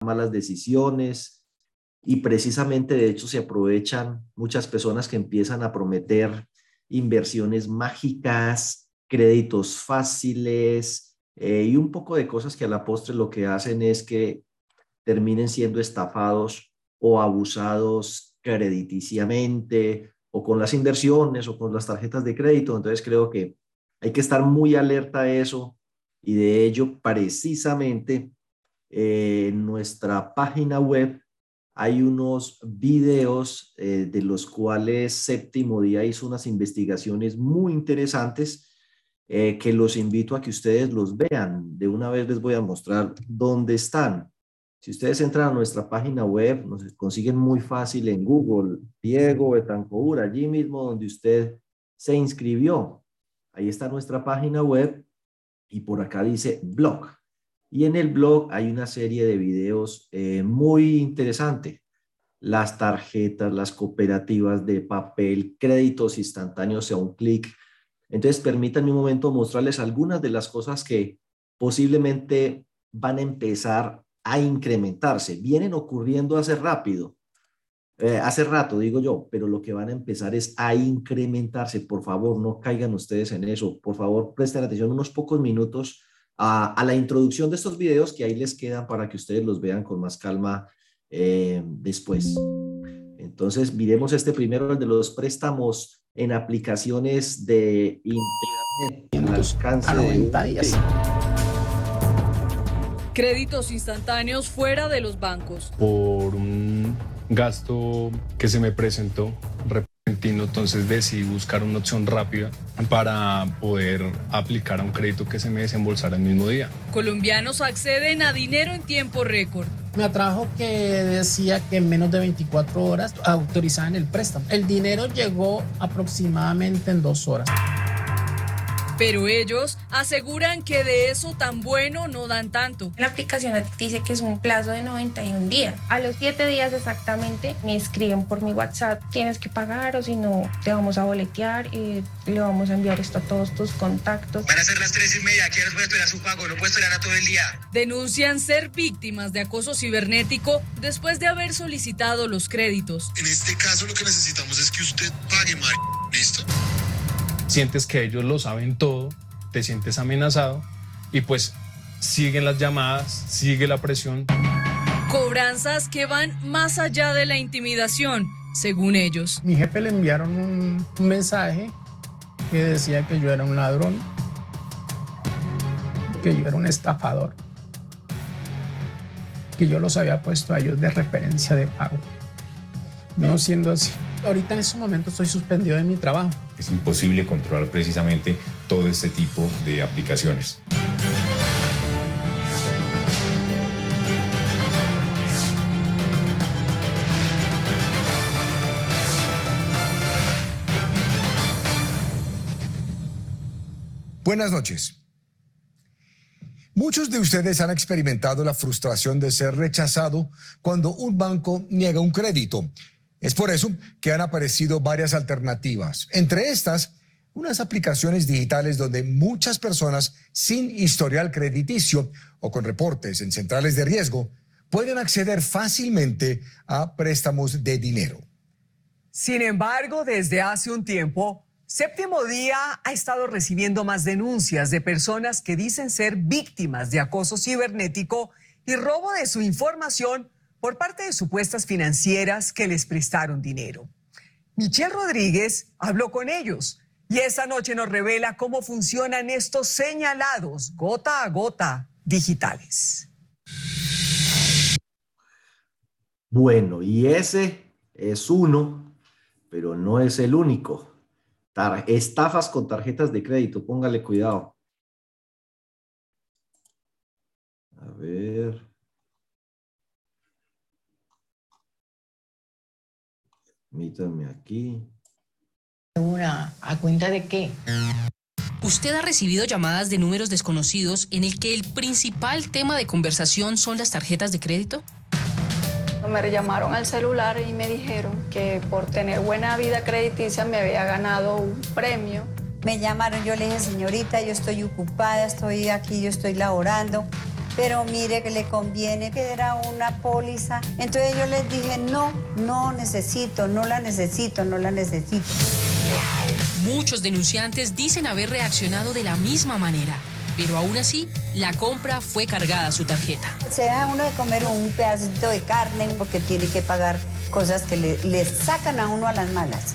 malas decisiones y precisamente de hecho se aprovechan muchas personas que empiezan a prometer inversiones mágicas, créditos fáciles eh, y un poco de cosas que a la postre lo que hacen es que terminen siendo estafados o abusados crediticiamente o con las inversiones o con las tarjetas de crédito. Entonces creo que hay que estar muy alerta a eso y de ello precisamente eh, en nuestra página web hay unos videos eh, de los cuales Séptimo Día hizo unas investigaciones muy interesantes eh, que los invito a que ustedes los vean. De una vez les voy a mostrar dónde están. Si ustedes entran a nuestra página web, nos consiguen muy fácil en Google, Diego Betancourt, allí mismo donde usted se inscribió. Ahí está nuestra página web y por acá dice blog. Y en el blog hay una serie de videos eh, muy interesante. Las tarjetas, las cooperativas de papel, créditos instantáneos a un clic. Entonces, permítanme un momento mostrarles algunas de las cosas que posiblemente van a empezar a incrementarse. Vienen ocurriendo hace rápido, eh, hace rato, digo yo, pero lo que van a empezar es a incrementarse. Por favor, no caigan ustedes en eso. Por favor, presten atención unos pocos minutos a, la introducción de estos videos que ahí les quedan para que ustedes los vean con más calma eh, después. Entonces, miremos este primero, el de los préstamos en aplicaciones de Internet. El alcance de... Créditos instantáneos fuera de los bancos. Por un gasto que se me presentó repentino, entonces decidí buscar una opción rápida para poder aplicar a un crédito que se me desembolsara el mismo día. Colombianos acceden a dinero en tiempo récord. Me atrajo que decía que en menos de 24 horas autorizaban el préstamo. El dinero llegó aproximadamente en dos horas. Pero ellos aseguran que de eso tan bueno no dan tanto. La aplicación dice que es un plazo de 91 días. A los 7 días exactamente me escriben por mi WhatsApp, tienes que pagar o si no te vamos a boletear y le vamos a enviar esto a todos tus contactos. Van a ser las 3 y media, ¿quién puede esperar su pago? No puede esperar a todo el día. Denuncian ser víctimas de acoso cibernético después de haber solicitado los créditos. En este caso lo que necesitamos es que usted pague, Mar. ¿Listo? Sientes que ellos lo saben todo, te sientes amenazado y pues siguen las llamadas, sigue la presión. Cobranzas que van más allá de la intimidación, según ellos. Mi jefe le enviaron un, mensaje que decía que yo era un ladrón, que yo era un estafador, que yo los había puesto a ellos de referencia de pago. No siendo así. Ahorita en este momento estoy suspendido de mi trabajo es imposible controlar precisamente todo este tipo de aplicaciones. Buenas noches. Muchos de ustedes han experimentado la frustración de ser rechazado cuando un banco niega un crédito es por eso que han aparecido varias alternativas, entre estas unas aplicaciones digitales donde muchas personas sin historial crediticio o con reportes en centrales de riesgo pueden acceder fácilmente a préstamos de dinero. Sin embargo, desde hace un tiempo, Séptimo Día ha estado recibiendo más denuncias de personas que dicen ser víctimas de acoso cibernético y robo de su información por parte de supuestas financieras que les prestaron dinero. Michelle Rodríguez habló con ellos y esta noche nos revela cómo funcionan estos señalados gota a gota digitales. Bueno, y ese es uno, pero no es el único. estafas con tarjetas de crédito, póngale cuidado. A ver. Permítanme aquí. Una, ¿a cuenta de qué? ¿Usted ha recibido llamadas de números desconocidos en el que el principal tema de conversación son las tarjetas de crédito? Me llamaron al celular y me dijeron que por tener buena vida crediticia me había ganado un premio. Me llamaron, yo le dije, señorita, yo estoy ocupada, estoy aquí, yo estoy laborando. Pero mire que le conviene que era una póliza. Entonces yo les dije, no, no necesito, no la necesito, no la necesito. Muchos denunciantes dicen haber reaccionado de la misma manera, pero aún así la compra fue cargada a su tarjeta. Se deja uno de comer un pedacito de carne porque tiene que pagar cosas que le, le sacan a uno a las malas.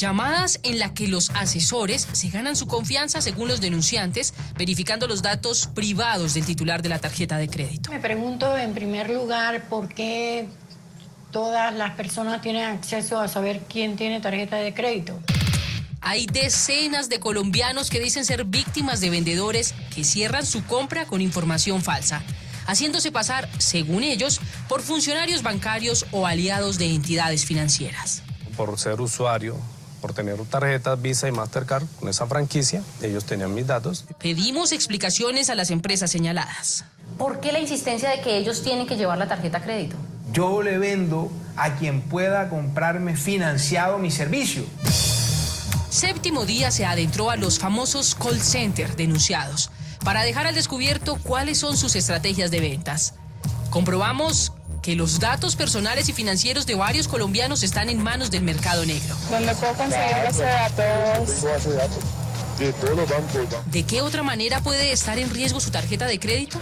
Llamadas en las que los asesores se ganan su confianza según los denunciantes, verificando los datos privados del titular de la tarjeta de crédito. Me pregunto en primer lugar por qué todas las personas tienen acceso a saber quién tiene tarjeta de crédito. Hay decenas de colombianos que dicen ser víctimas de vendedores que cierran su compra con información falsa, haciéndose pasar, según ellos, por funcionarios bancarios o aliados de entidades financieras. Por ser usuario, por tener tarjetas Visa y Mastercard con esa franquicia, ellos tenían mis datos. Pedimos explicaciones a las empresas señaladas. ¿Por qué la insistencia de que ellos tienen que llevar la tarjeta a crédito? Yo le vendo a quien pueda comprarme financiado mi servicio. Séptimo día se adentró a los famosos call center denunciados para dejar al descubierto cuáles son sus estrategias de ventas. Comprobamos que los datos personales y financieros de varios colombianos están en manos del mercado negro. ¿Dónde puedo conseguir datos? De todos los bancos. ¿De qué otra manera puede estar en riesgo su tarjeta de crédito?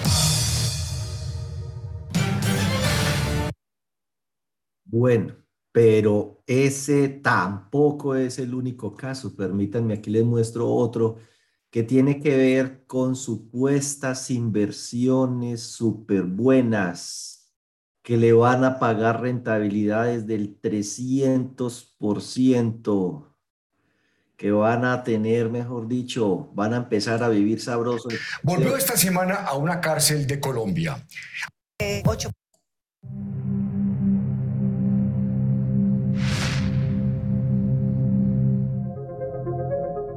Bueno, pero ese tampoco es el único caso. Permítanme, aquí les muestro otro que tiene que ver con supuestas inversiones súper buenas que le van a pagar rentabilidades del 300%, que van a tener, mejor dicho, van a empezar a vivir sabroso. Volvió esta semana a una cárcel de Colombia. Eh, ocho.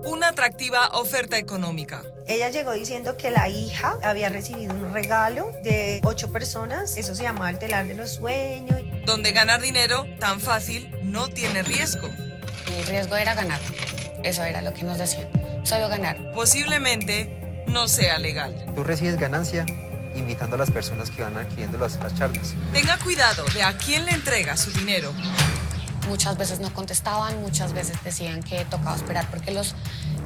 Una atractiva oferta económica. Ella llegó diciendo que la hija había recibido un regalo de ocho personas, eso se llama el telar de los sueños. Donde ganar dinero tan fácil no tiene riesgo. El riesgo era ganar, eso era lo que nos decían, solo ganar. Posiblemente no sea legal. Tú recibes ganancia invitando a las personas que van adquiriendo las, las charlas. Tenga cuidado de a quién le entrega su dinero. Muchas veces no contestaban, muchas veces decían que tocaba esperar porque los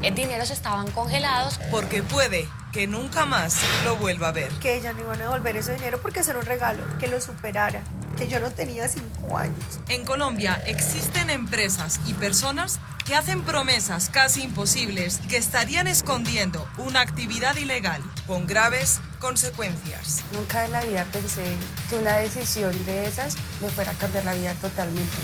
eh, dineros estaban congelados. Porque puede que nunca más lo vuelva a ver. Que ella no iban a devolver ese dinero porque era un regalo, que lo superara, que yo no tenía cinco años. En Colombia existen empresas y personas que hacen promesas casi imposibles que estarían escondiendo una actividad ilegal con graves consecuencias. Nunca en la vida pensé que una decisión de esas me fuera a cambiar la vida totalmente.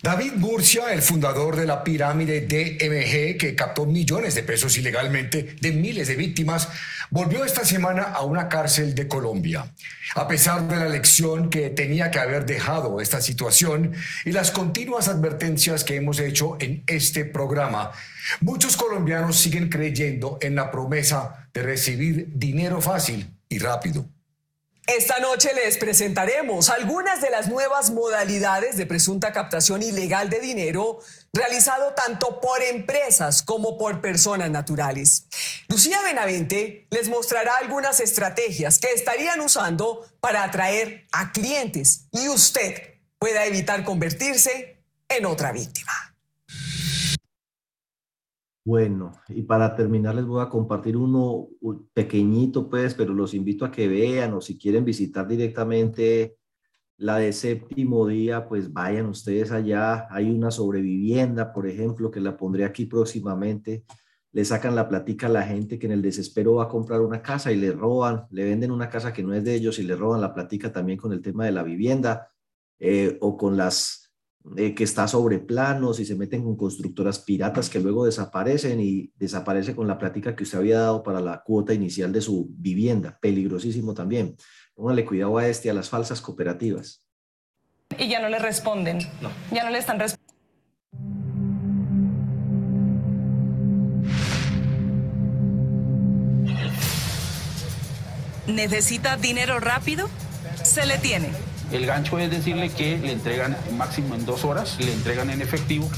David Murcia, el fundador de la pirámide DMG, que captó millones de pesos ilegalmente de miles de víctimas, volvió esta semana a una cárcel de Colombia. A pesar de la lección que tenía que haber dejado esta situación y las continuas advertencias que hemos hecho en este programa, muchos colombianos siguen creyendo en la promesa de recibir dinero fácil y rápido. Esta noche les presentaremos algunas de las nuevas modalidades de presunta captación ilegal de dinero realizado tanto por empresas como por personas naturales. Lucía Benavente les mostrará algunas estrategias que estarían usando para atraer a clientes y usted pueda evitar convertirse en otra víctima. Bueno, y para terminar les voy a compartir uno pequeñito, pues, pero los invito a que vean o si quieren visitar directamente la de séptimo día, pues vayan ustedes allá. Hay una sobrevivienda, por ejemplo, que la pondré aquí próximamente. Le sacan la platica a la gente que en el desespero va a comprar una casa y le roban, le venden una casa que no es de ellos y le roban la platica también con el tema de la vivienda eh, o con las eh, que está sobre planos y se meten con constructoras piratas que luego desaparecen y desaparece con la plática que usted había dado para la cuota inicial de su vivienda. Peligrosísimo también. Póngale cuidado a este, a las falsas cooperativas. Y ya no le responden. No. Ya no le están respondiendo. ¿Necesita dinero rápido? Se le tiene. El gancho es decirle que le entregan máximo en dos horas, le entregan en efectivo.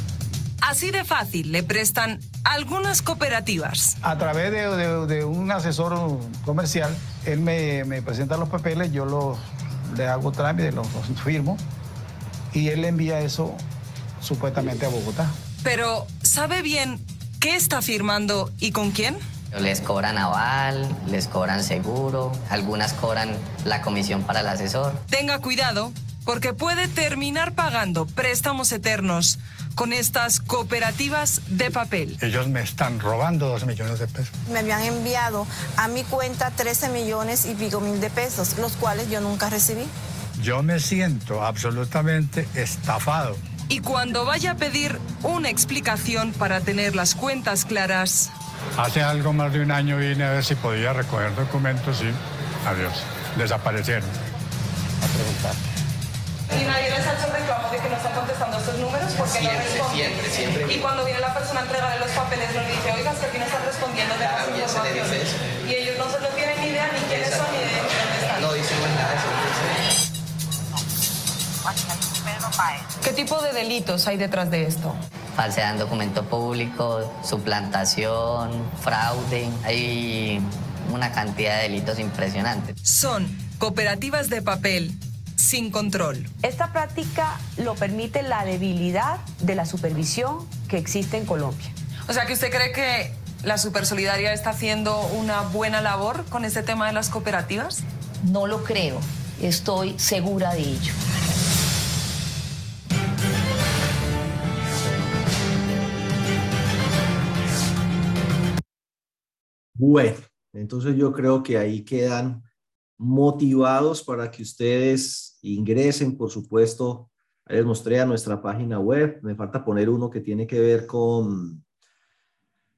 Así de fácil le prestan algunas cooperativas. A través de, un asesor comercial, él me, presenta los papeles, yo los, le hago trámite, los firmo y él le envía eso supuestamente a Bogotá. Pero, ¿sabe bien qué está firmando y con quién? Les cobran aval, les cobran seguro, algunas cobran la comisión para el asesor. Tenga cuidado, porque puede terminar pagando préstamos eternos con estas cooperativas de papel. Ellos me están robando dos millones de pesos. Me habían enviado a mi cuenta 13 millones y pico mil de pesos, los cuales yo nunca recibí. Yo me siento absolutamente estafado. Y cuando vaya a pedir una explicación para tener las cuentas claras, Hace algo más de un año vine a ver si podía recoger documentos y adiós, desaparecieron. A preguntar. ¿Y nadie les ha hecho reclamo de que no están contestando estos números? porque siempre, no responden? Siempre, siempre. Y cuando viene la persona a entregarle los papeles, nos dice, oiga, es que aquí no están respondiendo de las informaciones. Y ellos no, se, no tienen ni idea ni quiénes son ni de dónde están. No dicen nada, eso ¿Qué tipo de delitos hay detrás de esto? falsedad en documento público, suplantación, fraude. Hay una cantidad de delitos impresionantes. Son cooperativas de papel sin control. Esta práctica lo permite la debilidad de la supervisión que existe en Colombia. O sea, que usted cree que la Supersolidaria está haciendo una buena labor con este tema de las cooperativas? No lo creo, estoy segura de ello. Bueno, entonces yo creo que ahí quedan motivados para que ustedes ingresen, por supuesto. les mostré a nuestra página web. Me falta poner uno que tiene que ver con,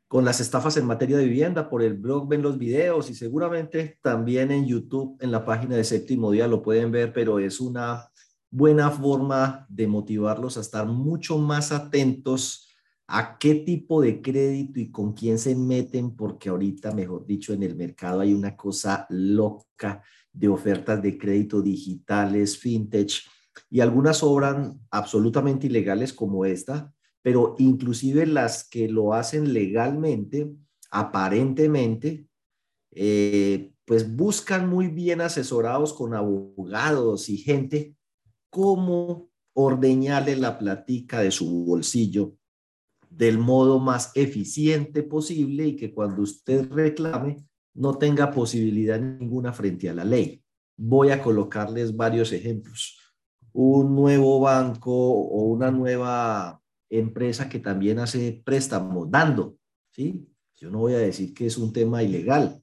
con las estafas en materia de vivienda. Por el blog ven los videos y seguramente también en YouTube, en la página de Séptimo Día lo pueden ver, pero es una buena forma de motivarlos a estar mucho más atentos a qué tipo de crédito y con quién se meten, porque ahorita, mejor dicho, en el mercado hay una cosa loca de ofertas de crédito digitales, fintech, y algunas obran absolutamente ilegales como esta, pero inclusive las que lo hacen legalmente, aparentemente, eh, pues buscan muy bien asesorados con abogados y gente cómo ordeñarle la platica de su bolsillo del modo más eficiente posible y que cuando usted reclame no tenga posibilidad ninguna frente a la ley. Voy a colocarles varios ejemplos. Un nuevo banco o una nueva empresa que también hace préstamos dando, ¿sí? Yo no voy a decir que es un tema ilegal,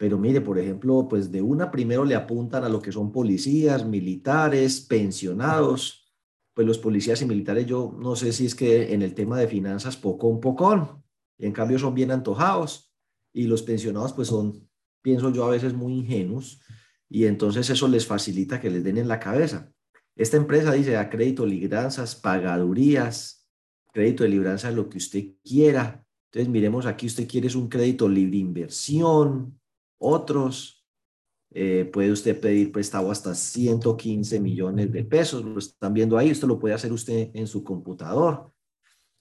pero mire, por ejemplo, pues de una primero le apuntan a lo que son policías, militares, pensionados, pues los policías y militares, yo no sé si es que en el tema de finanzas poco un pocón, y en cambio son bien antojados, y los pensionados pues son, pienso yo, a veces muy ingenuos, y entonces eso les facilita que les den en la cabeza. Esta empresa dice a crédito, libranzas, pagadurías, crédito de libranza, lo que usted quiera. Entonces miremos aquí, usted quiere es un crédito libre inversión, otros, eh, puede usted pedir prestado hasta 115 millones de pesos. Lo están viendo ahí. Esto lo puede hacer usted en su computador.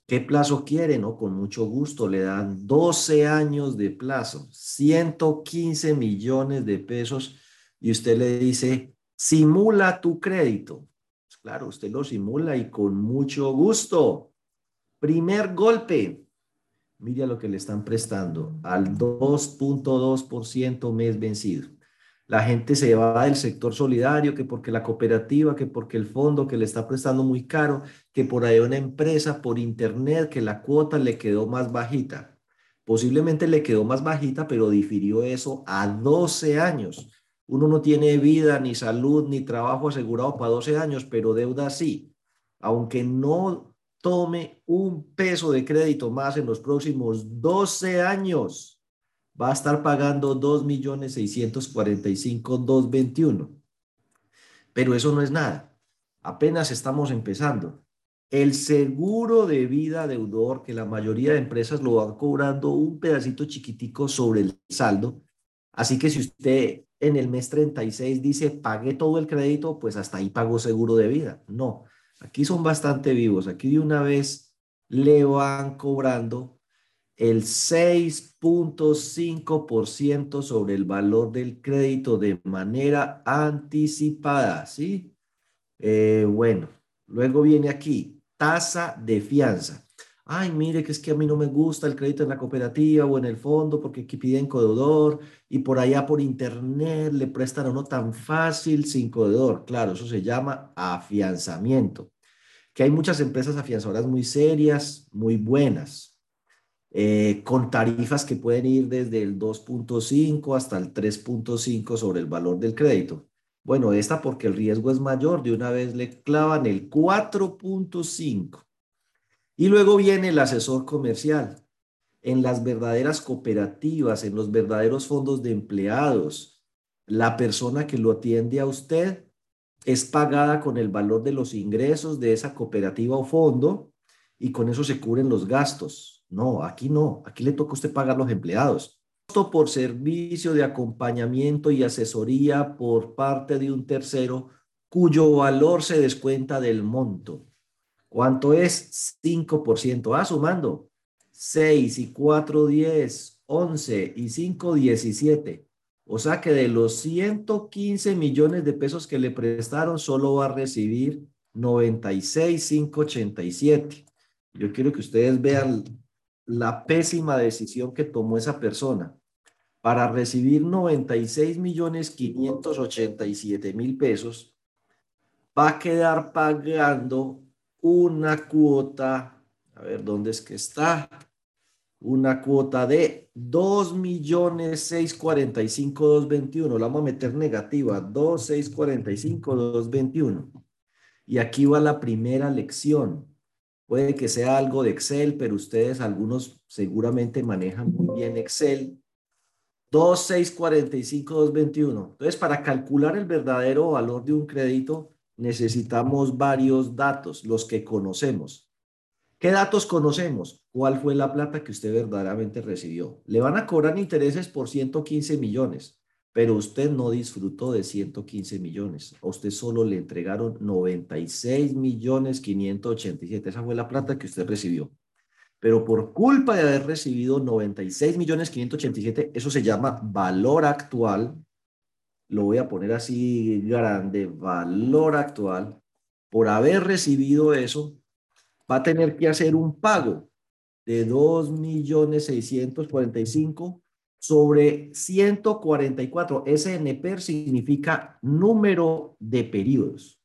¿Qué plazo quiere? No, con mucho gusto. Le dan 12 años de plazo, 115 millones de pesos y usted le dice, simula tu crédito. Pues claro, usted lo simula y con mucho gusto. Primer golpe. Mira lo que le están prestando al 2.2% mes vencido. La gente se va del sector solidario, que porque la cooperativa, que porque el fondo que le está prestando muy caro, que por ahí una empresa por internet que la cuota le quedó más bajita. Posiblemente le quedó más bajita, pero difirió eso a 12 años. Uno no tiene vida, ni salud, ni trabajo asegurado para 12 años, pero deuda sí. Aunque no tome un peso de crédito más en los próximos 12 años, va a estar pagando 2.645.221. Pero eso no es nada. Apenas estamos empezando. El seguro de vida deudor, que la mayoría de empresas lo van cobrando un pedacito chiquitico sobre el saldo. Así que si usted en el mes 36 dice, pagué todo el crédito, pues hasta ahí pagó seguro de vida. No, aquí son bastante vivos. Aquí de una vez le van cobrando el 6.5% sobre el valor del crédito de manera anticipada, ¿sí? Eh, bueno, luego viene aquí, tasa de fianza. Ay, mire que es que a mí no me gusta el crédito en la cooperativa o en el fondo porque aquí piden codeudor y por allá por internet le prestan a uno tan fácil sin codeudor. Claro, eso se llama afianzamiento. Que hay muchas empresas afianzadoras muy serias, muy buenas, eh, con tarifas que pueden ir desde el 2.5 hasta el 3.5 sobre el valor del crédito. Bueno, esta porque el riesgo es mayor, de una vez le clavan el 4.5. Y luego viene el asesor comercial. En las verdaderas cooperativas, en los verdaderos fondos de empleados, la persona que lo atiende a usted es pagada con el valor de los ingresos de esa cooperativa o fondo y con eso se cubren los gastos. No, aquí no. Aquí le toca a usted pagar los empleados. Costo por servicio de acompañamiento y asesoría por parte de un tercero cuyo valor se descuenta del monto. ¿Cuánto es? 5%. Ah, sumando. 6 y 4, 10, 11 y 5, 17. O sea que de los 115 millones de pesos que le prestaron, solo va a recibir 96,587. Yo quiero que ustedes vean la pésima decisión que tomó esa persona para recibir 96 millones 587 mil pesos, va a quedar pagando una cuota, a ver dónde es que está, una cuota de 2 millones 645 221, la vamos a meter negativa, 2 645 221. Y aquí va la primera lección. Puede que sea algo de Excel, pero ustedes algunos seguramente manejan muy bien Excel. 2645 221. Entonces, para calcular el verdadero valor de un crédito, necesitamos varios datos, los que conocemos. ¿Qué datos conocemos? ¿Cuál fue la plata que usted verdaderamente recibió? Le van a cobrar intereses por 115 millones pero usted no disfrutó de 115 millones. A usted solo le entregaron 96 millones 587. Esa fue la plata que usted recibió. Pero por culpa de haber recibido 96 millones 587, eso se llama valor actual. Lo voy a poner así grande, valor actual. Por haber recibido eso, va a tener que hacer un pago de 2 millones 645 sobre 144. SNPER significa número de periodos.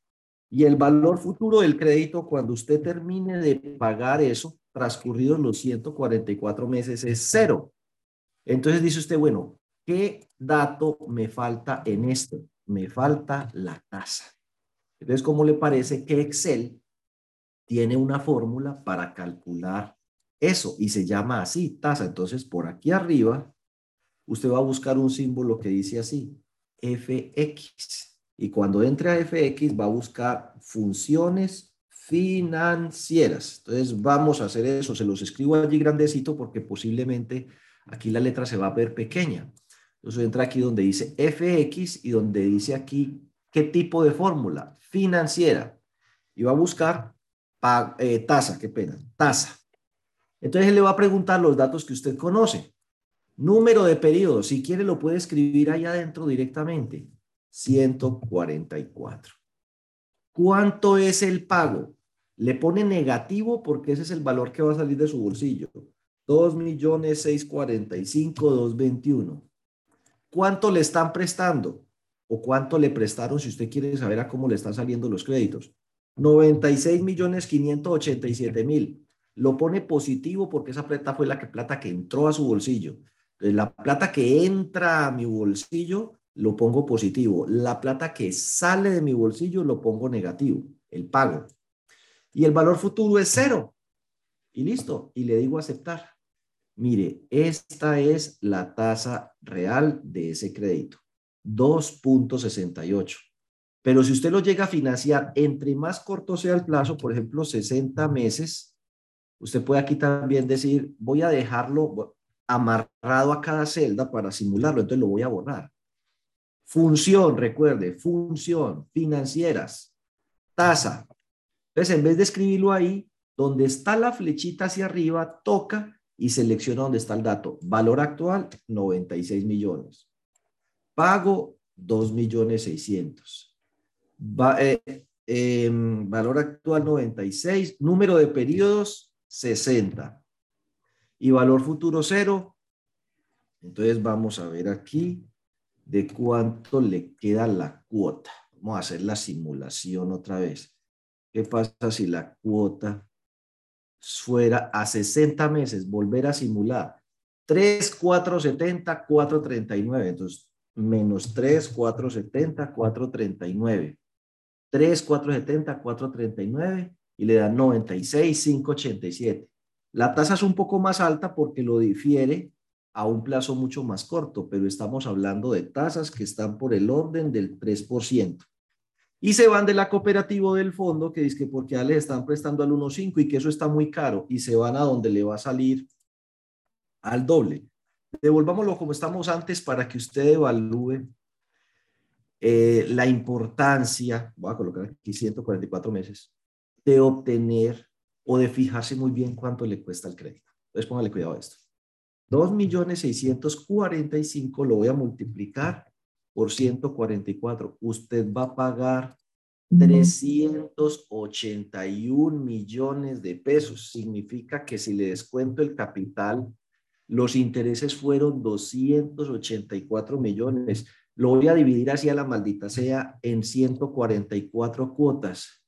Y el valor futuro del crédito, cuando usted termine de pagar eso, transcurridos los 144 meses, es cero. Entonces dice usted, bueno, ¿qué dato me falta en esto? Me falta la tasa. Entonces, ¿cómo le parece que Excel tiene una fórmula para calcular eso? Y se llama así, tasa. Entonces, por aquí arriba usted va a buscar un símbolo que dice así, FX. Y cuando entre a FX va a buscar funciones financieras. Entonces vamos a hacer eso. Se los escribo allí grandecito porque posiblemente aquí la letra se va a ver pequeña. Entonces entra aquí donde dice FX y donde dice aquí qué tipo de fórmula financiera. Y va a buscar eh, tasa, qué pena, tasa. Entonces él le va a preguntar los datos que usted conoce. Número de periodos, si quiere lo puede escribir ahí adentro directamente. 144. ¿Cuánto es el pago? Le pone negativo porque ese es el valor que va a salir de su bolsillo. 2 millones 645 221. ¿Cuánto le están prestando? ¿O cuánto le prestaron si usted quiere saber a cómo le están saliendo los créditos? 96 millones 587 mil. Lo pone positivo porque esa plata fue la que plata que entró a su bolsillo. La plata que entra a mi bolsillo lo pongo positivo. La plata que sale de mi bolsillo lo pongo negativo, el pago. Y el valor futuro es cero. Y listo. Y le digo aceptar. Mire, esta es la tasa real de ese crédito. 2.68. Pero si usted lo llega a financiar, entre más corto sea el plazo, por ejemplo, 60 meses, usted puede aquí también decir, voy a dejarlo, amarrado a cada celda para simularlo, entonces lo voy a borrar. Función, recuerde, función, financieras, tasa. Entonces, en vez de escribirlo ahí, donde está la flechita hacia arriba, toca y selecciona donde está el dato. Valor actual, 96 millones. Pago, 2 millones 600. Eh, em, valor actual, 96. Número de periodos, 60. Y valor futuro, 0. Entonces vamos a ver aquí de cuánto le queda la cuota. Vamos a hacer la simulación otra vez. ¿Qué pasa si la cuota fuera a 60 meses? Volver a simular. 3, 4, 70, 4, 39. Entonces, menos 3, 4, 70, 4, 39. 3, 4, 70, 4, 39 y le da 96, 5, 87. La tasa es un poco más alta porque lo difiere a un plazo mucho más corto, pero estamos hablando de tasas que están por el orden del 3%. Y se van de la cooperativa del fondo que dice que porque ya les están prestando al 1.5 y que eso está muy caro y se van a donde le va a salir al doble. Devolvámoslo como estamos antes para que usted evalúe eh, la importancia, voy a colocar aquí 144 meses, de obtener o de fijarse muy bien cuánto le cuesta el crédito. Entonces póngale cuidado a esto. 2.645 lo voy a multiplicar por 144. Usted va a pagar 381 millones de pesos. Significa que si le descuento el capital, los intereses fueron 284 millones. Lo voy a dividir hacia la maldita sea en 144 cuotas.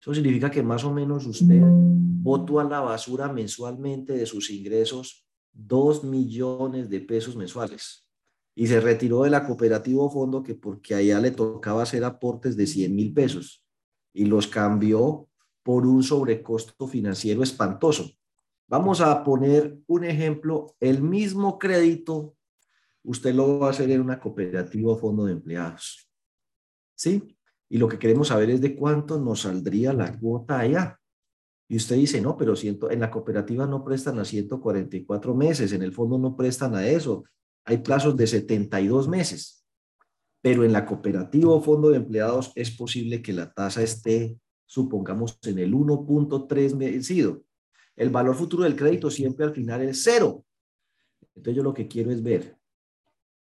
Eso significa que más o menos usted votó a la basura mensualmente de sus ingresos 2 millones de pesos mensuales y se retiró de la cooperativa fondo que porque allá le tocaba hacer aportes de 100 mil pesos y los cambió por un sobrecosto financiero espantoso. Vamos a poner un ejemplo, el mismo crédito, usted lo va a hacer en una cooperativa o fondo de empleados. ¿Sí? Y lo que queremos saber es de cuánto nos saldría la cuota allá. Y usted dice, no, pero siento, en la cooperativa no prestan a 144 meses, en el fondo no prestan a eso. Hay plazos de 72 meses. Pero en la cooperativa o fondo de empleados es posible que la tasa esté, supongamos, en el 1.3 vencido. El valor futuro del crédito siempre al final es cero. Entonces yo lo que quiero es ver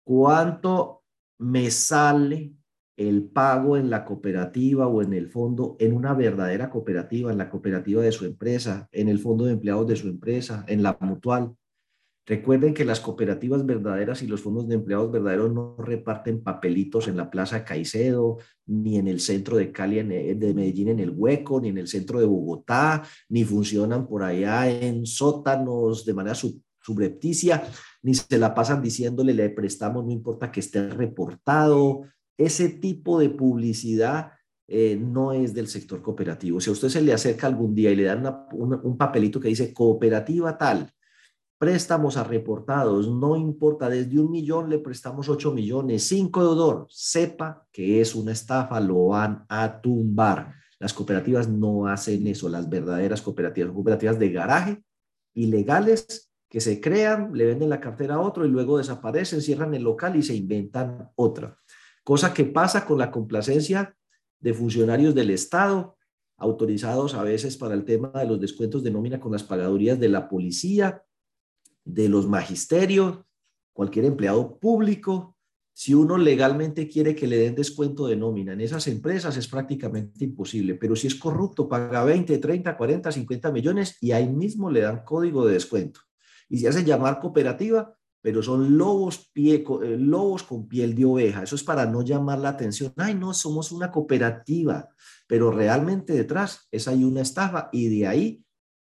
cuánto me sale el pago en la cooperativa o en el fondo, en una verdadera cooperativa, en la cooperativa de su empresa, en el fondo de empleados de su empresa, en la mutual. Recuerden que las cooperativas verdaderas y los fondos de empleados verdaderos no reparten papelitos en la Plaza Caicedo, ni en el centro de Cali, de Medellín, en el Hueco, ni en el centro de Bogotá, ni funcionan por allá en sótanos de manera subrepticia, ni se la pasan diciéndole le prestamos, no importa que esté reportado, ese tipo de publicidad eh, no es del sector cooperativo. Si a usted se le acerca algún día y le dan un papelito que dice cooperativa tal, préstamos a reportados, no importa, desde un millón le prestamos ocho millones, cinco de odor, sepa que es una estafa, lo van a tumbar. Las cooperativas no hacen eso, las verdaderas cooperativas, cooperativas de garaje, ilegales, que se crean, le venden la cartera a otro y luego desaparecen, cierran el local y se inventan otra cosa que pasa con la complacencia de funcionarios del Estado, autorizados a veces para el tema de los descuentos de nómina con las pagadurías de la policía, de los magisterios, cualquier empleado público. Si uno legalmente quiere que le den descuento de nómina en esas empresas es prácticamente imposible, pero si es corrupto paga 20, 30, 40, 50 millones y ahí mismo le dan código de descuento. Y se hace llamar cooperativa, pero son lobos, pie, eh, lobos con piel de oveja. Eso es para no llamar la atención. Ay, no, somos una cooperativa, pero realmente detrás es ahí una estafa y de ahí,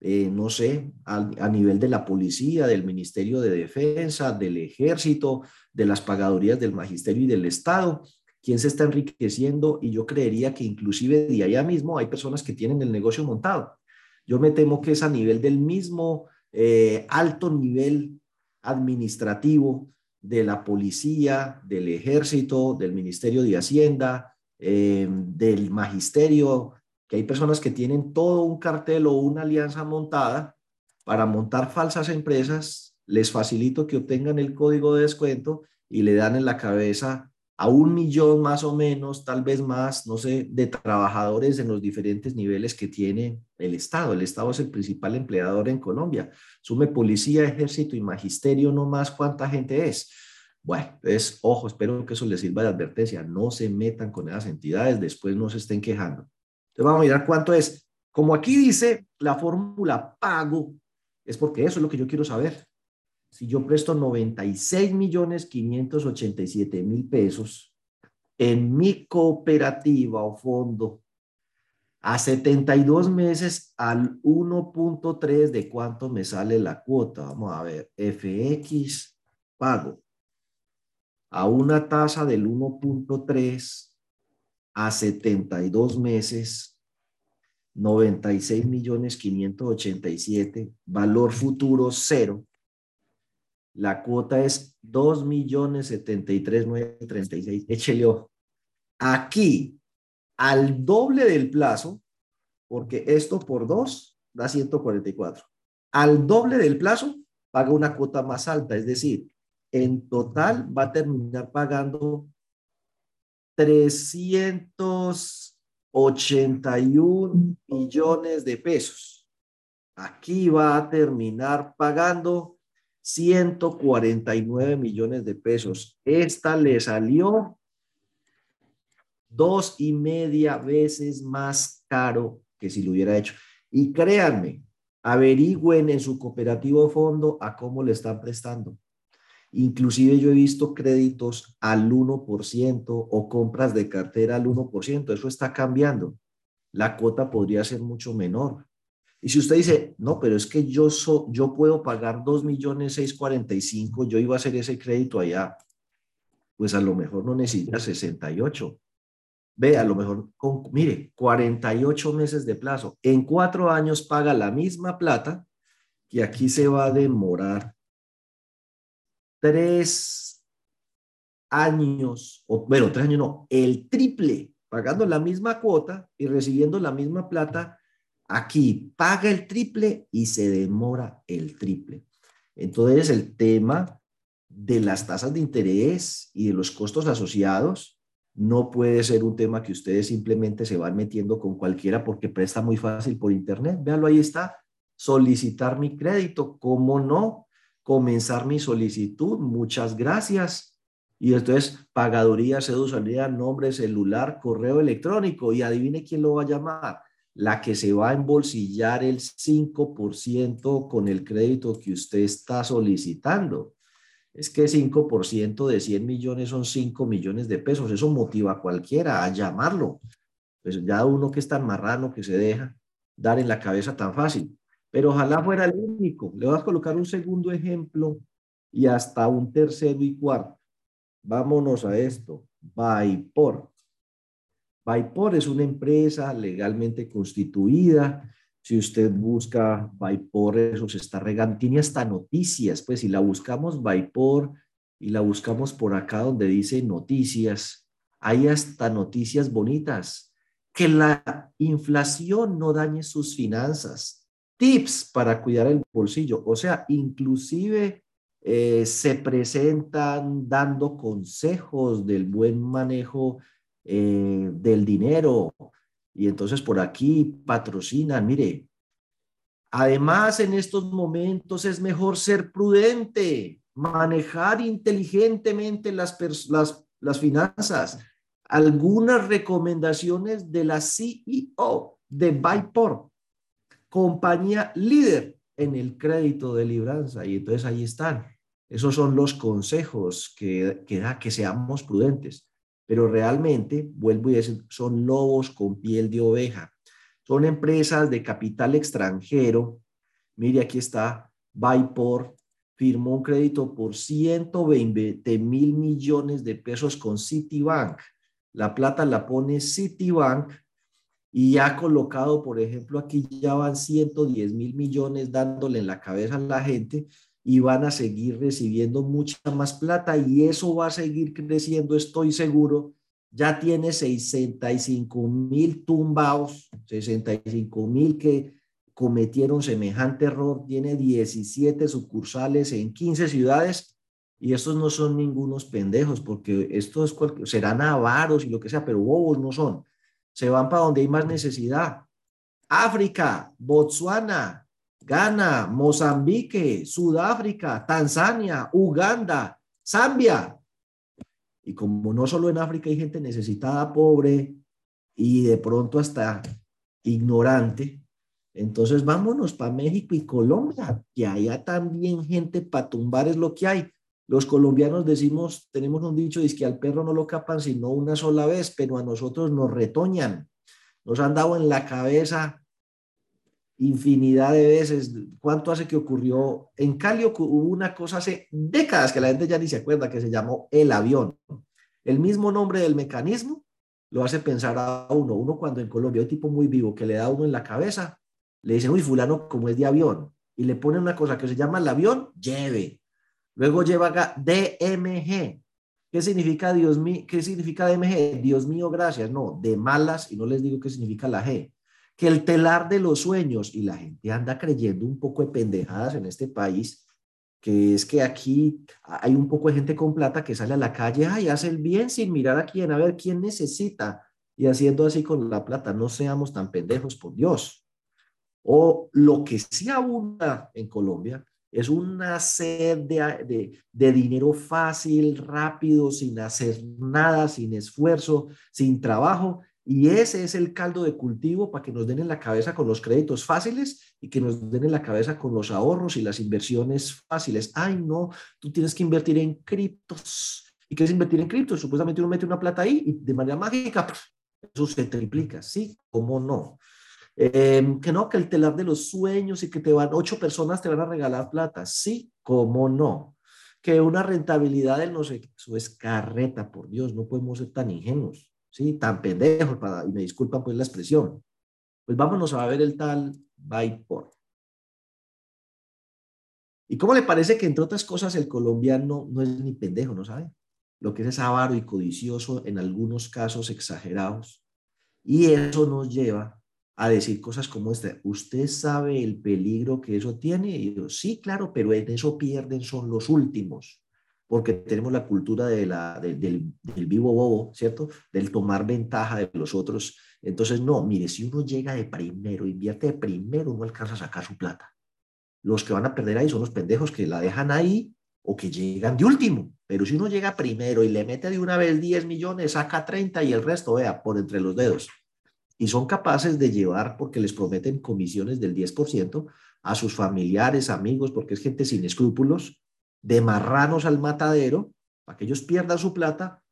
eh, no sé, a, a, nivel de la policía, del Ministerio de Defensa, del Ejército, de las pagadurías del Magisterio y del Estado, quién se está enriqueciendo y yo creería que inclusive de allá mismo hay personas que tienen el negocio montado. Yo me temo que es a nivel del mismo eh, alto nivel administrativo de la policía, del ejército, del Ministerio de Hacienda, eh, del magisterio, que hay personas que tienen todo un cartel o una alianza montada para montar falsas empresas, les facilito que obtengan el código de descuento y le dan en la cabeza a un millón más o menos, tal vez más, no sé, de trabajadores en los diferentes niveles que tiene el Estado. El Estado es el principal empleador en Colombia. Sume policía, ejército y magisterio, no más cuánta gente es. Bueno, es, ojo, espero que eso les sirva de advertencia. No se metan con esas entidades, después no se estén quejando. Entonces vamos a mirar cuánto es. Como aquí dice la fórmula pago, es porque eso es lo que yo quiero saber si yo presto 96 millones 587 mil pesos en mi cooperativa o fondo a 72 meses al 1.3 de cuánto me sale la cuota. Vamos a ver, FX pago a una tasa del 1.3 a 72 meses, 96 millones 587, valor futuro cero la cuota es 2 millones 73 36. Échele ojo. Aquí, al doble del plazo, porque esto por 2 da 144. Al doble del plazo, paga una cuota más alta. Es decir, en total va a terminar pagando 381 millones de pesos. Aquí va a terminar pagando 149 millones de pesos. Esta le salió dos y media veces más caro que si lo hubiera hecho. Y créanme, averigüen en su cooperativo fondo a cómo le están prestando. Inclusive yo he visto créditos al 1% o compras de cartera al 1%. Eso está cambiando. La cuota podría ser mucho menor. Y si usted dice, no, pero es que yo, so, yo puedo pagar 2 millones 645, yo iba a hacer ese crédito allá, pues a lo mejor no necesita 68. Ve, a lo mejor, con, mire, 48 meses de plazo. En cuatro años paga la misma plata que aquí se va a demorar tres años, o bueno, tres años no, el triple, pagando la misma cuota y recibiendo la misma plata Aquí paga el triple y se demora el triple. Entonces, el tema de las tasas de interés y de los costos asociados no puede ser un tema que ustedes simplemente se van metiendo con cualquiera porque presta muy fácil por internet. Véanlo, ahí está. Solicitar mi crédito, ¿cómo no? Comenzar mi solicitud, muchas gracias. Y entonces, pagaduría, cédula, nombre, celular, correo electrónico. Y adivine quién lo va a llamar la que se va a embolsillar el 5% con el crédito que usted está solicitando. Es que 5% de 100 millones son 5 millones de pesos. Eso motiva a cualquiera a llamarlo. Pues ya uno que es tan marrano que se deja dar en la cabeza tan fácil. Pero ojalá fuera el único. Le voy a colocar un segundo ejemplo y hasta un tercero y cuarto. Vámonos a esto. By por. Vaipor es una empresa legalmente constituida. Si usted busca Vaipor, eso se está regando. Tiene hasta noticias, pues si la buscamos Vaipor y la buscamos por acá donde dice noticias, hay hasta noticias bonitas. Que la inflación no dañe sus finanzas. Tips para cuidar el bolsillo. O sea, inclusive eh, se presentan dando consejos del buen manejo eh, del dinero. Y entonces por aquí patrocinan, mire. Además, en estos momentos es mejor ser prudente, manejar inteligentemente las, las, las finanzas. Algunas recomendaciones de la CEO de Byport, compañía líder en el crédito de libranza. Y entonces ahí están. Esos son los consejos que, que da que seamos prudentes pero realmente, vuelvo y decir, son lobos con piel de oveja. Son empresas de capital extranjero. Mire, aquí está, Byport firmó un crédito por 120 mil millones de pesos con Citibank. La plata la pone Citibank y ha colocado, por ejemplo, aquí ya van 110 mil millones dándole en la cabeza a la gente y van a seguir recibiendo mucha más plata y eso va a seguir creciendo, estoy seguro. Ya tiene 65 mil tumbados, 65 mil que cometieron semejante error, tiene 17 sucursales en 15 ciudades Y estos no son ningunos pendejos, porque estos serán avaros y lo que sea, pero bobos no son. Se van para donde hay más necesidad. África, Botswana, Ghana, Mozambique, Sudáfrica, Tanzania, Uganda, Zambia. Y como no solo en África hay gente necesitada, pobre y de pronto hasta ignorante, entonces vámonos para México y Colombia, que haya también gente para tumbar es lo que hay. Los colombianos decimos, tenemos un dicho, es que al perro no lo capan sino una sola vez, pero a nosotros nos retoñan. Nos han dado en la cabeza infinidad de veces. ¿Cuánto hace que ocurrió? En Cali hubo una cosa hace décadas que la gente ya ni se acuerda, que se llamó el avión. El mismo nombre del mecanismo lo hace pensar a uno. Uno cuando en Colombia hay un tipo muy vivo que le da uno en la cabeza, le dicen, uy, fulano, como es de avión, y le ponen una cosa que se llama el avión, lleve. Luego lleva acá DMG. ¿Qué significa Dios mío? ¿Qué significa DMG? Dios mío, gracias. No, de malas, y no les digo qué significa la G. Que el telar de los sueños, y la gente anda creyendo un poco de pendejadas en este país, que es que aquí hay un poco de gente con plata que sale a la calle, y hace el bien sin mirar a quién, a ver quién necesita, y haciendo así con la plata. No seamos tan pendejos, por Dios. O lo que sí abunda en Colombia es una sed de, de, dinero fácil, rápido, sin hacer nada, sin esfuerzo, sin trabajo. Y ese es el caldo de cultivo para que nos den en la cabeza con los créditos fáciles y que nos den en la cabeza con los ahorros y las inversiones fáciles. Ay, no, tú tienes que invertir en criptos. ¿Y qué es invertir en criptos? Supuestamente uno mete una plata ahí y de manera mágica, eso se triplica. Sí, ¿cómo no? Em, que no, que el telar de los sueños y que te van, ocho personas te van a regalar plata. Sí, cómo no. Que una rentabilidad del no sé, eso es carreta, por Dios, no podemos ser tan ingenuos, ¿sí? Tan pendejos, para, y me disculpan pues la expresión. Pues vámonos a ver el tal Byport. ¿Y cómo le parece que, entre otras cosas, el colombiano no es ni pendejo, no sabe? Lo que es avaro y codicioso en algunos casos exagerados. Y eso nos lleva a decir cosas como esta. ¿Usted sabe el peligro que eso tiene? Y yo, sí, claro, pero en eso pierden son los últimos, porque tenemos la cultura de la, del, del, vivo bobo, ¿cierto? Del tomar ventaja de los otros. Entonces, no, mire, si uno llega de primero, invierte de primero, no alcanza a sacar su plata. Los que van a perder ahí son los pendejos que la dejan ahí o que llegan de último. Pero si uno llega primero y le mete de una vez 10 millones, saca 30 y el resto, vea, por entre los dedos y son capaces de llevar, porque les prometen comisiones del 10%, a sus familiares, amigos, porque es gente sin escrúpulos, de marranos al matadero, para que ellos pierdan su plata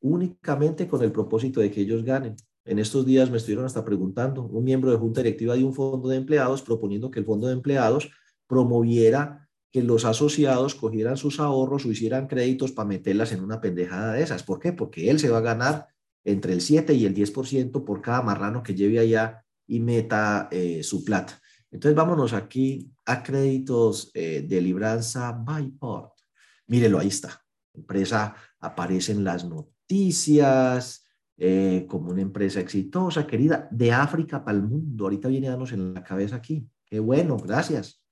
únicamente con el propósito de que ellos ganen. En estos días me estuvieron hasta preguntando, un miembro de junta directiva de un fondo de empleados proponiendo que el fondo de empleados promoviera que los asociados cogieran sus ahorros o hicieran créditos para meterlas en una pendejada de esas. ¿Por qué? Porque él se va a ganar entre el 7 y el 10% por cada marrano que lleve allá y meta eh, su plata. Entonces vámonos aquí a créditos eh, de libranza Byport. Mírelo, ahí está. Empresa aparece en las noticias eh, como una empresa exitosa, querida, de África para el mundo. Ahorita viene a darnos en la cabeza aquí. Qué bueno, gracias.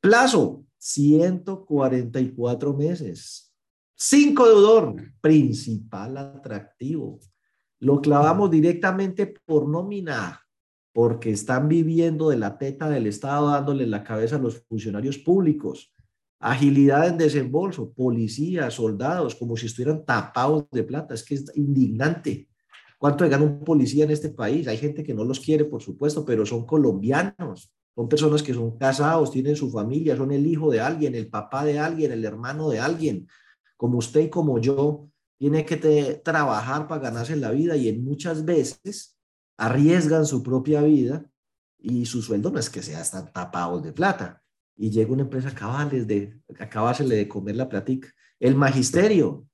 Plazo, 144 meses. Cinco deudor, principal atractivo. Lo clavamos directamente por nómina, porque están viviendo de la teta del Estado dándole la cabeza a los funcionarios públicos. Agilidad en desembolso, policías, soldados, como si estuvieran tapados de plata. Es que es indignante. ¿Cuánto gana un policía en este país? Hay gente que no los quiere, por supuesto, pero son colombianos. Son personas que son casados, tienen su familia, son el hijo de alguien, el papá de alguien, el hermano de alguien como usted y como yo, tiene que trabajar para ganarse la vida y en muchas veces arriesgan su propia vida y su sueldo no es que sea tan tapado de plata. Y llega una empresa a de, acabársele de comer la platica. El magisterio,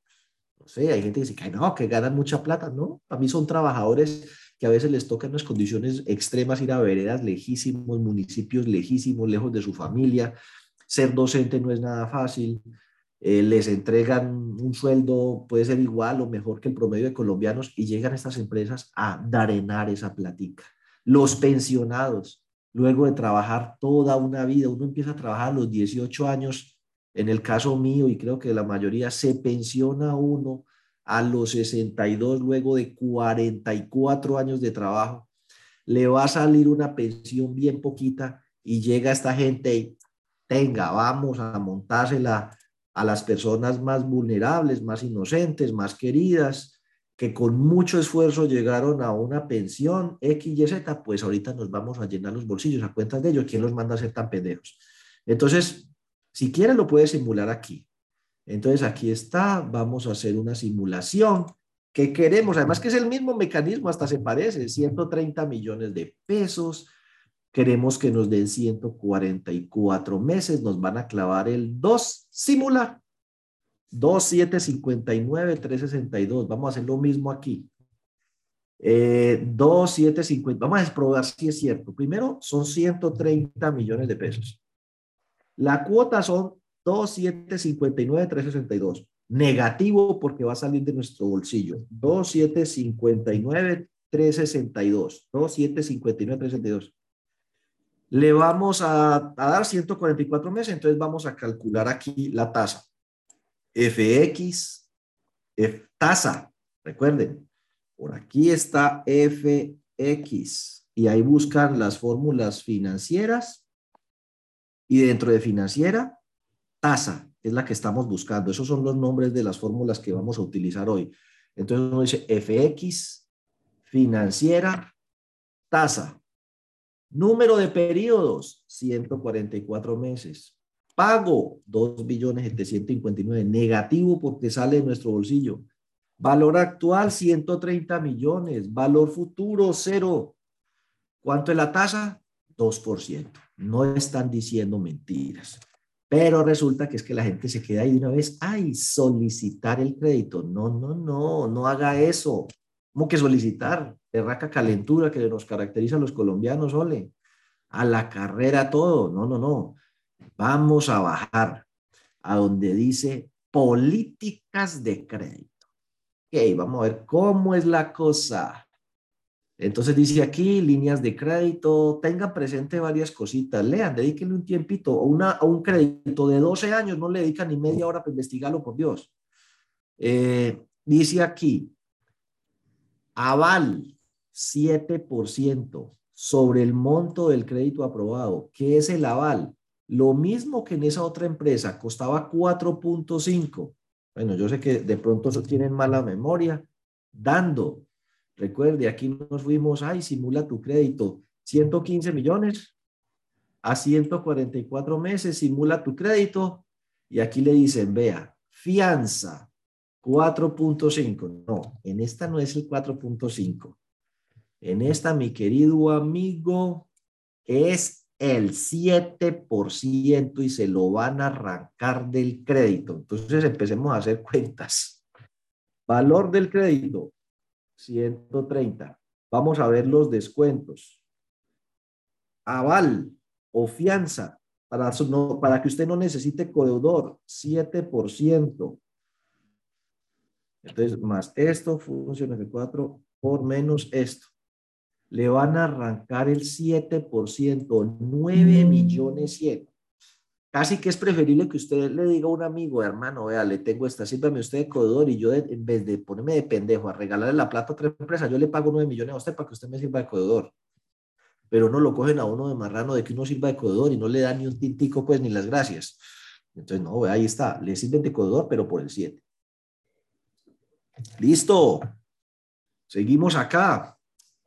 no sé, hay gente que dice que no, que ganan mucha plata, ¿no? Para mí son trabajadores que a veces les tocan unas condiciones extremas ir a veredas lejísimos, municipios lejísimos, lejos de su familia. Ser docente no es nada fácil. Eh, les entregan un sueldo, puede ser igual o mejor que el promedio de colombianos y llegan estas empresas a darenar esa platica. Los pensionados, luego de trabajar toda una vida, uno empieza a trabajar a los 18 años en el caso mío y creo que la mayoría, se pensiona uno a los 62 luego de 44 años de trabajo, le va a salir una pensión bien poquita y llega esta gente y tenga, vamos a montársela a las personas más vulnerables, más inocentes, más queridas, que con mucho esfuerzo llegaron a una pensión X, Y, Z, pues ahorita nos vamos a llenar los bolsillos a cuentas de ellos. ¿Quién los manda a ser tan pendejos? Entonces, si quiere lo puede simular aquí. Entonces, aquí está, vamos a hacer una simulación que queremos, además que es el mismo mecanismo, hasta se parece, 130 millones de pesos, queremos que nos den 144 meses, nos van a clavar el 2, simula, 2, 7, 59, 362, vamos a hacer lo mismo aquí. Eh, 2, 7, 50, vamos a probar si es cierto. Primero, son 130 millones de pesos. La cuota son 2, 7, 59, 362 negativo porque va a salir de nuestro bolsillo. 2759 362. 2759 362. Le vamos a, a, dar 144 meses, entonces vamos a calcular aquí la tasa. FX, F, tasa, recuerden, por aquí está FX y ahí buscan las fórmulas financieras y dentro de financiera, tasa es la que estamos buscando. Esos son los nombres de las fórmulas que vamos a utilizar hoy. Entonces uno dice FX, financiera, tasa. Número de periodos, 144 meses. Pago, 2 billones 759. Negativo porque sale de nuestro bolsillo. Valor actual, 130 millones. Valor futuro, cero. ¿Cuánto es la tasa? 2%. No están diciendo mentiras. Pero resulta que es que la gente se queda ahí de una vez, ay, solicitar el crédito. No, no, no, no haga eso. ¿Cómo que solicitar? Terraca calentura que nos caracteriza a los colombianos, ole. A la carrera todo. No, no, no. Vamos a bajar a donde dice políticas de crédito. Ok, vamos a ver cómo es la cosa. Entonces dice aquí, líneas de crédito, tengan presente varias cositas, lean, dedíquenle un tiempito, o un crédito de 12 años, no le dedican ni media hora para investigarlo, por Dios. Eh, dice aquí, aval 7% sobre el monto del crédito aprobado. ¿Qué es el aval? Lo mismo que en esa otra empresa, costaba 4.5. Bueno, yo sé que de pronto tienen mala memoria, dando Recuerde, aquí nos fuimos, ay, simula tu crédito, 115 millones a 144 meses, simula tu crédito. Y aquí le dicen, vea, fianza 4.5. No, en esta no es el 4.5. En esta, mi querido amigo, es el 7% y se lo van a arrancar del crédito. Entonces empecemos a hacer cuentas. Valor del crédito, 130. Vamos a ver los descuentos. Aval o fianza para, que usted no necesite codeudor, 7%. Entonces, más esto, función F4 por menos esto. Le van a arrancar el 7%, 9 millones 100 casi que es preferible que usted le diga a un amigo, hermano, vea, le tengo esta, sírvame usted de codedor y yo en vez de ponerme de pendejo a regalarle la plata a otra empresa, yo le pago 9 millones a usted para que usted me sirva de codedor. Pero no lo cogen a uno de marrano de que uno sirva de codedor y no le dan ni un tintico, pues ni las gracias. Entonces, no, ahí está, le sirven de codedor, pero por el 7. Listo. Seguimos acá.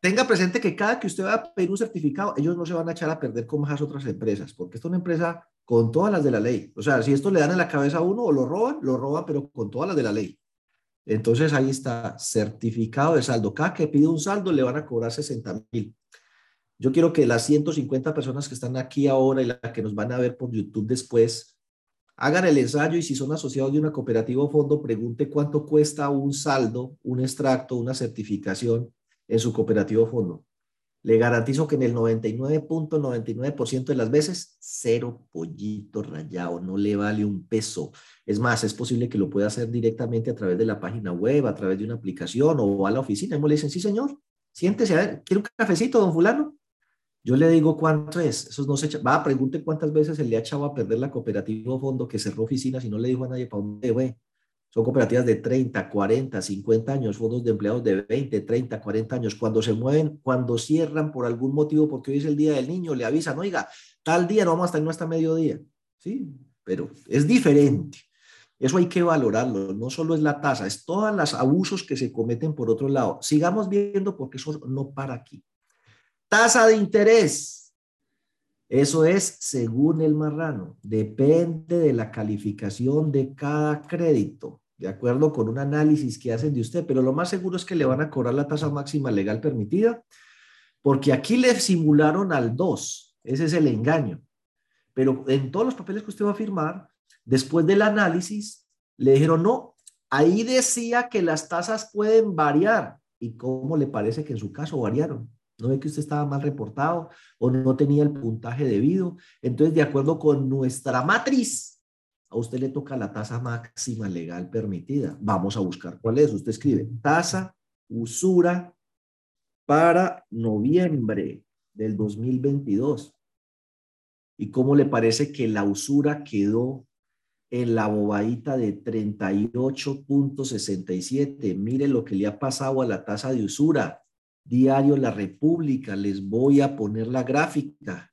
Tenga presente que cada que usted va a pedir un certificado, ellos no se van a echar a perder como esas otras empresas, porque es una empresa con todas las de la ley. O sea, si esto le dan en la cabeza a uno o lo roban, lo roban, pero con todas las de la ley. Entonces ahí está, certificado de saldo. Cada que pide un saldo le van a cobrar 60 mil. Yo quiero que las 150 personas que están aquí ahora y las que nos van a ver por YouTube después, hagan el ensayo y si son asociados de una cooperativa o fondo, pregunte cuánto cuesta un saldo, un extracto, una certificación en su cooperativo fondo. Le garantizo que en el 99.99% de las veces, cero pollito rayado, no le vale un peso. Es más, es posible que lo pueda hacer directamente a través de la página web, a través de una aplicación o a la oficina. Y le dicen, sí, señor, siéntese, a ver, ¿quiere un cafecito, don fulano? Yo le digo cuánto es. Eso no se echa. Va, pregunte cuántas veces se le ha echado a perder la cooperativa fondo que cerró oficinas y no le dijo a nadie para dónde fue. Son cooperativas de 30, 40, 50 años, fondos de empleados de 20, 30, 40 años. Cuando se mueven, cuando cierran por algún motivo, porque hoy es el día del niño, le avisan, oiga, tal día no vamos a estar no hasta mediodía. Sí, pero es diferente. Eso hay que valorarlo. No solo es la tasa, es todos los abusos que se cometen por otro lado. Sigamos viendo porque eso no para aquí. Tasa de interés. Eso es según el marrano. Depende de la calificación de cada crédito de acuerdo con un análisis que hacen de usted, pero lo más seguro es que le van a cobrar la tasa máxima legal permitida, porque aquí le simularon al 2, ese es el engaño. Pero en todos los papeles que usted va a firmar, después del análisis, le dijeron, no, ahí decía que las tasas pueden variar. ¿Y cómo le parece que en su caso variaron? ¿No ve que usted estaba mal reportado o no tenía el puntaje debido? Entonces, de acuerdo con nuestra matriz, a usted le toca la tasa máxima legal permitida. Vamos a buscar cuál es. Usted escribe tasa usura para noviembre del 2022. ¿Y cómo le parece que la usura quedó en la bobadita de 38.67? Mire lo que le ha pasado a la tasa de usura. Diario La República, les voy a poner la gráfica.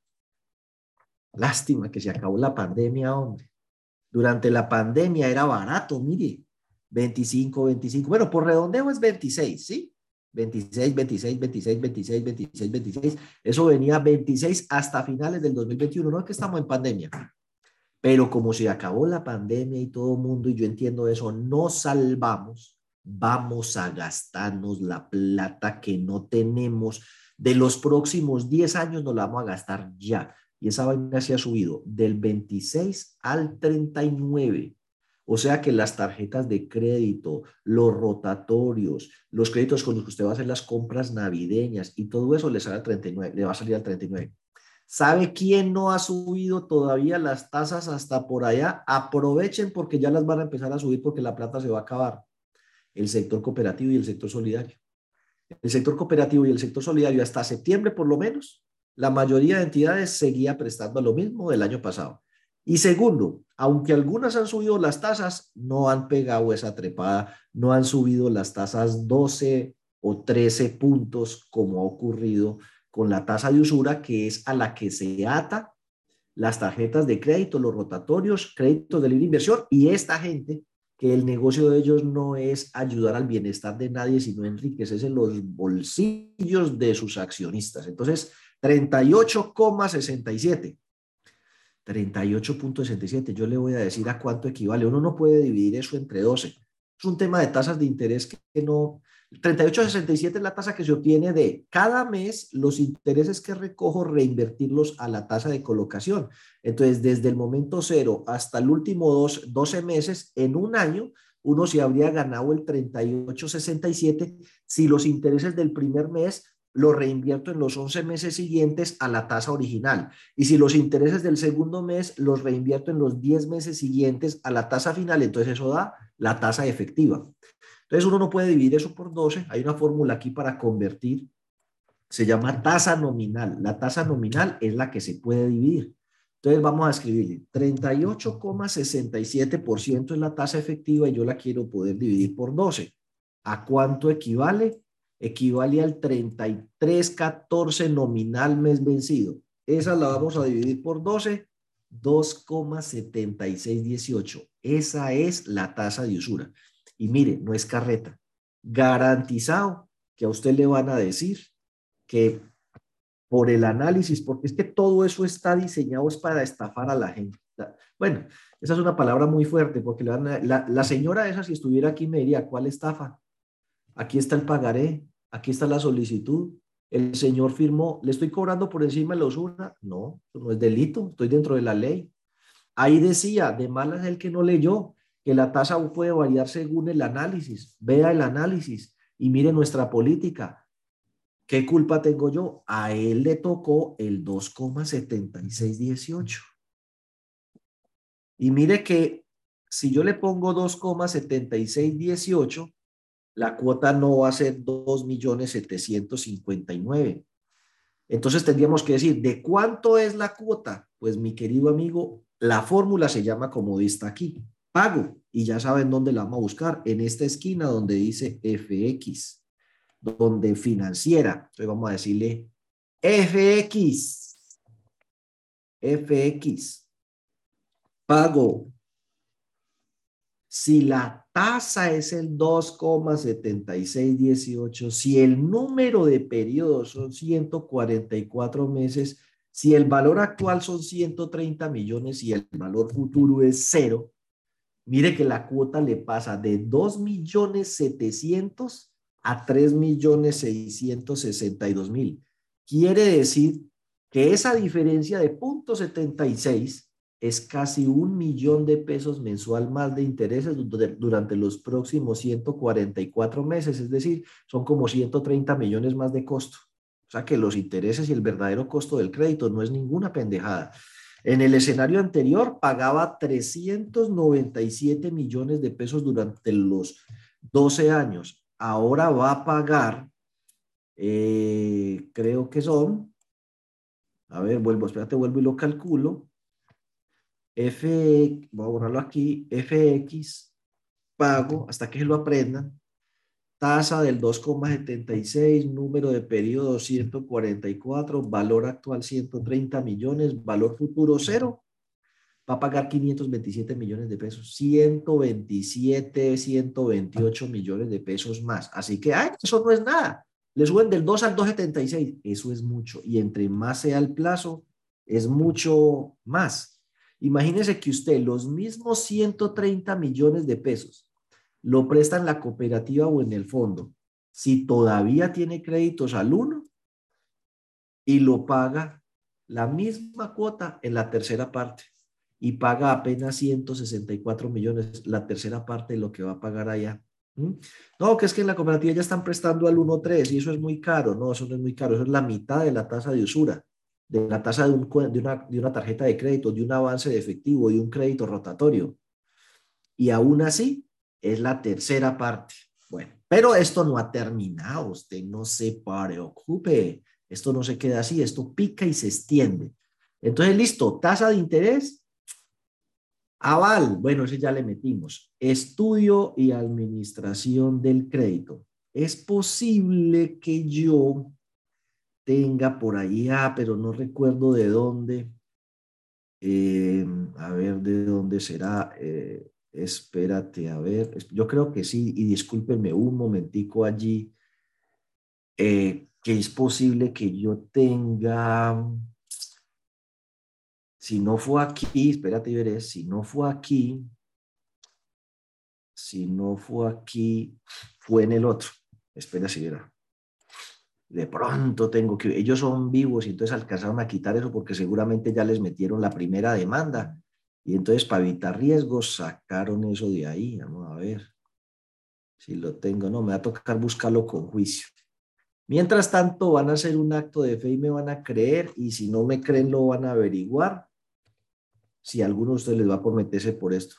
Lástima que se acabó la pandemia, hombre. Durante la pandemia era barato, mire, 25, 25. Bueno, por redondeo es 26, ¿sí? 26, 26, 26, 26, 26, 26. Eso venía 26 hasta finales del 2021. No es que estamos en pandemia. Pero como se acabó la pandemia y todo el mundo, y yo entiendo eso, no salvamos, vamos a gastarnos la plata que no tenemos. De los próximos 10 años nos la vamos a gastar ya y esa vaina se ha subido del 26 al 39. O sea que las tarjetas de crédito, los rotatorios, los créditos con los que usted va a hacer las compras navideñas y todo eso le, sale al 39, le va a salir al 39. ¿Sabe quién no ha subido todavía las tasas hasta por allá? Aprovechen porque ya las van a empezar a subir porque la plata se va a acabar. El sector cooperativo y el sector solidario. El sector cooperativo y el sector solidario hasta septiembre por lo menos la mayoría de entidades seguía prestando lo mismo del año pasado. Y segundo, aunque algunas han subido las tasas, no han pegado esa trepada, no han subido las tasas 12 o 13 puntos como ha ocurrido con la tasa de usura, que es a la que se ata las tarjetas de crédito, los rotatorios, créditos de libre inversión y esta gente que el negocio de ellos no es ayudar al bienestar de nadie, sino enriquecerse los bolsillos de sus accionistas. Entonces, 38,67. 38.67. Yo le voy a decir a cuánto equivale. Uno no puede dividir eso entre 12. Es un tema de tasas de interés que no... 38.67 es la tasa que se obtiene de cada mes los intereses que recojo reinvertirlos a la tasa de colocación. Entonces, desde el momento cero hasta el último dos, 12 meses, en un año, uno se habría ganado el 38.67 si los intereses del primer mes lo reinvierto en los 11 meses siguientes a la tasa original. Y si los intereses del segundo mes los reinvierto en los 10 meses siguientes a la tasa final, entonces eso da la tasa efectiva. Entonces uno no puede dividir eso por 12. Hay una fórmula aquí para convertir. Se llama tasa nominal. La tasa nominal es la que se puede dividir. Entonces vamos a escribir 38,67% es la tasa efectiva y yo la quiero poder dividir por 12. ¿A cuánto equivale? Equivale al 33,14 nominal mes vencido. Esa la vamos a dividir por 12, 2,7618. Esa es la tasa de usura. Y mire, no es carreta. Garantizado que a usted le van a decir que por el análisis, porque es que todo eso está diseñado es para estafar a la gente. Bueno, esa es una palabra muy fuerte, porque la, la señora esa, si estuviera aquí, me diría, ¿cuál estafa? Aquí está el pagaré, aquí está la solicitud, el señor firmó, ¿le estoy cobrando por encima de la usura? No, no es delito, estoy dentro de la ley. Ahí decía, de malas el que no leyó, que la tasa puede variar según el análisis. Vea el análisis y mire nuestra política. ¿Qué culpa tengo yo? A él le tocó el 2,7618. Y mire que si yo le pongo 2,7618, la cuota no va a ser 2.759. Entonces tendríamos que decir, ¿de cuánto es la cuota? Pues mi querido amigo, la fórmula se llama como está aquí, pago. Y ya saben dónde la vamos a buscar, en esta esquina donde dice FX, donde financiera. Entonces vamos a decirle FX, FX, pago. Si la tasa es el 2,7618, si el número de periodos son 144 meses, si el valor actual son 130 millones y el valor futuro es cero, mire que la cuota le pasa de 2 millones 700 a 3 millones 662 mil. Quiere decir que esa diferencia de 0.76 es casi un millón de pesos mensual más de intereses durante los próximos 144 meses, es decir, son como 130 millones más de costo. O sea que los intereses y el verdadero costo del crédito no es ninguna pendejada. En el escenario anterior pagaba 397 millones de pesos durante los 12 años. Ahora va a pagar, eh, creo que son, a ver, vuelvo, espérate, vuelvo y lo calculo, F, voy a borrarlo aquí, FX, pago, hasta que se lo aprendan, tasa del 2,76, número de periodo 144, valor actual 130 millones, valor futuro cero, va a pagar 527 millones de pesos, 127, 128 millones de pesos más. Así que, ay, eso no es nada. Le suben del 2 al 2,76. Eso es mucho. Y entre más sea el plazo, es mucho más. Imagínese que usted los mismos 130 millones de pesos lo presta en la cooperativa o en el fondo, si todavía tiene créditos al uno y lo paga la misma cuota en la tercera parte y paga apenas 164 millones, la tercera parte de lo que va a pagar allá. No, que es que en la cooperativa ya están prestando al 1.3 y eso es muy caro. No, eso no es muy caro, eso es la mitad de la tasa de usura de la tasa de, un, de, una, de una tarjeta de crédito, de un avance de efectivo, de un crédito rotatorio. Y aún así, es la tercera parte. Bueno, pero esto no ha terminado, usted no se preocupe, esto no se queda así, esto pica y se extiende. Entonces, listo, tasa de interés, aval, bueno, ese ya le metimos, estudio y administración del crédito. Es posible que yo tenga por ahí, ah, pero no recuerdo de dónde. Eh, a ver, ¿de dónde será? Eh, espérate, a ver, yo creo que sí, y discúlpenme un momentico allí, eh, que es posible que yo tenga, si no fue aquí, espérate veré, si no fue aquí, si no fue aquí, fue en el otro. Espera si verá de pronto tengo que, ellos son vivos y entonces alcanzaron a quitar eso porque seguramente ya les metieron la primera demanda. Y entonces para evitar riesgos sacaron eso de ahí. Vamos a ver si lo tengo. No, me va a tocar buscarlo con juicio. Mientras tanto, van a hacer un acto de fe y me van a creer y si no me creen lo van a averiguar. Si a alguno de ustedes les va a prometerse por esto.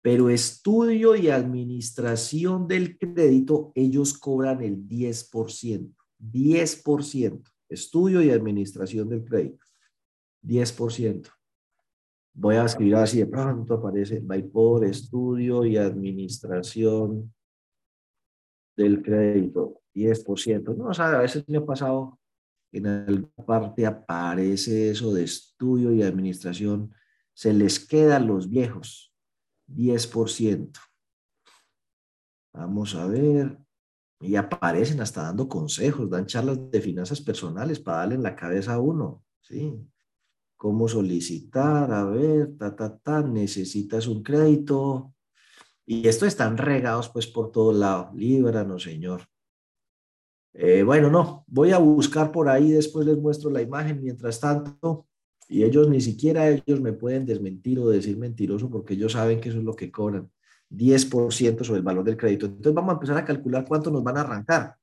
Pero estudio y administración del crédito, ellos cobran el 10%. 10%. Estudio y administración del crédito. 10%. Voy a escribir así, de pronto aparece por estudio y administración del crédito. 10%. No, o sea, a veces me ha pasado en alguna parte aparece eso de estudio y administración. Se les quedan los viejos. 10%. Vamos a ver y aparecen hasta dando consejos, dan charlas de finanzas personales para darle en la cabeza a uno, ¿sí? Cómo solicitar, a ver, ta, ta, ta, necesitas un crédito. Y esto están regados pues por todo lado. Líbranos, Señor. Eh, bueno, no, voy a buscar por ahí, después les muestro la imagen. Mientras tanto, y ellos ni siquiera ellos me pueden desmentir o decir mentiroso porque ellos saben que eso es lo que cobran. 10% sobre el valor del crédito. Entonces vamos a empezar a calcular cuánto nos van a arrancar.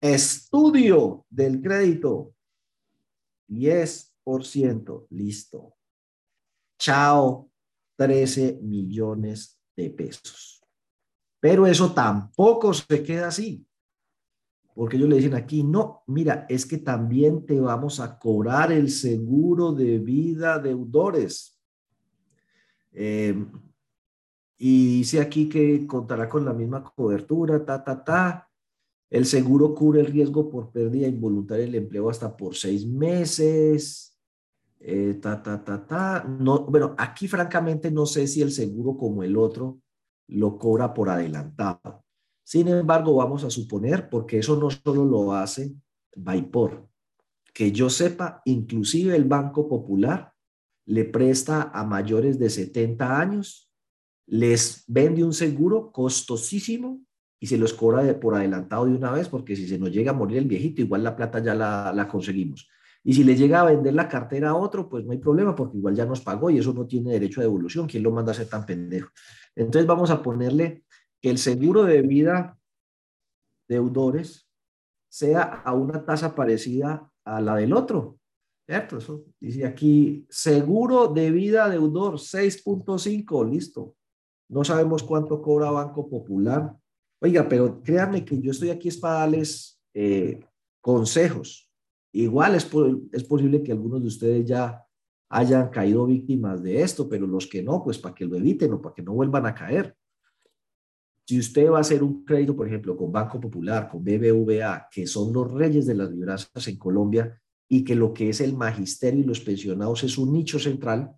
Estudio del crédito. 10%. Listo. Chao. 13 millones de pesos. Pero eso tampoco se queda así. Porque ellos le dicen aquí, no, mira, es que también te vamos a cobrar el seguro de vida deudores. Eh, y dice aquí que contará con la misma cobertura, ta, ta, ta. El seguro cubre el riesgo por pérdida involuntaria del empleo hasta por seis meses. Eh, ta, ta, ta, ta. No, bueno, aquí francamente no sé si el seguro como el otro lo cobra por adelantado. Sin embargo, vamos a suponer, porque eso no solo lo hace Vaipor, que yo sepa, inclusive el Banco Popular le presta a mayores de 70 años, les vende un seguro costosísimo y se los cobra por adelantado de una vez, porque si se nos llega a morir el viejito, igual la plata ya la, la conseguimos. Y si le llega a vender la cartera a otro, pues no hay problema, porque igual ya nos pagó y eso no tiene derecho a devolución. ¿Quién lo manda a ser tan pendejo? Entonces vamos a ponerle que el seguro de vida deudores sea a una tasa parecida a la del otro. ¿Cierto? Eso dice aquí, seguro de vida deudor 6.5, listo. No sabemos cuánto cobra Banco Popular. Oiga, pero créanme que yo estoy aquí es para darles eh, consejos. Igual es, es posible que algunos de ustedes ya hayan caído víctimas de esto, pero los que no, pues para que lo eviten o para que no vuelvan a caer. Si usted va a hacer un crédito, por ejemplo, con Banco Popular, con BBVA, que son los reyes de las libranzas en Colombia y que lo que es el magisterio y los pensionados es un nicho central,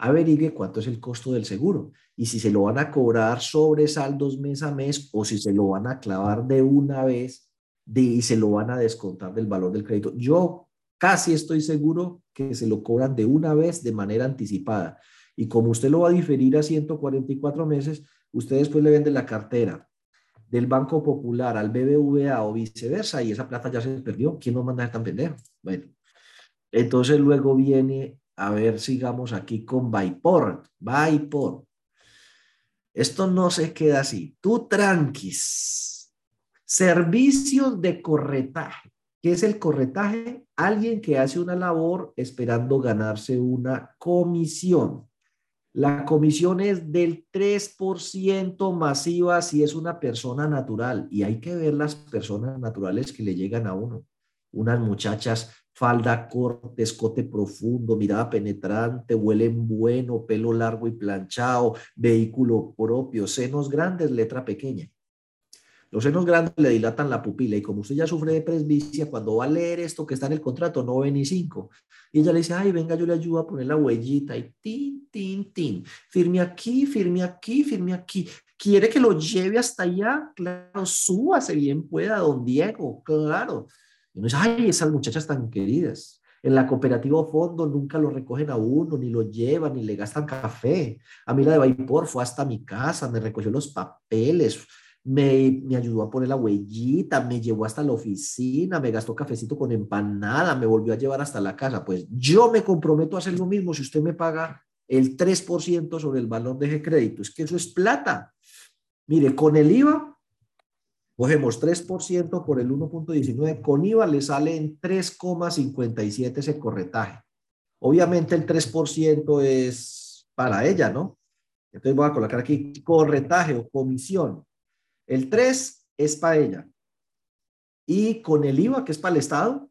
averigüe cuánto es el costo del seguro y si se lo van a cobrar sobre saldos mes a mes o si se lo van a clavar de una vez de, y se lo van a descontar del valor del crédito. Yo casi estoy seguro que se lo cobran de una vez de manera anticipada. Y como usted lo va a diferir a 144 meses, usted después le vende la cartera del Banco Popular al BBVA o viceversa y esa plata ya se perdió. ¿Quién nos manda a ser tan pendejo? Bueno, entonces luego viene, a ver, sigamos aquí con Vaipor. Vaipor. Esto no se queda así. Tú tranquis. Servicios de corretaje. ¿Qué es el corretaje? Alguien que hace una labor esperando ganarse una comisión. La comisión es del 3% masiva si es una persona natural. Y hay que ver las personas naturales que le llegan a uno. Unas muchachas, falda corta, escote profundo, mirada penetrante, huelen bueno, pelo largo y planchado, vehículo propio, senos grandes, letra pequeña. Los senos grandes le dilatan la pupila y como usted ya sufre de presbicia, cuando va a leer esto que está en el contrato, no ve ni cinco. Y ella le dice, ay, venga, yo le ayudo a poner la huellita y tin, tin, tin. Firme aquí, firme aquí, firme aquí. ¿Quiere que lo lleve hasta allá? Claro, súbase bien pueda, don Diego, claro. Y no dice, ay, esas muchachas tan queridas. En la cooperativa fondo nunca lo recogen a uno, ni lo llevan, ni le gastan café. A mí la de Vaipor fue hasta mi casa, me recogió los papeles, me, me, ayudó a poner la huellita, me llevó hasta la oficina, me gastó cafecito con empanada, me volvió a llevar hasta la casa. Pues yo me comprometo a hacer lo mismo si usted me paga el 3% sobre el valor de ese crédito. Es que eso es plata. Mire, con el IVA, cogemos 3% por el 1.19, con IVA le sale en 3,57 ese corretaje. Obviamente el 3% es para ella, ¿no? Entonces voy a colocar aquí corretaje o comisión. El 3 es para ella. Y con el IVA, que es para el Estado,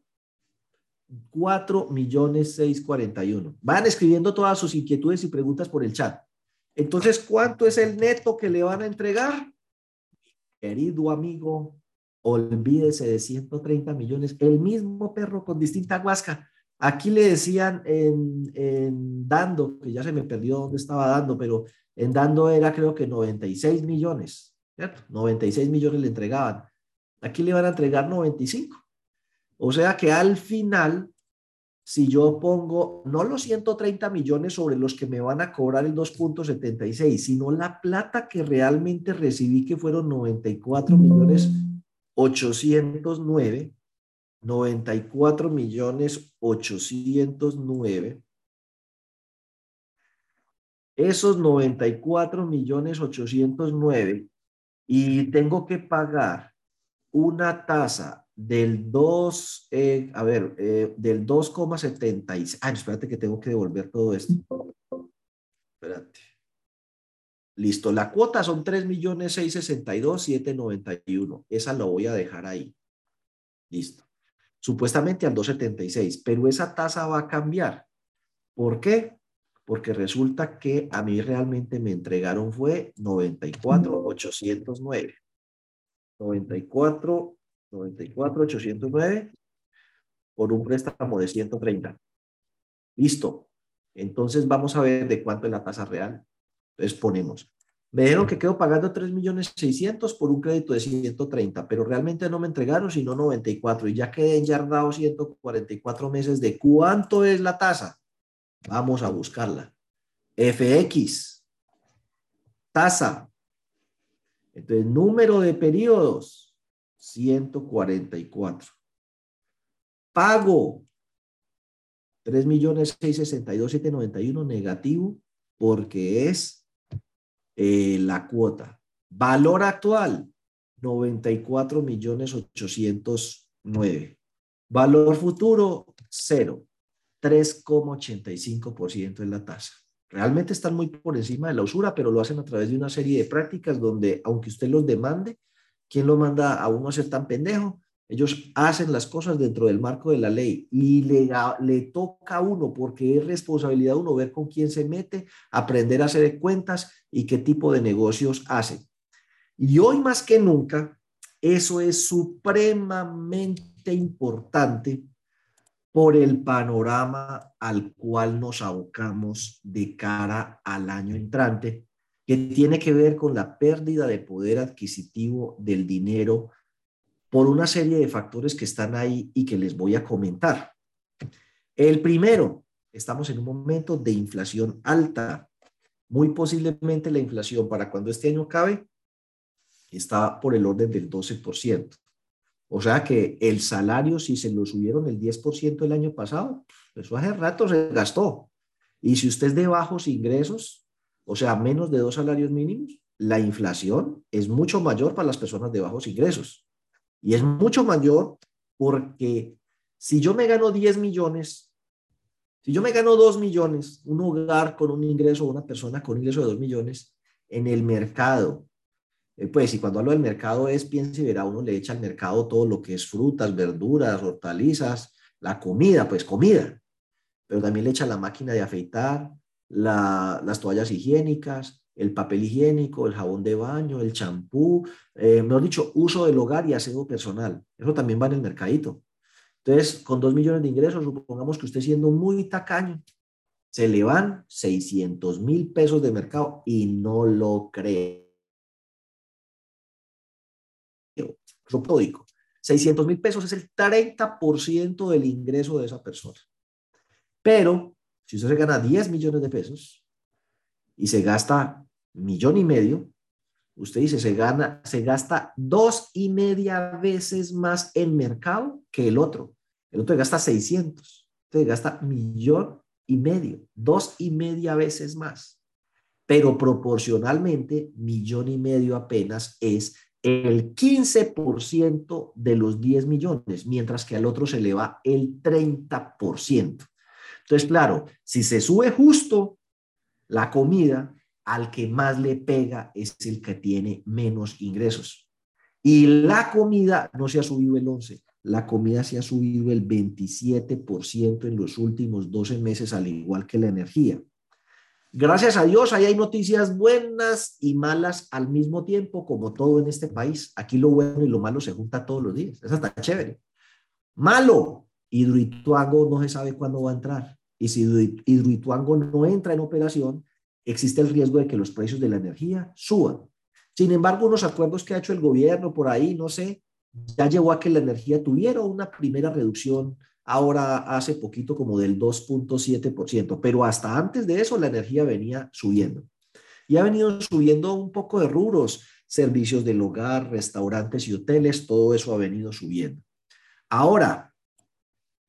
4 millones 641. Van escribiendo todas sus inquietudes y preguntas por el chat. Entonces, ¿cuánto es el neto que le van a entregar? Querido amigo, olvídese de 130 millones. El mismo perro con distinta guasca. Aquí le decían en, en Dando, que ya se me perdió dónde estaba Dando, pero en Dando era creo que 96 millones. 96 millones le entregaban. Aquí le van a entregar 95. O sea que al final, si yo pongo no los 130 millones sobre los que me van a cobrar el 2.76, sino la plata que realmente recibí, que fueron 94 millones 809, 94 millones 809. Esos 94 millones 809 y tengo que pagar una tasa del 2, eh, a ver, eh, del 2,76. Ay, espérate que tengo que devolver todo esto. Espérate. Listo, la cuota son 3.662.791. Esa lo voy a dejar ahí. Listo. Supuestamente al 2.76, pero esa tasa va a cambiar. ¿Por qué? Porque resulta que a mí realmente me entregaron fue 94.809. 94, 94.809 por un préstamo de 130. Listo. Entonces vamos a ver de cuánto es la tasa real. Entonces ponemos me dijeron que quedo pagando 3 millones 600 por un crédito de 130, pero realmente no me entregaron sino 94 y ya quedé enyardado 144 meses de cuánto es la tasa. Vamos a buscarla. FX, tasa. Entonces, número de periodos, 144. Pago, 3 millones 662 791 negativo porque es eh, la cuota. Valor actual, 94 millones 809. Valor futuro, cero. 3,85% es la tasa. Realmente están muy por encima de la usura, pero lo hacen a través de una serie de prácticas donde, aunque usted los demande, ¿quién lo manda a uno a ser tan pendejo? Ellos hacen las cosas dentro del marco de la ley y le, le toca a uno, porque es responsabilidad de uno ver con quién se mete, aprender a hacer cuentas y qué tipo de negocios hace. Y hoy más que nunca, eso es supremamente importante por el panorama al cual nos abocamos de cara al año entrante, que tiene que ver con la pérdida de poder adquisitivo del dinero por una serie de factores que están ahí y que les voy a comentar. El primero, estamos en un momento de inflación alta. Muy posiblemente la inflación para cuando este año acabe está por el orden del 12%. O sea que el salario, si se lo subieron el 10% el año pasado, eso hace rato se gastó. Y si usted es de bajos ingresos, o sea, menos de dos salarios mínimos, la inflación es mucho mayor para las personas de bajos ingresos. Y es mucho mayor porque si yo me gano 10 millones, si yo me gano 2 millones, un hogar con un ingreso, una persona con un ingreso de 2 millones, en el mercado, eh, pues, y cuando hablo del mercado es, piense y verá, uno le echa al mercado todo lo que es frutas, verduras, hortalizas, la comida, pues comida, pero también le echa la máquina de afeitar, las toallas higiénicas, el papel higiénico, el jabón de baño, el champú, eh, mejor dicho, uso del hogar y aseo personal. Eso también va en el mercadito. Entonces, con dos millones de ingresos, supongamos que usted siendo muy tacaño, se le van 600 mil pesos de mercado y no lo cree. Pródico. 600 mil pesos es el 30% del ingreso de esa persona. Pero si usted se gana 10 millones de pesos, y se gasta millón y medio, usted dice, se gana, se gasta dos y media veces más en mercado que el otro. El otro gasta 600, usted gasta millón y medio, dos y media veces más. Pero proporcionalmente, millón y medio apenas es el 15% de los 10 millones, mientras que al otro se le va el 30%. Entonces, claro, si se sube justo la comida al que más le pega es el que tiene menos ingresos. Y la comida no se ha subido el 11, la comida se ha subido el 27% en los últimos 12 meses, al igual que la energía. Gracias a Dios, ahí hay noticias buenas y malas al mismo tiempo, como todo en este país. Aquí lo bueno y lo malo se junta todos los días. Eso está chévere. Malo, Hidroituango no se sabe cuándo va a entrar. Y si Hidroituango no entra en operación, existe el riesgo de que los precios de la energía suban. Sin embargo, unos acuerdos que ha hecho el gobierno por ahí, no sé, ya llevó a que la energía tuviera una primera reducción ahora hace poquito como del 2.7%, pero hasta antes de eso la energía venía subiendo. Y ha venido subiendo un poco de rubros, servicios del hogar, restaurantes y hoteles, todo eso ha venido subiendo. Ahora,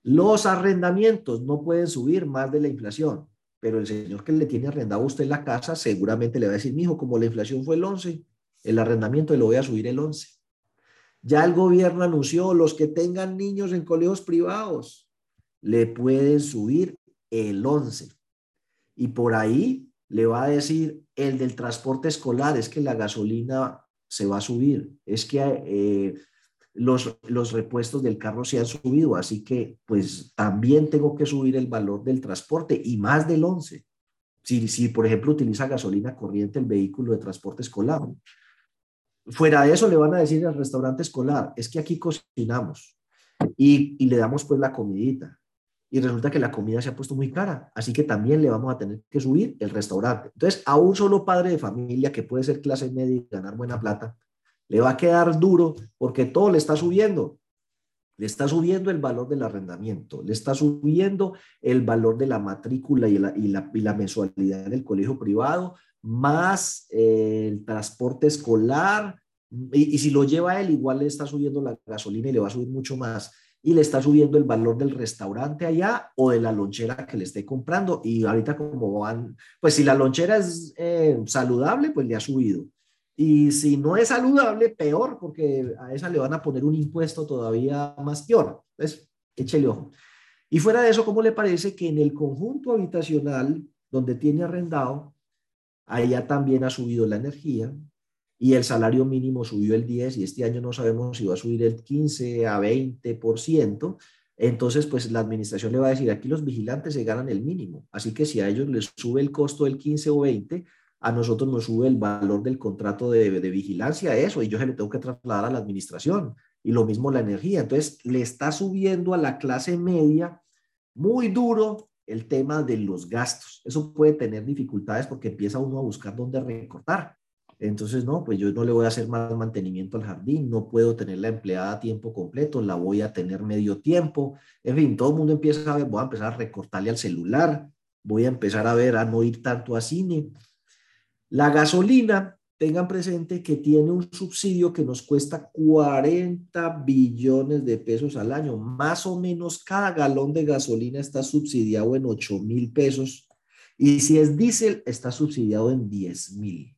los arrendamientos no pueden subir más de la inflación, pero el señor que le tiene arrendado a usted la casa seguramente le va a decir, mijo, como la inflación fue el 11, el arrendamiento lo voy a subir el 11. Ya el gobierno anunció, los que tengan niños en colegios privados, le pueden subir el 11. Y por ahí le va a decir el del transporte escolar, es que la gasolina se va a subir, es que eh, los, los repuestos del carro se han subido, así que pues también tengo que subir el valor del transporte y más del 11. Si, si por ejemplo, utiliza gasolina corriente el vehículo de transporte escolar. Fuera de eso, le van a decir al restaurante escolar, es que aquí cocinamos y, y le damos pues la comidita y resulta que la comida se ha puesto muy cara, así que también le vamos a tener que subir el restaurante. Entonces, a un solo padre de familia que puede ser clase media y ganar buena plata, le va a quedar duro porque todo le está subiendo. Le está subiendo el valor del arrendamiento, le está subiendo el valor de la matrícula y la, y la, mensualidad del colegio privado, más eh, el transporte escolar. Y, y si lo lleva él, igual le está subiendo la gasolina y le va a subir mucho más y le está subiendo el valor del restaurante allá o de la lonchera que le esté comprando. Y ahorita como van, pues si la lonchera es eh, saludable, pues le ha subido. Y si no es saludable, peor, porque a esa le van a poner un impuesto todavía más peor. Entonces, échele ojo. Y fuera de eso, ¿cómo le parece que en el conjunto habitacional donde tiene arrendado, allá también ha subido la energía, y el salario mínimo subió el 10 y este año no sabemos si va a subir el 15 a 20%, entonces pues la administración le va a decir, aquí los vigilantes se ganan el mínimo, así que si a ellos les sube el costo del 15 o 20, a nosotros nos sube el valor del contrato de, de vigilancia, eso, y yo se lo tengo que trasladar a la administración, y lo mismo la energía, entonces le está subiendo a la clase media muy duro el tema de los gastos. Eso puede tener dificultades porque empieza uno a buscar dónde recortar. Entonces, no, pues yo no le voy a hacer más mantenimiento al jardín, no puedo tener la empleada a tiempo completo, la voy a tener medio tiempo. En fin, todo el mundo empieza a ver, voy a empezar a recortarle al celular, voy a empezar a ver, a no ir tanto a cine. La gasolina, tengan presente que tiene un subsidio que nos cuesta 40 billones de pesos al año. Más o menos cada galón de gasolina está subsidiado en 8 mil pesos. Y si es diésel, está subsidiado en 10 mil.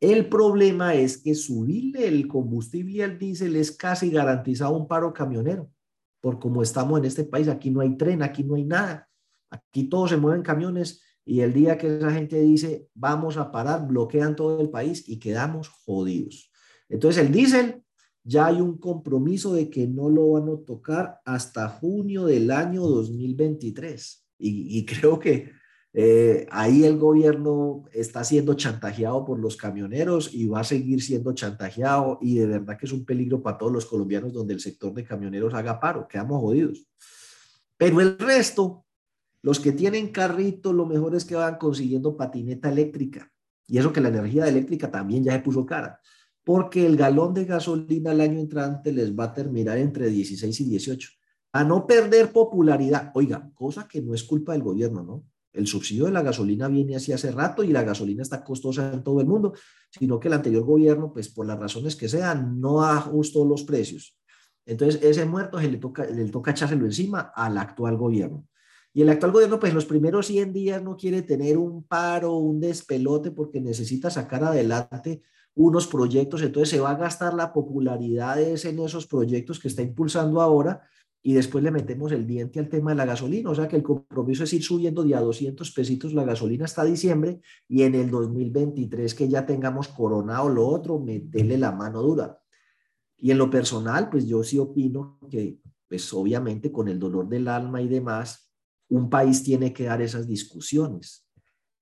El problema es que subirle el combustible al diésel es casi garantizado un paro camionero, por como estamos en este país, aquí no hay tren, aquí no hay nada, aquí todos se mueven camiones y el día que esa gente dice vamos a parar, bloquean todo el país y quedamos jodidos. Entonces el diésel ya hay un compromiso de que no lo van a tocar hasta junio del año 2023 y, y creo que eh, ahí el gobierno está siendo chantajeado por los camioneros y va a seguir siendo chantajeado y de verdad que es un peligro para todos los colombianos donde el sector de camioneros haga paro, quedamos jodidos. Pero el resto, los que tienen carrito, lo mejor es que van consiguiendo patineta eléctrica. Y eso que la energía eléctrica también ya se puso cara, porque el galón de gasolina el año entrante les va a terminar entre 16 y 18. A no perder popularidad, oiga, cosa que no es culpa del gobierno, ¿no? El subsidio de la gasolina viene así hace rato y la gasolina está costosa en todo el mundo, sino que el anterior gobierno, pues por las razones que sean, no ajustó los precios. Entonces, ese muerto se le toca, le toca echárselo encima al actual gobierno. Y el actual gobierno, pues los primeros 100 días no quiere tener un paro, un despelote, porque necesita sacar adelante unos proyectos, entonces se va a gastar la popularidad en esos proyectos que está impulsando ahora y después le metemos el diente al tema de la gasolina, o sea que el compromiso es ir subiendo de a 200 pesitos la gasolina hasta diciembre y en el 2023 que ya tengamos coronado lo otro, meterle la mano dura. Y en lo personal, pues yo sí opino que, pues obviamente con el dolor del alma y demás, un país tiene que dar esas discusiones.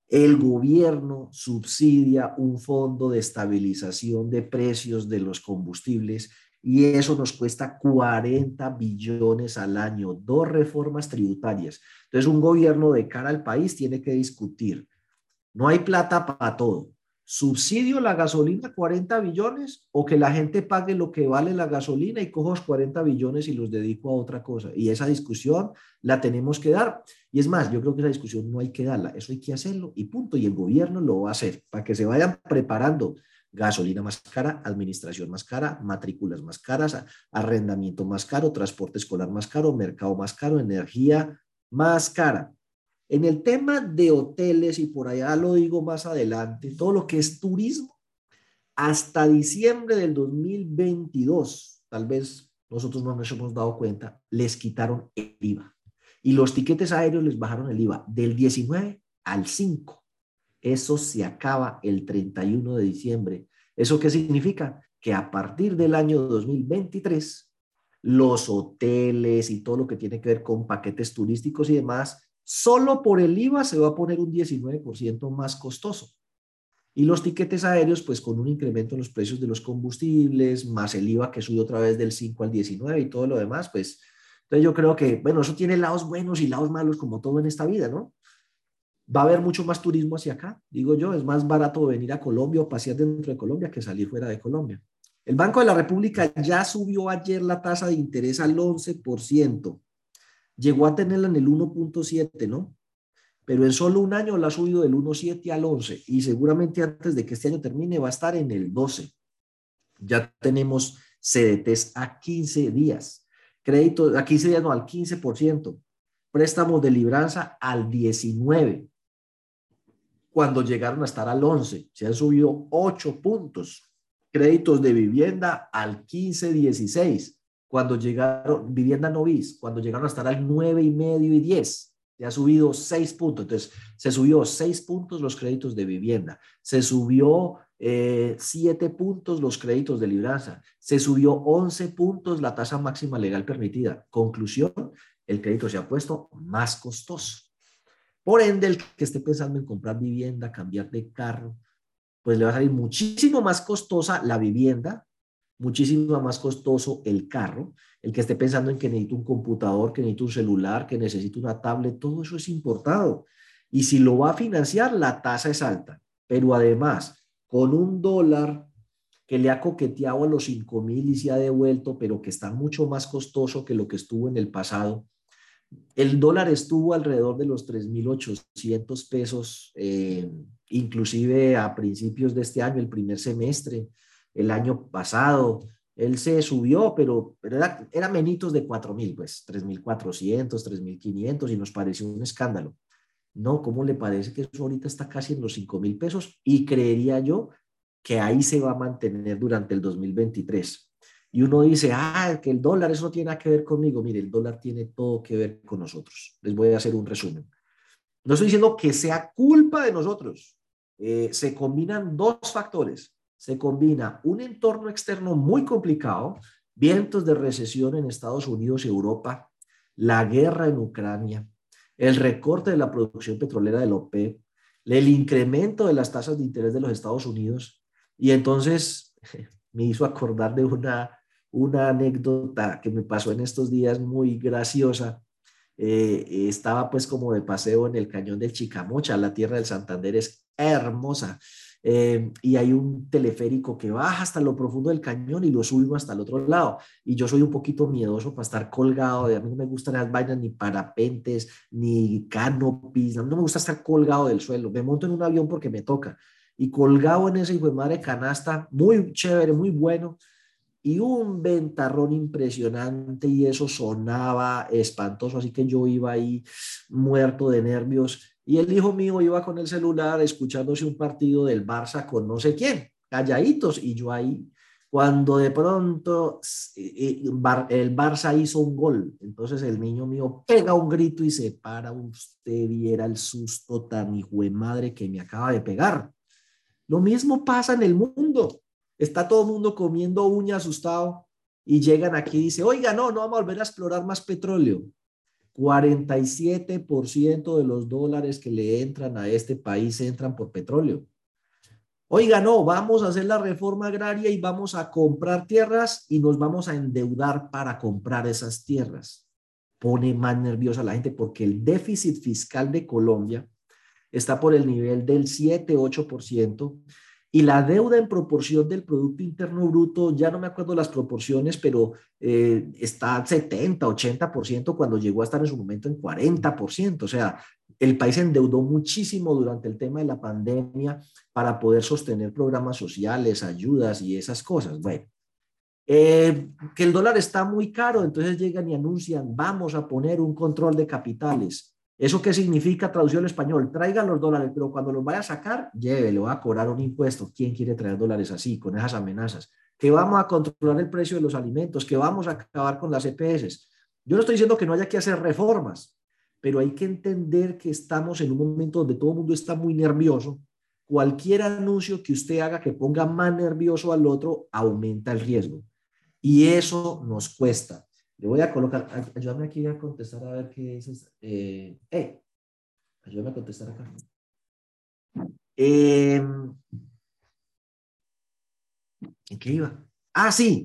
El gobierno subsidia un fondo de estabilización de precios de los combustibles y eso nos cuesta 40 billones al año, dos reformas tributarias. Entonces, un gobierno de cara al país tiene que discutir. No hay plata para todo. ¿Subsidio la gasolina 40 billones o que la gente pague lo que vale la gasolina y cojo los 40 billones y los dedico a otra cosa? Y esa discusión la tenemos que dar. Y es más, yo creo que esa discusión no hay que darla, eso hay que hacerlo y punto. Y el gobierno lo va a hacer para que se vayan preparando gasolina más cara, administración más cara, matrículas más caras, arrendamiento más caro, transporte escolar más caro, mercado más caro, energía más cara. En el tema de hoteles, y por allá lo digo más adelante, todo lo que es turismo, hasta diciembre del 2022, tal vez nosotros no nos hemos dado cuenta, les quitaron el IVA. Y los tiquetes aéreos les bajaron el IVA del 19 al 5. Eso se acaba el 31 de diciembre. ¿Eso qué significa? que a partir del año 2023, los hoteles y todo lo que tiene que ver con paquetes turísticos y demás, solo por el IVA se va a poner un 19% más costoso. Y los tiquetes aéreos, pues con un incremento en los precios de los combustibles, más el IVA que sube otra vez del 5 al 19 y todo lo demás, pues entonces yo creo que, bueno, eso tiene lados buenos y lados malos como todo en esta vida, ¿no? Va a haber mucho más turismo hacia acá, digo yo, es más barato venir a Colombia o pasear dentro de Colombia que salir fuera de Colombia. El Banco de la República ya subió ayer la tasa de interés al 11%. Llegó a tenerla en el 1.7, ¿no? pero en solo un año la ha subido del 1.7 al 11 y seguramente antes de que este año termine va a estar en el 12. Ya tenemos CDTs a 15 días, créditos a 15 días, no, al 15%, préstamos de libranza al 19, cuando llegaron a estar al 11, se han subido 8 puntos, créditos de vivienda al 15, 16, cuando llegaron, vivienda novis, cuando llegaron a estar al 9 y medio y 10 se ha subido seis puntos. Entonces, se subió seis puntos los créditos de vivienda, se subió eh, siete puntos los créditos de libranza, se subió once puntos la tasa máxima legal permitida. Conclusión, el crédito se ha puesto más costoso. Por ende, el que esté pensando en comprar vivienda, cambiar de carro, pues le va a salir muchísimo más costosa la vivienda muchísimo más costoso el carro, el que esté pensando en que necesito un computador, que necesito un celular, que necesito una tablet, todo eso es importado. Y si lo va a financiar, la tasa es alta. Pero además, con un dólar que le ha coqueteado a los 5 mil y se ha devuelto, pero que está mucho más costoso que lo que estuvo en el pasado. El dólar estuvo alrededor de los 3.800 pesos, eh, inclusive a principios de este año, el primer semestre el año pasado. Él se subió, pero, pero era, era menitos de 4.000, pues 3.400, 3.500 y nos pareció un escándalo. No, ¿cómo le parece que eso ahorita está casi en los 5.000 pesos? Y creería yo que ahí se va a mantener durante el 2023. Y uno dice, ah, que el dólar, eso no tiene nada que ver conmigo. Mire, el dólar tiene todo que ver con nosotros. Les voy a hacer un resumen. No estoy diciendo que sea culpa de nosotros. Eh, se combinan dos factores se combina un entorno externo muy complicado, vientos de recesión en Estados Unidos y Europa, la guerra en Ucrania, el recorte de la producción petrolera del OPEP, el incremento de las tasas de interés de los Estados Unidos. Y entonces me hizo acordar de una, una anécdota que me pasó en estos días muy graciosa. Eh, estaba pues como de paseo en el cañón del Chicamocha, la tierra del Santander es hermosa. Eh, y hay un teleférico que baja hasta lo profundo del cañón y lo sube hasta el otro lado. Y yo soy un poquito miedoso para estar colgado, a mí no me gustan las vainas ni parapentes, ni canopies, no me gusta estar colgado del suelo. Me monto en un avión porque me toca. Y colgado en ese hijo de madre canasta, muy chévere, muy bueno. Y un ventarrón impresionante y eso sonaba espantoso, así que yo iba ahí muerto de nervios y el hijo mío iba con el celular escuchándose un partido del Barça con no sé quién, calladitos, y yo ahí, cuando de pronto eh, el Barça hizo un gol, entonces el niño mío pega un grito y se para, usted viera el susto tan hijo de madre que me acaba de pegar. Lo mismo pasa en el mundo. Está todo el mundo comiendo uña asustado y llegan aquí y dice, oiga, no, no vamos a volver a explorar más petróleo. 47% de los dólares que le entran a este país entran por petróleo. Oiga, no, vamos a hacer la reforma agraria y vamos a comprar tierras y nos vamos a endeudar para comprar esas tierras. Pone más nerviosa a la gente porque el déficit fiscal de Colombia está por el nivel del 7-8% y la deuda en proporción del Producto Interno Bruto, ya no me acuerdo las proporciones, pero eh, está 70, 80% cuando llegó a estar en su momento en 40%. O sea, el país endeudó muchísimo durante el tema de la pandemia para poder sostener programas sociales, ayudas y esas cosas. Bueno, eh, que el dólar está muy caro, entonces llegan y anuncian, vamos a poner un control de capitales. ¿Eso qué significa traducción al español? Traigan los dólares, pero cuando los vaya a sacar, lleve, le va a cobrar un impuesto. ¿Quién quiere traer dólares así, con esas amenazas? Que vamos a controlar el precio de los alimentos, que vamos a acabar con las EPS. Yo no estoy diciendo que no haya que hacer reformas, pero hay que entender que estamos en un momento donde todo el mundo está muy nervioso cualquier anuncio que usted haga que ponga más nervioso al otro aumenta el riesgo. Y eso nos cuesta. Le voy a colocar, ayúdame aquí a contestar a ver qué es. Eh, ayúdame a contestar acá. Eh, ¿En qué iba? Ah, sí.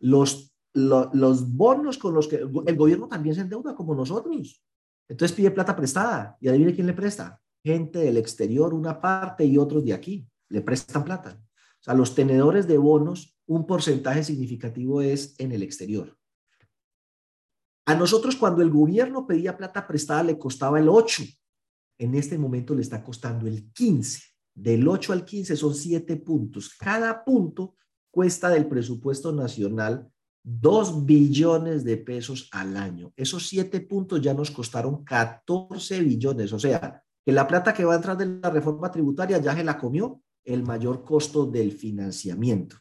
Los, los bonos con los que el gobierno también se endeuda como nosotros. Entonces pide plata prestada. Y adivine quién le presta. Gente del exterior, una parte y otros de aquí. Le prestan plata. O sea, los tenedores de bonos, un porcentaje significativo es en el exterior. A nosotros cuando el gobierno pedía plata prestada le costaba el 8 en este momento le está costando el 15. Del 8 al 15 son 7 puntos. Cada punto cuesta del presupuesto nacional 2 billones de pesos al año. Esos 7 puntos ya nos costaron 14 billones. O sea, que la plata que va a entrar de la reforma tributaria ya se la comió el mayor costo del financiamiento.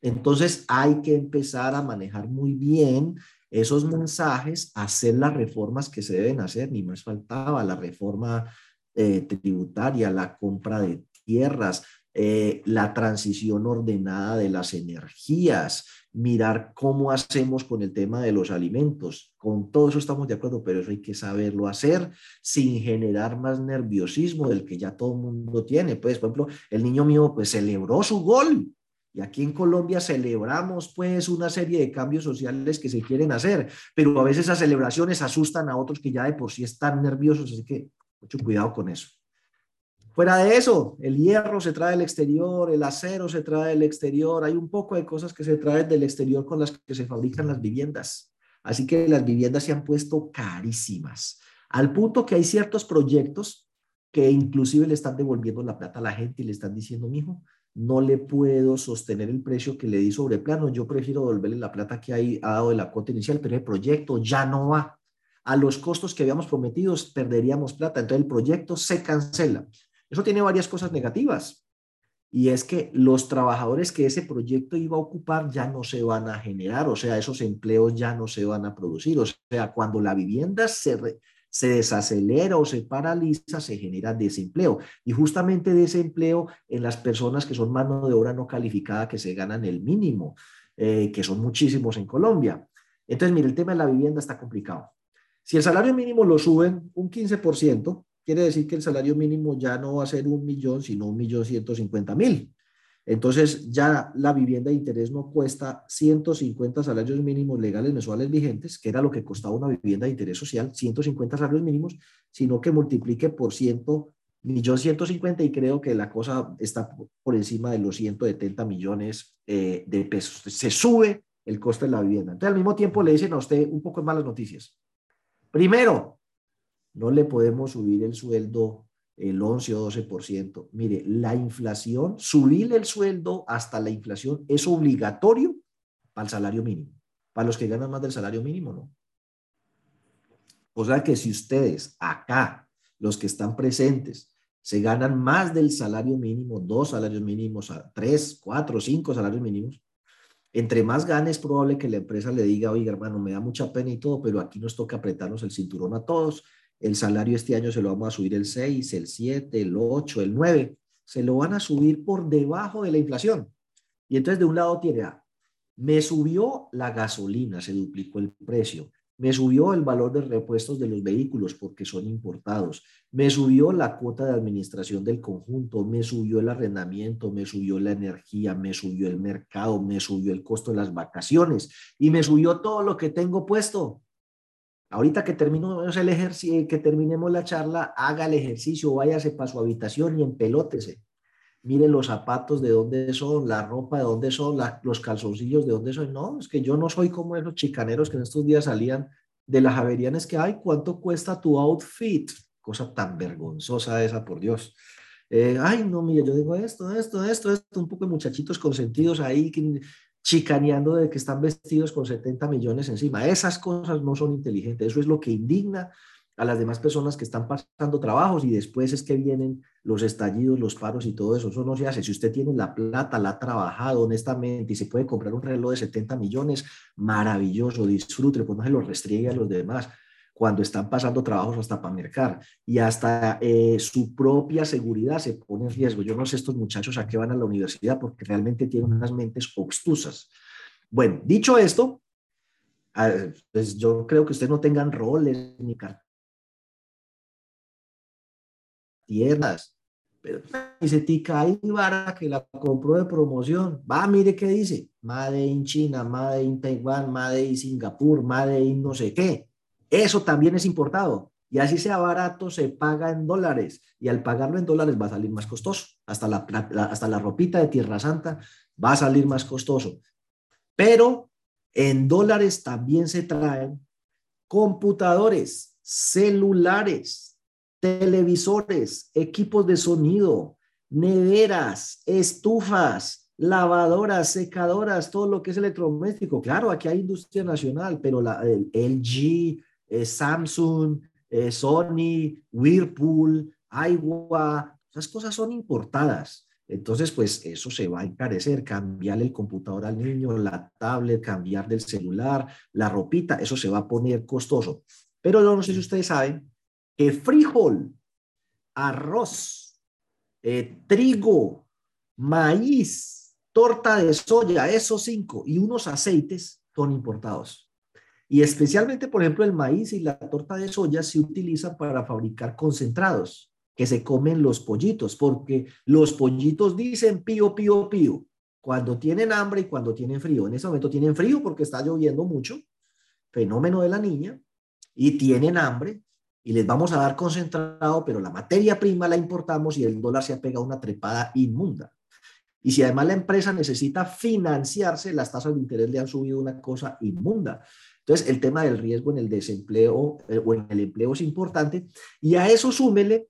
Entonces hay que empezar a manejar muy bien esos mensajes, hacer las reformas que se deben hacer, ni más faltaba la reforma eh, tributaria, la compra de tierras, eh, la transición ordenada de las energías, mirar cómo hacemos con el tema de los alimentos. Con todo eso estamos de acuerdo, pero eso hay que saberlo hacer sin generar más nerviosismo del que ya todo el mundo tiene. Pues, por ejemplo, el niño mío pues celebró su gol y aquí en Colombia celebramos pues una serie de cambios sociales que se quieren hacer, pero a veces esas celebraciones asustan a otros que ya de por sí están nerviosos, así que mucho cuidado con eso. Fuera de eso, el hierro se trae del exterior, el acero se trae del exterior, hay un poco de cosas que se traen del exterior con las que se fabrican las viviendas. Así que las viviendas se han puesto carísimas, al punto que hay ciertos proyectos que inclusive le están devolviendo la plata a la gente y le están diciendo, mijo, no le puedo sostener el precio que le di sobre plano, yo prefiero devolverle la plata que hay, ha dado de la cuota inicial, pero el proyecto ya no va. A los costos que habíamos prometido perderíamos plata, entonces el proyecto se cancela. Eso tiene varias cosas negativas. Y es que los trabajadores que ese proyecto iba a ocupar ya no se van a generar, o sea, esos empleos ya no se van a producir, o sea, cuando la vivienda se, se desacelera o se paraliza, se genera desempleo. Y justamente desempleo en las personas que son mano de obra no calificada, que se ganan el mínimo, eh, que son muchísimos en Colombia. Entonces, mire, el tema de la vivienda está complicado. Si el salario mínimo lo suben un 15%, quiere decir que el salario mínimo ya no va a ser un millón, sino un millón ciento cincuenta mil. Entonces ya la vivienda de interés no cuesta 150 salarios mínimos legales mensuales vigentes, que era lo que costaba una vivienda de interés social, 150 salarios mínimos, sino que multiplique por 100, millón 150 y creo que la cosa está por encima de los 170 millones eh, de pesos. Se sube el costo de la vivienda. Entonces al mismo tiempo le dicen a usted un poco de malas noticias. Primero, no le podemos subir el sueldo el 11 o 12%. Mire, la inflación, subir el sueldo hasta la inflación es obligatorio para el salario mínimo. Para los que ganan más del salario mínimo, no. O sea que si ustedes acá, los que están presentes, se ganan más del salario mínimo, dos salarios mínimos, tres, cuatro, cinco salarios mínimos, entre más gane es probable que la empresa le diga, oye hermano, me da mucha pena y todo, pero aquí nos toca apretarnos el cinturón a todos el salario este año se lo vamos a subir el 6, el 7, el 8, el 9. Se lo van a subir por debajo de la inflación. Y entonces de un lado tiene, me subió la gasolina, se duplicó el precio. Me subió el valor de repuestos de los vehículos porque son importados. Me subió la cuota de administración del conjunto. Me subió el arrendamiento. Me subió la energía. Me subió el mercado. Me subió el costo de las vacaciones. Y me subió todo lo que tengo puesto. Ahorita que terminemos el que terminemos la charla, haga el ejercicio, váyase para su habitación y empelótese. Mire los zapatos de dónde son, la ropa de dónde son, los calzoncillos de dónde son. No, es que yo no soy como esos chicaneros que en estos días salían de las averianas que hay. ¿Cuánto cuesta tu outfit? Cosa tan vergonzosa esa, por Dios. Eh, ay, no, mire, yo digo esto, esto, esto, esto, un poco de muchachitos consentidos ahí que chicaneando de que están vestidos con 70 millones encima. Esas cosas no son inteligentes. Eso es lo que indigna a las demás personas que están pasando trabajos y después es que vienen los estallidos, los paros y todo eso. Eso no se hace. Si usted tiene la plata, la ha trabajado honestamente y se puede comprar un reloj de 70 millones, maravilloso, disfrute, pues no se lo restriegue a los demás. Cuando están pasando trabajos hasta para mercar y hasta eh, su propia seguridad se pone en riesgo. Yo no sé estos muchachos a qué van a la universidad porque realmente tienen unas mentes obtusas. Bueno, dicho esto, pues yo creo que ustedes no tengan roles ni tierras, pero dice tica vara que la compró de promoción. Va, mire qué dice. Made in China, Made in Taiwán, Made in Singapur, Made in no sé qué. Eso también es importado. Y así sea barato, se paga en dólares. Y al pagarlo en dólares va a salir más costoso. Hasta la, hasta la ropita de Tierra Santa va a salir más costoso. Pero en dólares también se traen computadores, celulares, televisores, equipos de sonido, neveras, estufas, lavadoras, secadoras, todo lo que es electrodoméstico. Claro, aquí hay industria nacional, pero la, el LG, Samsung, Sony, Whirlpool, Aiwa, esas cosas son importadas. Entonces, pues eso se va a encarecer, cambiarle el computador al niño, la tablet, cambiar del celular, la ropita, eso se va a poner costoso. Pero no sé si ustedes saben que frijol, arroz, eh, trigo, maíz, torta de soya, esos cinco, y unos aceites son importados. Y especialmente, por ejemplo, el maíz y la torta de soya se utilizan para fabricar concentrados que se comen los pollitos, porque los pollitos dicen pío, pío, pío, cuando tienen hambre y cuando tienen frío. En ese momento tienen frío porque está lloviendo mucho, fenómeno de la niña, y tienen hambre y les vamos a dar concentrado, pero la materia prima la importamos y el dólar se ha pegado una trepada inmunda. Y si además la empresa necesita financiarse, las tasas de interés le han subido una cosa inmunda. Entonces, el tema del riesgo en el desempleo eh, o en el empleo es importante. Y a eso súmele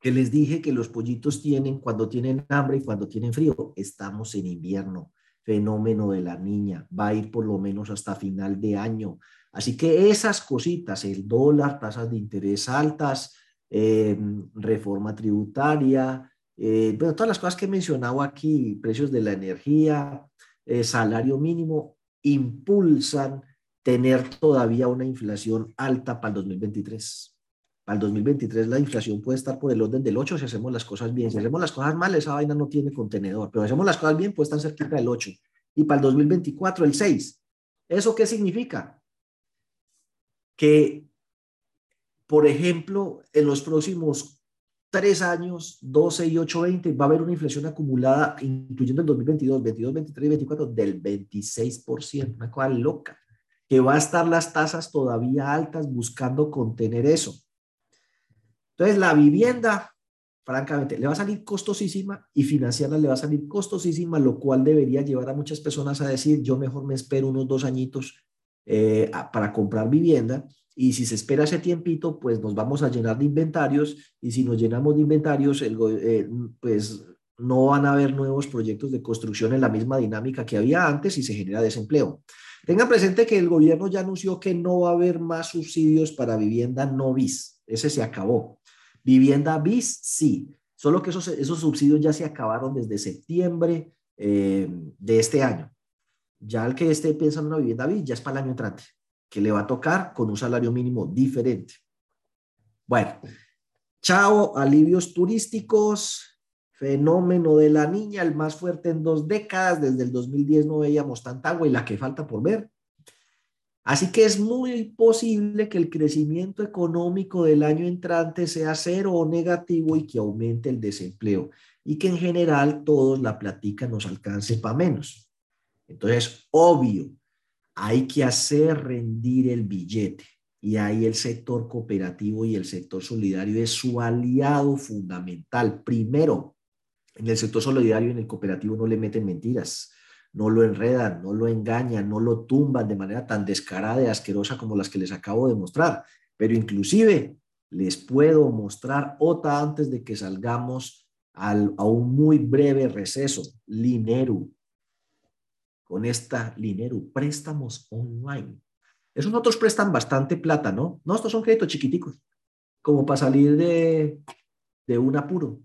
que les dije que los pollitos tienen cuando tienen hambre y cuando tienen frío. Estamos en invierno, fenómeno de la niña, va a ir por lo menos hasta final de año. Así que esas cositas, el dólar, tasas de interés altas, em, reforma tributaria, eh, todas las cosas que he mencionado aquí, precios de la energía, eh, salario mínimo, impulsan tener todavía una inflación alta para el 2023. Para el 2023 la inflación puede estar por el orden del 8 si hacemos las cosas bien. Si hacemos las cosas mal, esa vaina no tiene contenedor, pero si hacemos las cosas bien, puede estar cerca del 8. Y para el 2024 el 6. ¿Eso qué significa? que, por ejemplo, en los próximos tres años, 12 y 8, 20, va a haber una inflación acumulada, incluyendo el 2022, 22, 23 y 24, del 26%, una cosa loca, que va a estar las tasas todavía altas buscando contener eso. Entonces, la vivienda, francamente, le va a salir costosísima y financiarla le va a salir costosísima, lo cual debería llevar a muchas personas a decir, yo mejor me espero unos dos añitos eh, para comprar vivienda y si se espera ese tiempito, pues nos vamos a llenar de inventarios y si nos llenamos de inventarios, el, eh, pues no van a haber nuevos proyectos de construcción en la misma dinámica que había antes y se genera desempleo. Tengan presente que el gobierno ya anunció que no va a haber más subsidios para vivienda no bis. Ese se acabó. Vivienda bis, sí. Solo que esos, esos subsidios ya se acabaron desde septiembre eh, de este año. Ya el que esté pensando en una vivienda bis ya es para el año entrante, que le va a tocar con un salario mínimo diferente. Bueno, chao, alivios turísticos, fenómeno de la niña, el más fuerte en dos décadas, desde el 2010 no veíamos tanta agua y la que falta por ver. Así que es muy posible que el crecimiento económico del año entrante sea cero o negativo y que aumente el desempleo y que en general todos la platica nos alcance para menos. Entonces, obvio, hay que hacer rendir el billete y ahí el sector cooperativo y el sector solidario es su aliado fundamental. Primero, en el sector solidario y en el cooperativo no le meten mentiras, no lo enredan, no lo engañan, no lo tumban de manera tan descarada y asquerosa como las que les acabo de mostrar. Pero inclusive les puedo mostrar otra antes de que salgamos al, a un muy breve receso, Lineru con esta Lineru, préstamos online. Esos otros prestan bastante plata, ¿no? No, estos son créditos chiquiticos, como para salir de, de un apuro.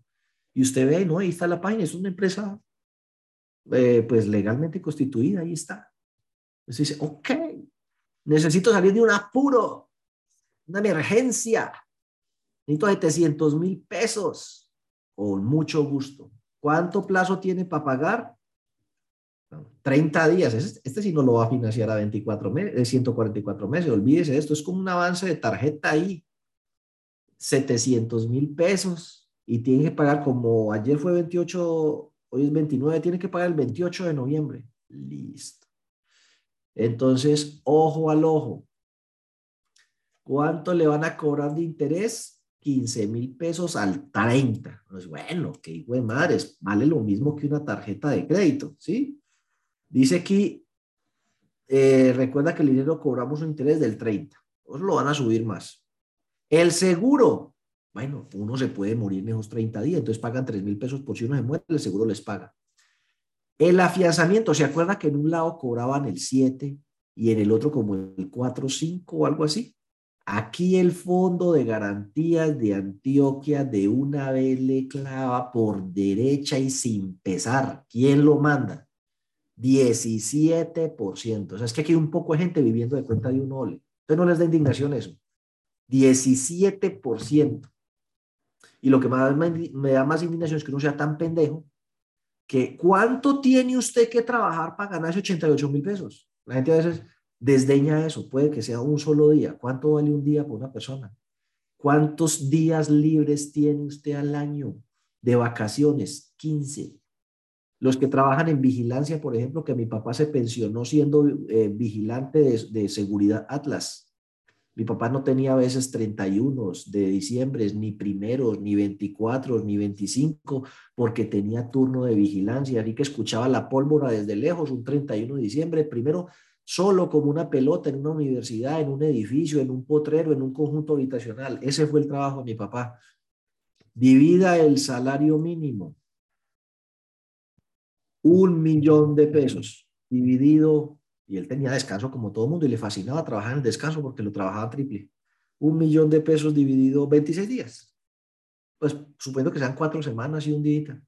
Y usted ve, ¿no? Ahí está la página, es una empresa eh, pues legalmente constituida, ahí está. Entonces dice, ok, necesito salir de un apuro. una emergencia. Necesito 700 mil pesos. Con mucho gusto. ¿Cuánto plazo tiene para pagar? 30 días. Este, este sí no lo va a financiar a 24 meses, 144 meses. Olvídese de esto. Es como un avance de tarjeta ahí. 700 mil pesos. Y tiene que pagar como ayer fue 28, hoy es 29, tiene que pagar el 28 de noviembre. Listo. Entonces, ojo al ojo. ¿Cuánto le van a cobrar de interés? 15 mil pesos al 30. Pues bueno, qué hijo de madres, vale lo mismo que una tarjeta de crédito, ¿sí? Dice aquí, eh, recuerda que el dinero cobramos un interés del 30, pues lo van a subir más. El seguro, bueno, uno se puede morir en esos 30 días, entonces pagan 3 mil pesos por si uno se muere, el seguro les paga. El afianzamiento, ¿se acuerda que en un lado cobraban el 7 y en el otro como el 4, 5 o algo así? Aquí el Fondo de Garantías de Antioquia de una vez le clava por derecha y sin pesar. ¿Quién lo manda? 17%. O sea, es que aquí hay un poco de gente viviendo de cuenta de un ole. Entonces no les da indignación eso. 17%. Y lo que más me da más indignación es que uno sea tan pendejo que ¿cuánto tiene usted que trabajar para ganar ese 88 mil pesos? La gente a veces desdeña eso, puede que sea un solo día. ¿Cuánto vale un día por una persona? ¿Cuántos días libres tiene usted al año de vacaciones? 15. Los que trabajan en vigilancia, por ejemplo, que mi papá se pensionó siendo eh, vigilante de, de, seguridad Atlas. Mi papá no tenía a veces 31 de diciembre, ni primeros, ni 24, ni 25, porque tenía turno de vigilancia. Así que escuchaba la pólvora desde lejos, un 31 de diciembre. Primero solo como una pelota en una universidad, en un edificio, en un potrero, en un conjunto habitacional. Ese fue el trabajo de mi papá. Divida el salario mínimo. Un millón de pesos dividido, y él tenía descanso como todo mundo y le fascinaba trabajar en el descanso porque lo trabajaba triple. Un millón de pesos dividido 26 días. Pues supongo que sean cuatro semanas y un día.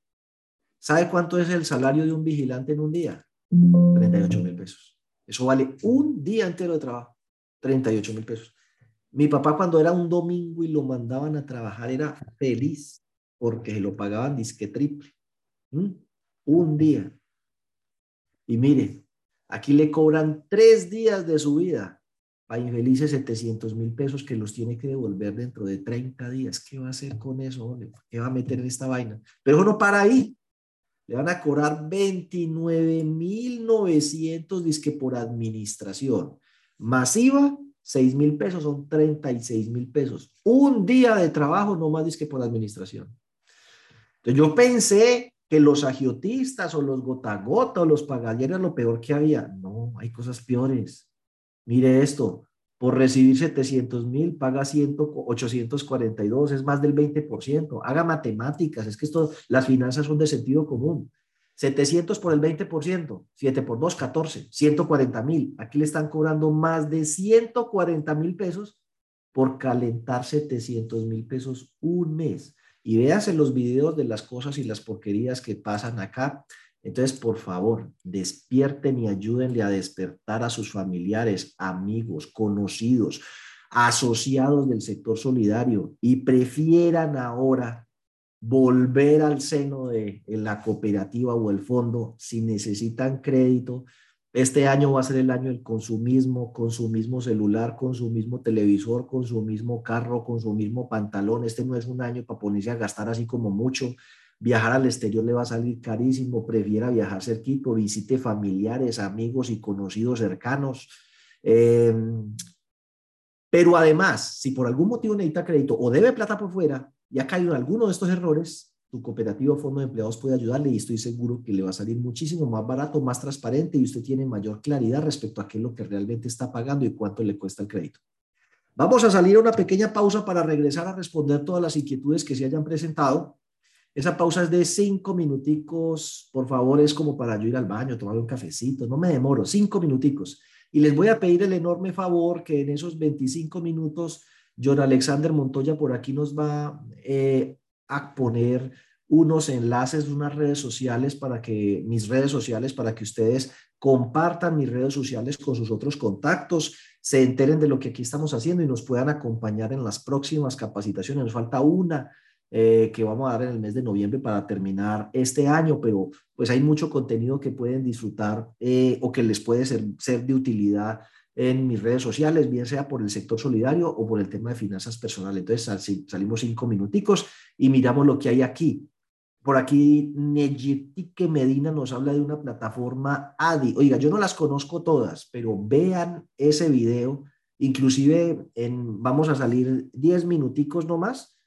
¿Sabe cuánto es el salario de un vigilante en un día? 38 mil pesos. Eso vale un día entero de trabajo, 38 mil pesos. Mi papá cuando era un domingo y lo mandaban a trabajar era feliz porque se lo pagaban disque triple. Un día. Y mire, aquí le cobran tres días de su vida a infelices 700 mil pesos que los tiene que devolver dentro de 30 días. ¿Qué va a hacer con eso? ¿Qué va a meter en esta vaina? Pero eso no para ahí le van a cobrar 29.900 disque por administración. Masiva, 6 mil pesos, son 36 mil pesos. Un día de trabajo no más disque por administración. Entonces yo pensé que los agiotistas o los gota gota o los pagalleros lo peor que había. No, hay cosas peores. Mire esto, por recibir 700 mil, paga 100, 842, es más del 20%. Haga matemáticas, es que esto, las finanzas son de sentido común. 700 por el 20%, 7 por 2, 14, 140 mil. Aquí le están cobrando más de 140 mil pesos por calentar 700 mil pesos un mes. Y véase los videos de las cosas y las porquerías que pasan acá. Entonces, por favor, despierten y ayúdenle a despertar a sus familiares, amigos, conocidos, asociados del sector solidario y prefieran ahora volver al seno de la cooperativa o el fondo si necesitan crédito. Este año va a ser el año del consumismo, consumismo celular, consumismo televisor, consumismo carro, consumismo pantalón. Este no es un año para ponerse a gastar así como mucho Viajar al exterior le va a salir carísimo, prefiera viajar cerquito, visite familiares, amigos y conocidos cercanos. Em, pero además, si por algún motivo necesita crédito o debe plata por fuera y ha caído en alguno de estos errores, tu cooperativa o fondo de empleados puede ayudarle y estoy seguro que le va a salir muchísimo más barato, más transparente y usted tiene mayor claridad respecto a qué es lo que realmente está pagando y cuánto le cuesta el crédito. Vamos a salir a una pequeña pausa para regresar a responder todas las inquietudes que se hayan presentado. Esa pausa es de cinco minuticos, por favor, es como para yo ir al baño, tomar un cafecito, no me demoro, cinco minuticos. Y les voy a pedir el enorme favor que en esos 25 minutos, John Alexander Montoya por aquí nos va eh, a poner unos enlaces, unas redes sociales para que, mis redes sociales, para que ustedes compartan mis redes sociales con sus otros contactos, se enteren de lo que aquí estamos haciendo y nos puedan acompañar en las próximas capacitaciones. Nos falta una eh, que vamos a dar en el mes de noviembre para terminar este año, pero pues hay mucho contenido que pueden disfrutar eh, o que les puede ser, ser de utilidad en mis redes sociales, bien sea por el sector solidario o por el tema de finanzas personales. Entonces salimos cinco minuticos y miramos lo que hay aquí. Por aquí, Neyetique Medina nos habla de una plataforma ADI. Oiga, yo no las conozco todas, pero vean ese video. Inclusive en, vamos a salir 10 minuticos nomás.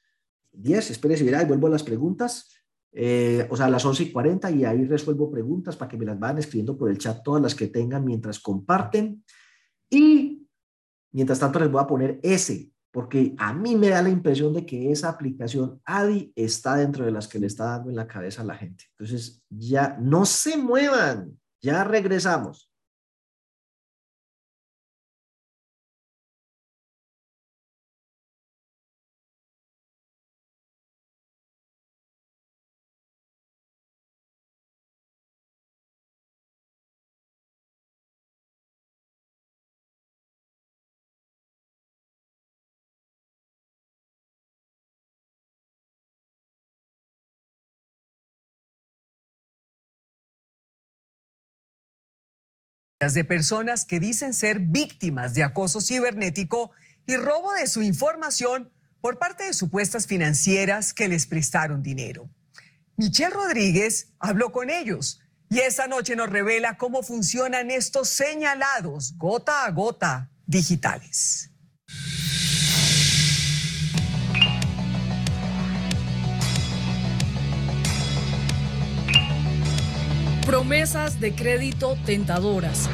10, espérese, verá, y vuelvo a las preguntas. Eh, o sea, a las 11 y 40 y ahí resuelvo preguntas para que me las vayan escribiendo por el chat todas las que tengan mientras comparten. Y mientras tanto les voy a poner ese porque a mí me da la impresión de que esa aplicación ADI está dentro de las que le está dando en la cabeza a la gente. Entonces, ya no se muevan, ya regresamos. De personas que dicen ser víctimas de acoso cibernético y robo de su información por parte de supuestas financieras que les prestaron dinero. Michelle Rodríguez habló con ellos y esta noche nos revela cómo funcionan estos señalados gota a gota digitales. Promesas de crédito tentadoras.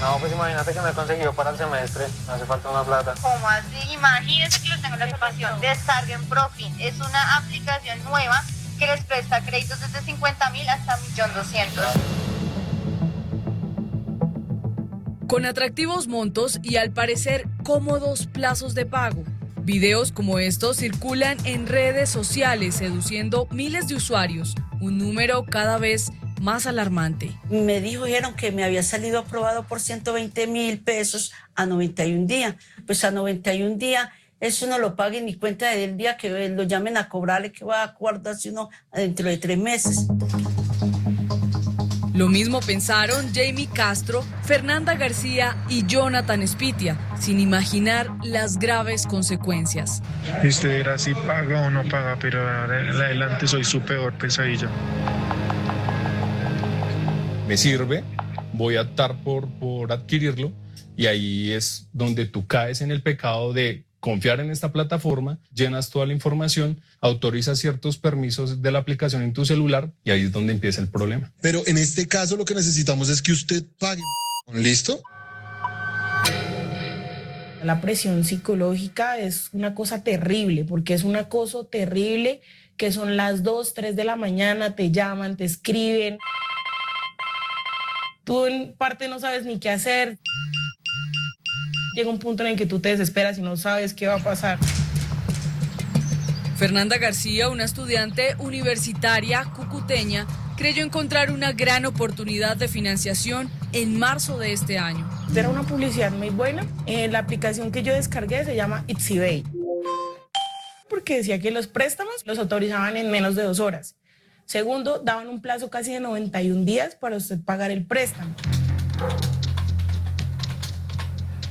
No, pues imagínate que me he conseguido para el semestre. Me hace falta una plata. ¿Cómo así? Imagínense que yo tengo la aplicación Descarguen Profin. Es una aplicación nueva que les presta créditos desde 50 mil hasta 1.200.000. Con atractivos montos y al parecer cómodos plazos de pago. Videos como estos circulan en redes sociales seduciendo miles de usuarios, un número cada vez más alarmante. Me dijeron que me había salido aprobado por 120 mil pesos a 91 días. Pues a 91 días eso no lo paguen ni cuenta del día que lo llamen a cobrarle que va a acordarse uno dentro de tres meses. Lo mismo pensaron Jamie Castro, Fernanda García y Jonathan Spitia, sin imaginar las graves consecuencias. Este era si paga o no paga, pero ahora en adelante soy su peor pesadilla. Me sirve, voy a optar por, por adquirirlo y ahí es donde tú caes en el pecado de confiar en esta plataforma, llenas toda la información, autorizas ciertos permisos de la aplicación en tu celular y ahí es donde empieza el problema. Pero en este caso lo que necesitamos es que usted pague. ¿Listo? La presión psicológica es una cosa terrible porque es un acoso terrible que son las 2, 3 de la mañana, te llaman, te escriben. Tú en parte no sabes ni qué hacer llega un punto en el que tú te desesperas y no sabes qué va a pasar. Fernanda García, una estudiante universitaria cucuteña, creyó encontrar una gran oportunidad de financiación en marzo de este año. Era una publicidad muy buena. Eh, la aplicación que yo descargué se llama Itsybay, porque decía que los préstamos los autorizaban en menos de dos horas. Segundo, daban un plazo casi de 91 días para usted pagar el préstamo.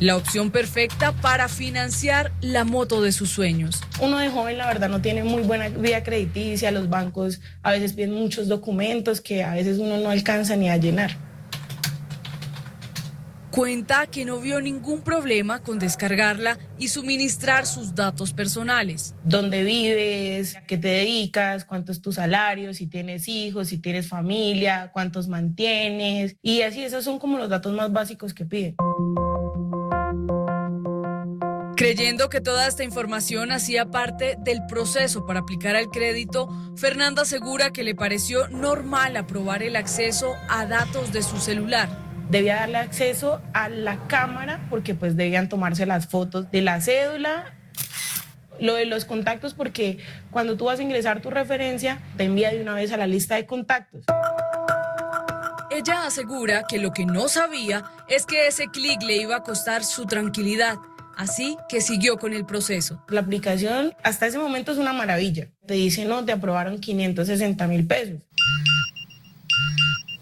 La opción perfecta para financiar la moto de sus sueños. Uno de joven, la verdad, no tiene muy buena vida crediticia. Los bancos a veces piden muchos documentos que a veces uno no alcanza ni a llenar. Cuenta que no vio ningún problema con descargarla y suministrar sus datos personales. ¿Dónde vives? ¿A qué te dedicas? ¿Cuánto es tu salario? Si tienes hijos, si tienes familia, cuántos mantienes. Y así, esos son como los datos más básicos que piden. Creyendo que toda esta información hacía parte del proceso para aplicar el crédito, Fernanda asegura que le pareció normal aprobar el acceso a datos de su celular. Debía darle acceso a la cámara porque pues debían tomarse las fotos de la cédula, lo de los contactos porque cuando tú vas a ingresar tu referencia te envía de una vez a la lista de contactos. Ella asegura que lo que no sabía es que ese clic le iba a costar su tranquilidad, así que siguió con el proceso. La aplicación hasta ese momento es una maravilla. Te dicen, no, te aprobaron 560 mil pesos.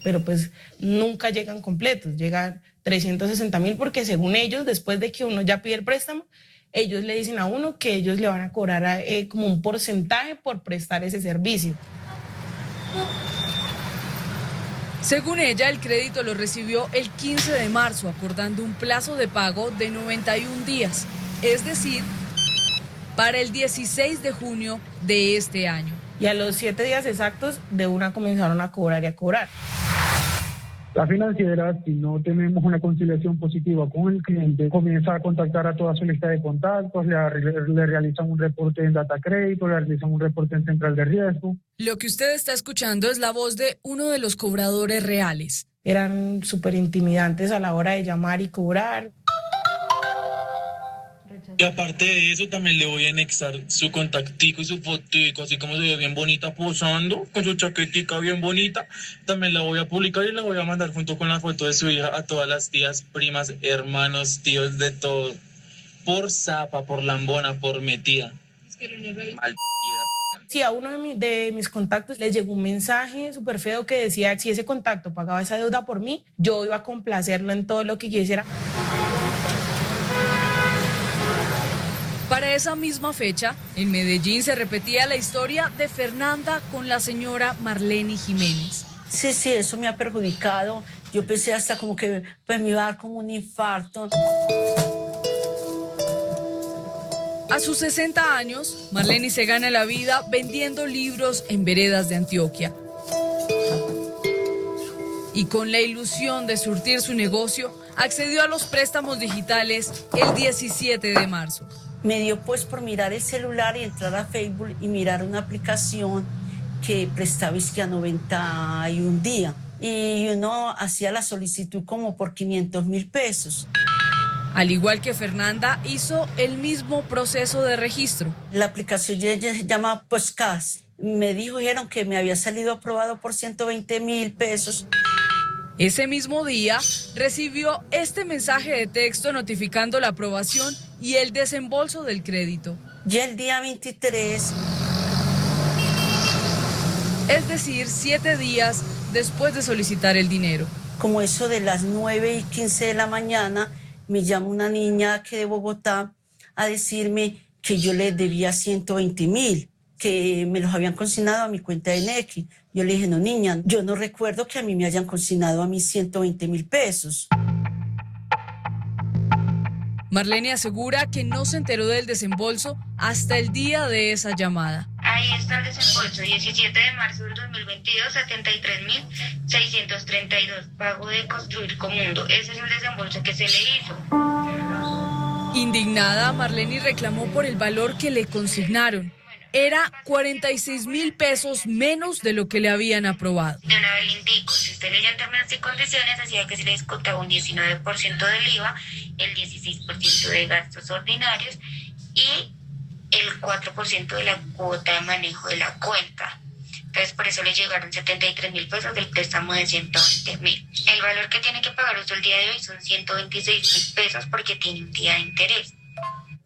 Pero pues nunca llegan completos, llegan 360 mil porque según ellos, después de que uno ya pide el préstamo, ellos le dicen a uno que ellos le van a cobrar eh, como un porcentaje por prestar ese servicio. Según ella, el crédito lo recibió el 15 de marzo, acordando un plazo de pago de 91 días, es decir, para el 16 de junio de este año. Y a los siete días exactos, de una comenzaron a cobrar y a cobrar. La financiera, si no tenemos una conciliación positiva con el cliente, comienza a contactar a toda su lista de contactos, le, le, realizan un reporte en data crédito, le realizan un reporte en central de riesgo. Lo que usted está escuchando es la voz de uno de los cobradores reales. Eran súper intimidantes a la hora de llamar y cobrar. Y aparte de eso, también le voy a anexar su contactico y su fotico, así como se ve bien bonita posando, con su chaquetica bien bonita. También la voy a publicar y la voy a mandar junto con la foto de su hija a todas las tías, primas, hermanos, tíos, de todo. Por zapa, por lambona, por metida. Es que Sí, a uno de, de, mis contactos le llegó un mensaje súper feo que decía, si ese contacto pagaba esa deuda por mí, yo iba a complacerlo en todo lo que quisiera. Para esa misma fecha, en Medellín se repetía la historia de Fernanda con la señora Marlene Jiménez. Sí, sí, eso me ha perjudicado. Yo pensé hasta como que pues, me iba a dar como un infarto. A sus 60 años, Marlene se gana la vida vendiendo libros en veredas de Antioquia. Y con la ilusión de surtir su negocio, accedió a los préstamos digitales el 17 de marzo me dio pues por mirar el celular y entrar a Facebook y mirar una aplicación que prestaba que a 91 días. Y uno hacía la solicitud como por 500 mil pesos. Al igual que Fernanda, hizo el mismo proceso de registro. La aplicación se llama Postcast. Me dijeron que me había salido aprobado por 120 mil pesos. Ese mismo día recibió este mensaje de texto notificando la aprobación y el desembolso del crédito. Ya el día 23. Es decir, siete días después de solicitar el dinero. Como eso de las 9 y 15 de la mañana, me llama una niña que de Bogotá a decirme que yo le debía 120 mil, que me los habían consignado a mi cuenta de Nequi. Yo le dije, no, niña, yo no recuerdo que a mí me hayan consignado a mis 120 mil pesos. Marlene asegura que no se enteró del desembolso hasta el día de esa llamada. Ahí está el desembolso, 17 de marzo del 2022, 73.632, pago de construir Comundo. Ese es el desembolso que se le hizo. Indignada, Marlene reclamó por el valor que le consignaron era 46 mil pesos menos de lo que le habían aprobado. De una vez le indico, si usted leía términos y condiciones, decía que se le descontaba un 19% del IVA, el 16% de gastos ordinarios y el 4% de la cuota de manejo de la cuenta. Entonces, por eso le llegaron 73 mil pesos del préstamo de 120 mil. El valor que tiene que pagar usted el día de hoy son 126 mil pesos porque tiene un día de interés.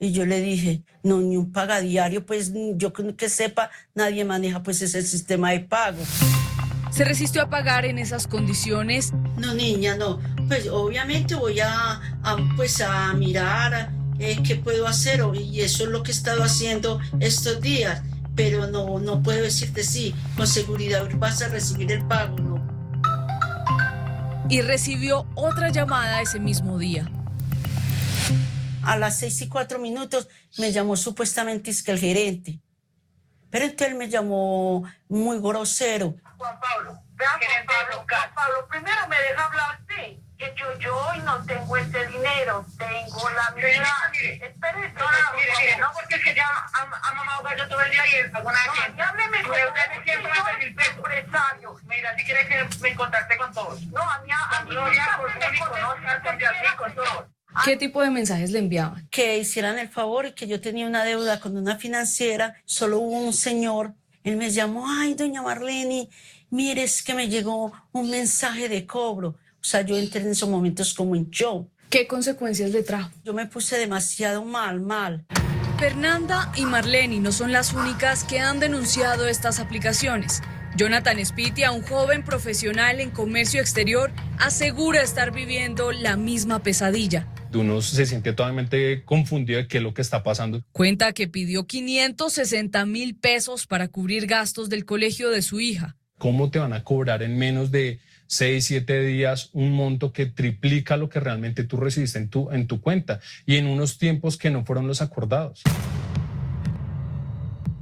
Y yo le dije, no, ni un pagadiario, pues yo que sepa, nadie maneja pues ese sistema de pago. ¿Se resistió a pagar en esas condiciones? No, niña, no. Pues obviamente voy a, pues a mirar eh, qué puedo hacer y eso es lo que he estado haciendo estos días. Pero no, no puedo decirte sí, con seguridad vas a recibir el pago, no. Y recibió otra llamada ese mismo día a las seis y cuatro minutos me llamó supuestamente es que el gerente. Pero entonces él me llamó muy grosero. Juan Pablo, vean Juan Pablo, Juan Pablo, primero me deja hablar que yo, yo hoy no tengo este dinero, tengo la mitad. Espere, no, no, mire, mire, no, porque es que ya ha, mamado gallo todo el día y es alguna no, ya me me empresario. Mira, si quieres que me contacte con todos. No, a mí, a mí, no, con todos. ¿Qué tipo de mensajes le enviaban? Que hicieran el favor y que yo tenía una deuda con una financiera. Solo hubo un señor. Él me llamó, ay, doña Marlene, mire, es que me llegó un mensaje de cobro. O sea, yo entré en esos momentos como en show. ¿Qué consecuencias le trajo? Yo me puse demasiado mal, mal. Fernanda y Marlene no son las únicas que han denunciado estas aplicaciones. Jonathan Spitia, un joven profesional en comercio exterior, asegura estar viviendo la misma pesadilla. Uno se siente totalmente confundido de qué es lo que está pasando. Cuenta que pidió 560 mil pesos para cubrir gastos del colegio de su hija. ¿Cómo te van a cobrar en menos de 6, 7 días un monto que triplica lo que realmente tú recibiste en tu, en tu cuenta y en unos tiempos que no fueron los acordados?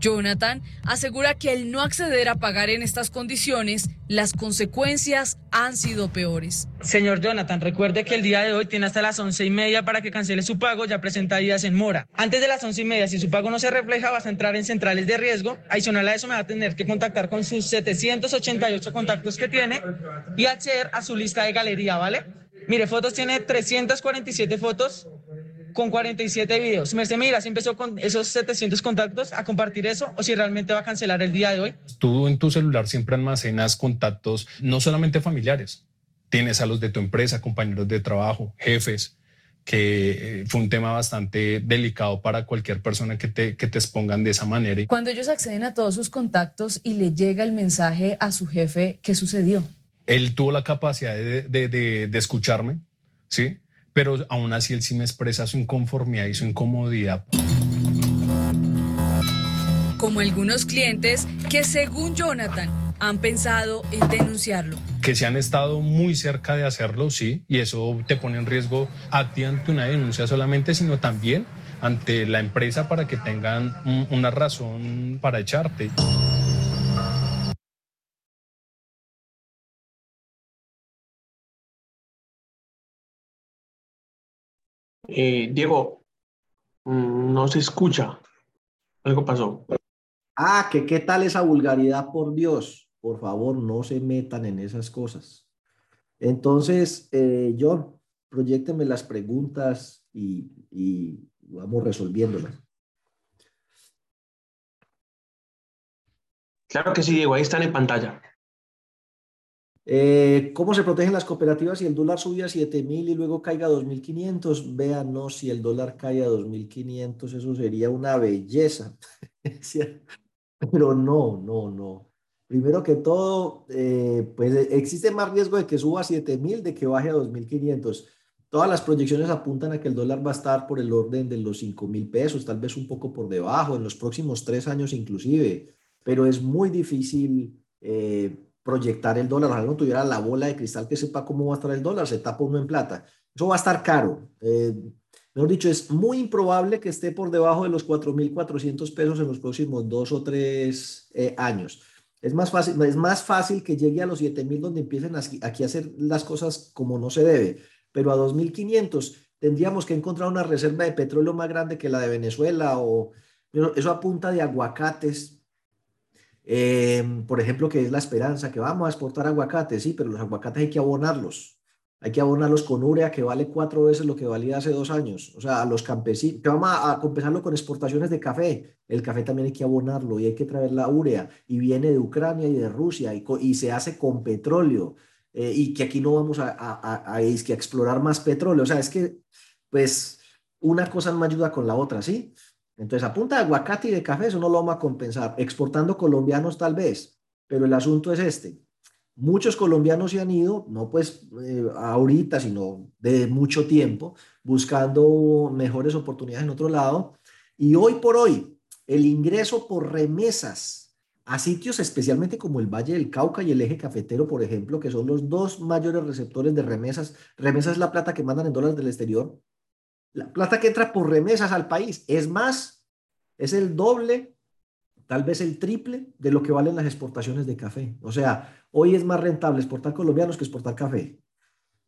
Jonathan asegura que el no acceder a pagar en estas condiciones, las consecuencias han sido peores. Señor Jonathan, recuerde que el día de hoy tiene hasta las once y media para que cancele su pago, ya presenta días en mora. Antes de las once y media, si su pago no se refleja, vas a entrar en centrales de riesgo. Adicional a eso, me va a tener que contactar con sus 788 contactos que tiene y acceder a su lista de galería, ¿vale? Mire, fotos tiene 347 fotos con 47 videos. Merce, mira, si empezó con esos 700 contactos a compartir eso o si realmente va a cancelar el día de hoy. Tú en tu celular siempre almacenas contactos no solamente familiares, tienes a los de tu empresa, compañeros de trabajo, jefes, que eh, fue un tema bastante delicado para cualquier persona que te, que te expongan de esa manera. Cuando ellos acceden a todos sus contactos y le llega el mensaje a su jefe, ¿qué sucedió? Él tuvo la capacidad de, de, de, de escucharme, ¿sí? Pero aún así él sí me expresa su inconformidad y su incomodidad. Como algunos clientes que según Jonathan han pensado en denunciarlo. Que se han estado muy cerca de hacerlo, sí, y eso te pone en riesgo a ti ante una denuncia solamente, sino también ante la empresa para que tengan una razón para echarte. Eh, Diego, mm, no se escucha. Algo pasó. Ah, que qué tal esa vulgaridad, por Dios. Por favor, no se metan en esas cosas. Entonces, eh, John, proyecteme las preguntas y, y vamos resolviéndolas. Claro que sí, Diego, ahí están en pantalla. Eh, ¿Cómo se protegen las cooperativas si el dólar sube a 7.000 y luego caiga a 2.500? Vean, no, si el dólar cae a 2.500, eso sería una belleza. Pero no, no, no. Primero que todo, eh, pues existe más riesgo de que suba a 7.000 de que baje a 2.500. Todas las proyecciones apuntan a que el dólar va a estar por el orden de los 5.000 pesos, tal vez un poco por debajo, en los próximos tres años inclusive, pero es muy difícil. Eh, proyectar el dólar, ojalá no tuviera la bola de cristal que sepa cómo va a estar el dólar, se tapa uno en plata. Eso va a estar caro. Eh, mejor dicho, es muy improbable que esté por debajo de los 4.400 pesos en los próximos dos o tres eh, años. Es más, fácil, es más fácil que llegue a los 7.000 donde empiecen aquí a hacer las cosas como no se debe, pero a 2.500 tendríamos que encontrar una reserva de petróleo más grande que la de Venezuela o eso apunta de aguacates, Em, por ejemplo, que es la esperanza, que vamos a exportar aguacates, sí, pero los aguacates hay que abonarlos. Hay que abonarlos con urea que vale cuatro veces lo que valía hace dos años. O sea, a los campesinos, que vamos a, compensarlo con exportaciones de café. El café también hay que abonarlo y hay que traer la urea. Y viene de Ucrania y de Rusia y, y se hace con petróleo. Eh, y que aquí no vamos a, a, a, a explorar más petróleo. O sea, es que, pues, una cosa no ayuda con la otra, ¿sí? Entonces, a punta de aguacate y de café, eso no lo vamos a compensar. Exportando colombianos tal vez, pero el asunto es este. Muchos colombianos se han ido, no pues eh, ahorita, sino de mucho tiempo, buscando mejores oportunidades en otro lado. Y hoy por hoy, el ingreso por remesas a sitios especialmente como el Valle del Cauca y el eje cafetero, por ejemplo, que son los dos mayores receptores de remesas. Remesas es la plata que mandan en dólares del exterior la plata que entra por remesas al país es más, es el doble, tal vez el triple de lo que valen las exportaciones de café. O sea, hoy es más rentable exportar colombianos que exportar café.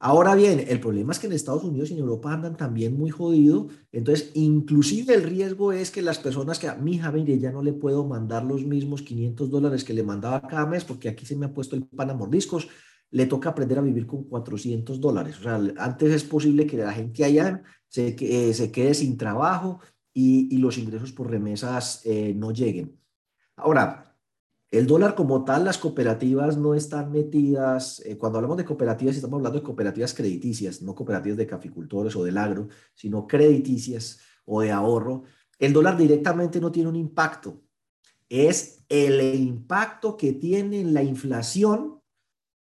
Ahora bien, el problema es que en Estados Unidos y en Europa andan también muy jodido. Entonces, inclusive el riesgo es que las personas que, mi hija, mire, ya no le puedo mandar los mismos 500 dólares que le mandaba cada mes porque aquí se me ha puesto el pan a mordiscos le toca aprender a vivir con 400 dólares. O sea, antes es posible que la gente allá se, se quede sin trabajo y, y, los ingresos por remesas eh, no lleguen. Ahora, El dólar como tal, las cooperativas no están metidas, eh, cuando hablamos de cooperativas, estamos hablando de cooperativas crediticias, no cooperativas de caficultores o del agro, sino crediticias o de ahorro. El dólar directamente no tiene un impacto, es el impacto que tiene la inflación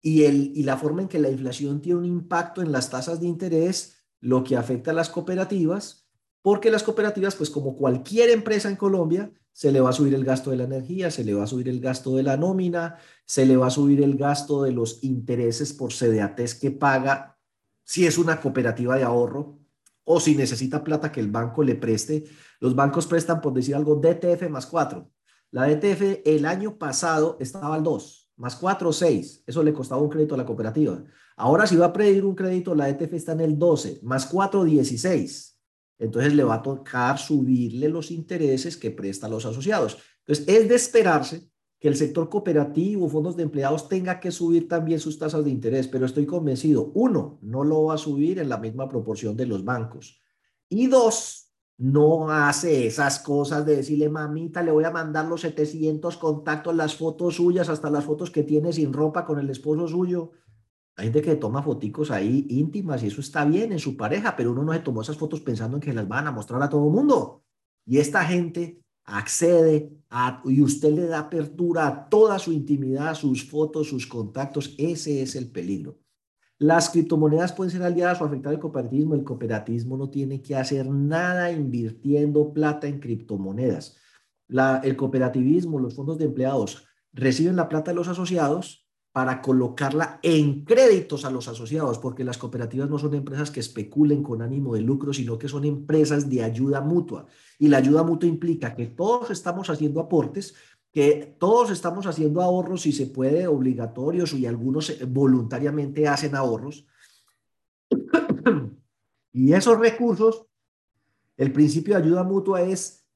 y, el, y la forma en que la inflación tiene un impacto en las tasas de interés, lo que afecta a las cooperativas, porque las cooperativas, pues como cualquier empresa en Colombia, se le va a subir el gasto de la energía, se le va a subir el gasto de la nómina, se le va a subir el gasto de los intereses por CDATs que paga si es una cooperativa de ahorro o si necesita plata que el banco le preste. Los bancos prestan, por decir algo, DTF más 4. La DTF el año pasado estaba al 2, más 4 o 6. Eso le costaba un crédito a la cooperativa. Ahora si va a pedir un crédito, la DTF está en el 12, más 4, 16 entonces le va a tocar subirle los intereses que presta a los asociados. Entonces, es de esperarse que el sector cooperativo, fondos de empleados tenga que subir también sus tasas de interés, pero estoy convencido, uno, no lo va a subir en la misma proporción de los bancos. Y dos, no hace esas cosas de decirle, mamita, le voy a mandar los 700 contactos, las fotos suyas, hasta las fotos que tiene sin ropa con el esposo suyo. Hay gente que toma foticos ahí íntimas y eso está bien en su pareja, pero uno no se tomó esas fotos pensando en que las van a mostrar a todo el mundo. Y esta gente accede a, y usted le da apertura a toda su intimidad, sus fotos, sus contactos. Ese es el peligro. Las criptomonedas pueden ser aliadas o afectar el cooperativismo. El cooperativismo no tiene que hacer nada invirtiendo plata en criptomonedas. La, el cooperativismo, los fondos de empleados reciben la plata de los asociados para colocarla en créditos a los asociados, porque las cooperativas no son empresas que especulen con ánimo de lucro, sino que son empresas de ayuda mutua. Y la ayuda mutua implica que todos estamos haciendo aportes, que todos estamos haciendo ahorros, si se puede, obligatorios, y algunos voluntariamente hacen ahorros. y esos recursos, el principio de ayuda mutua es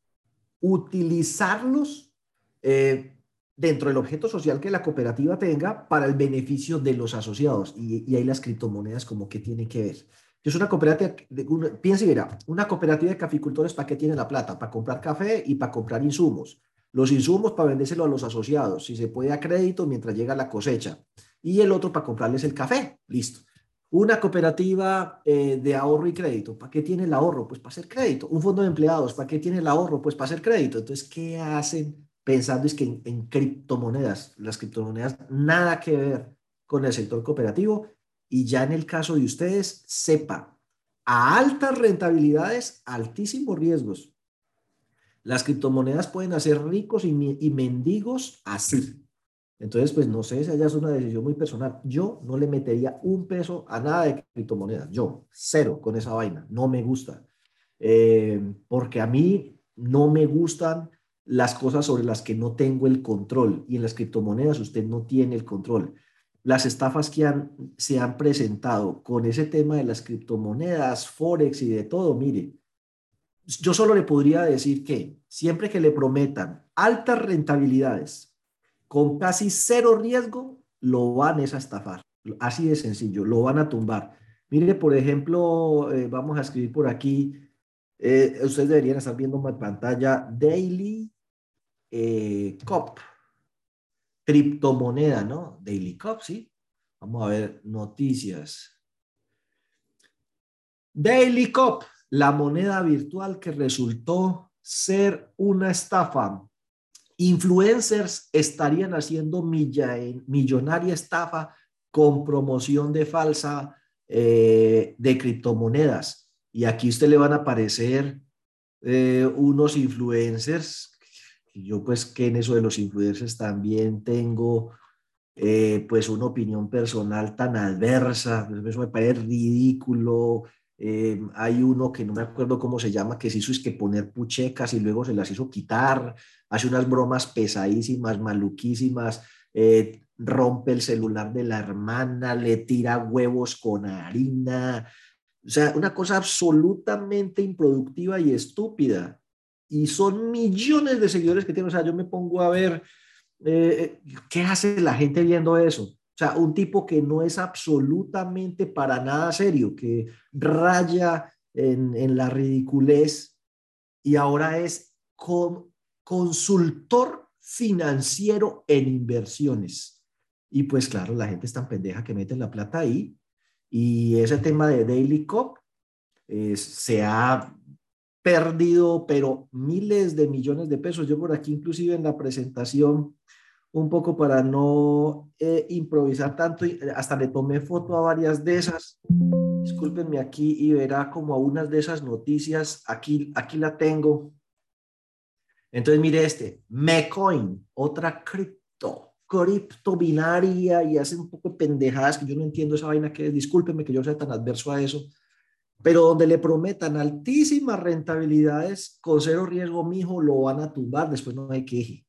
utilizarlos eh, dentro del objeto social que la cooperativa tenga para el beneficio de los asociados. Y, ahí las criptomonedas como que tienen que ver. Es una cooperativa, piensa y verá, una cooperativa de caficultores, ¿para qué tiene la plata? Para comprar café y para comprar insumos. Los insumos para vendérselo a los asociados, si se puede a crédito mientras llega la cosecha. Y el otro para comprarles el café. Listo. Una cooperativa eh, de ahorro y crédito, ¿para qué tiene el ahorro? Pues para hacer crédito. Un fondo de empleados, ¿para qué tiene el ahorro? Pues para hacer crédito. Entonces, ¿qué hacen pensando es que en, criptomonedas, las criptomonedas nada que ver con el sector cooperativo y ya en el caso de ustedes, sepa, a altas rentabilidades, altísimos riesgos. Las criptomonedas pueden hacer ricos y, y mendigos así. Entonces, pues no sé si allá es una decisión muy personal. Yo no le metería un peso a nada de criptomonedas. Yo, cero con esa vaina. No me gusta. Eh, porque a mí no me gustan las cosas sobre las que no tengo el control y en las criptomonedas usted no tiene el control. Las estafas que han, se han presentado con ese tema de las criptomonedas, Forex y de todo, mire, yo solo le podría decir que siempre que le prometan altas rentabilidades con casi cero riesgo, lo van a estafar. Así de sencillo, lo van a tumbar. Mire, por ejemplo, eh, vamos a escribir por aquí, eh, ustedes deberían estar viendo en pantalla Daily eh, COP, criptomoneda, ¿no? Daily COP, ¿sí? Vamos a ver noticias. Daily COP, la moneda virtual que resultó ser una estafa. Influencers estarían haciendo millonaria estafa con promoción de falsa eh, de criptomonedas. Y aquí usted le van a aparecer eh, unos influencers yo pues que en eso de los influencers también tengo eh, pues una opinión personal tan adversa, pues, eso me parece ridículo. Eh, hay uno que no me acuerdo cómo se llama, que se hizo es que poner puchecas y luego se las hizo quitar, hace unas bromas pesadísimas, maluquísimas, eh, rompe el celular de la hermana, le tira huevos con harina, o sea, una cosa absolutamente improductiva y estúpida y son millones de seguidores que tiene. O sea, yo me pongo a ver eh, qué hace la gente viendo eso. O sea, un tipo que no es absolutamente para nada serio, que raya en, la ridiculez y ahora es consultor financiero en inversiones. Y pues claro, la gente es tan pendeja que mete la plata ahí. Y ese tema de Daily Cop eh, se ha perdido, pero miles de millones de pesos. Yo por aquí inclusive en la presentación, un poco para no eh, improvisar tanto, hasta le tomé foto a varias de esas. Discúlpenme aquí y verá como a unas de esas noticias, aquí, aquí la tengo. Entonces mire este, Mecoin, otra cripto, cripto binaria y hace un poco de pendejadas que yo no entiendo esa vaina que es, discúlpenme que yo sea tan adverso a eso, pero donde le prometan altísimas rentabilidades con cero riesgo, mijo, lo van a tumbar, después no hay queje.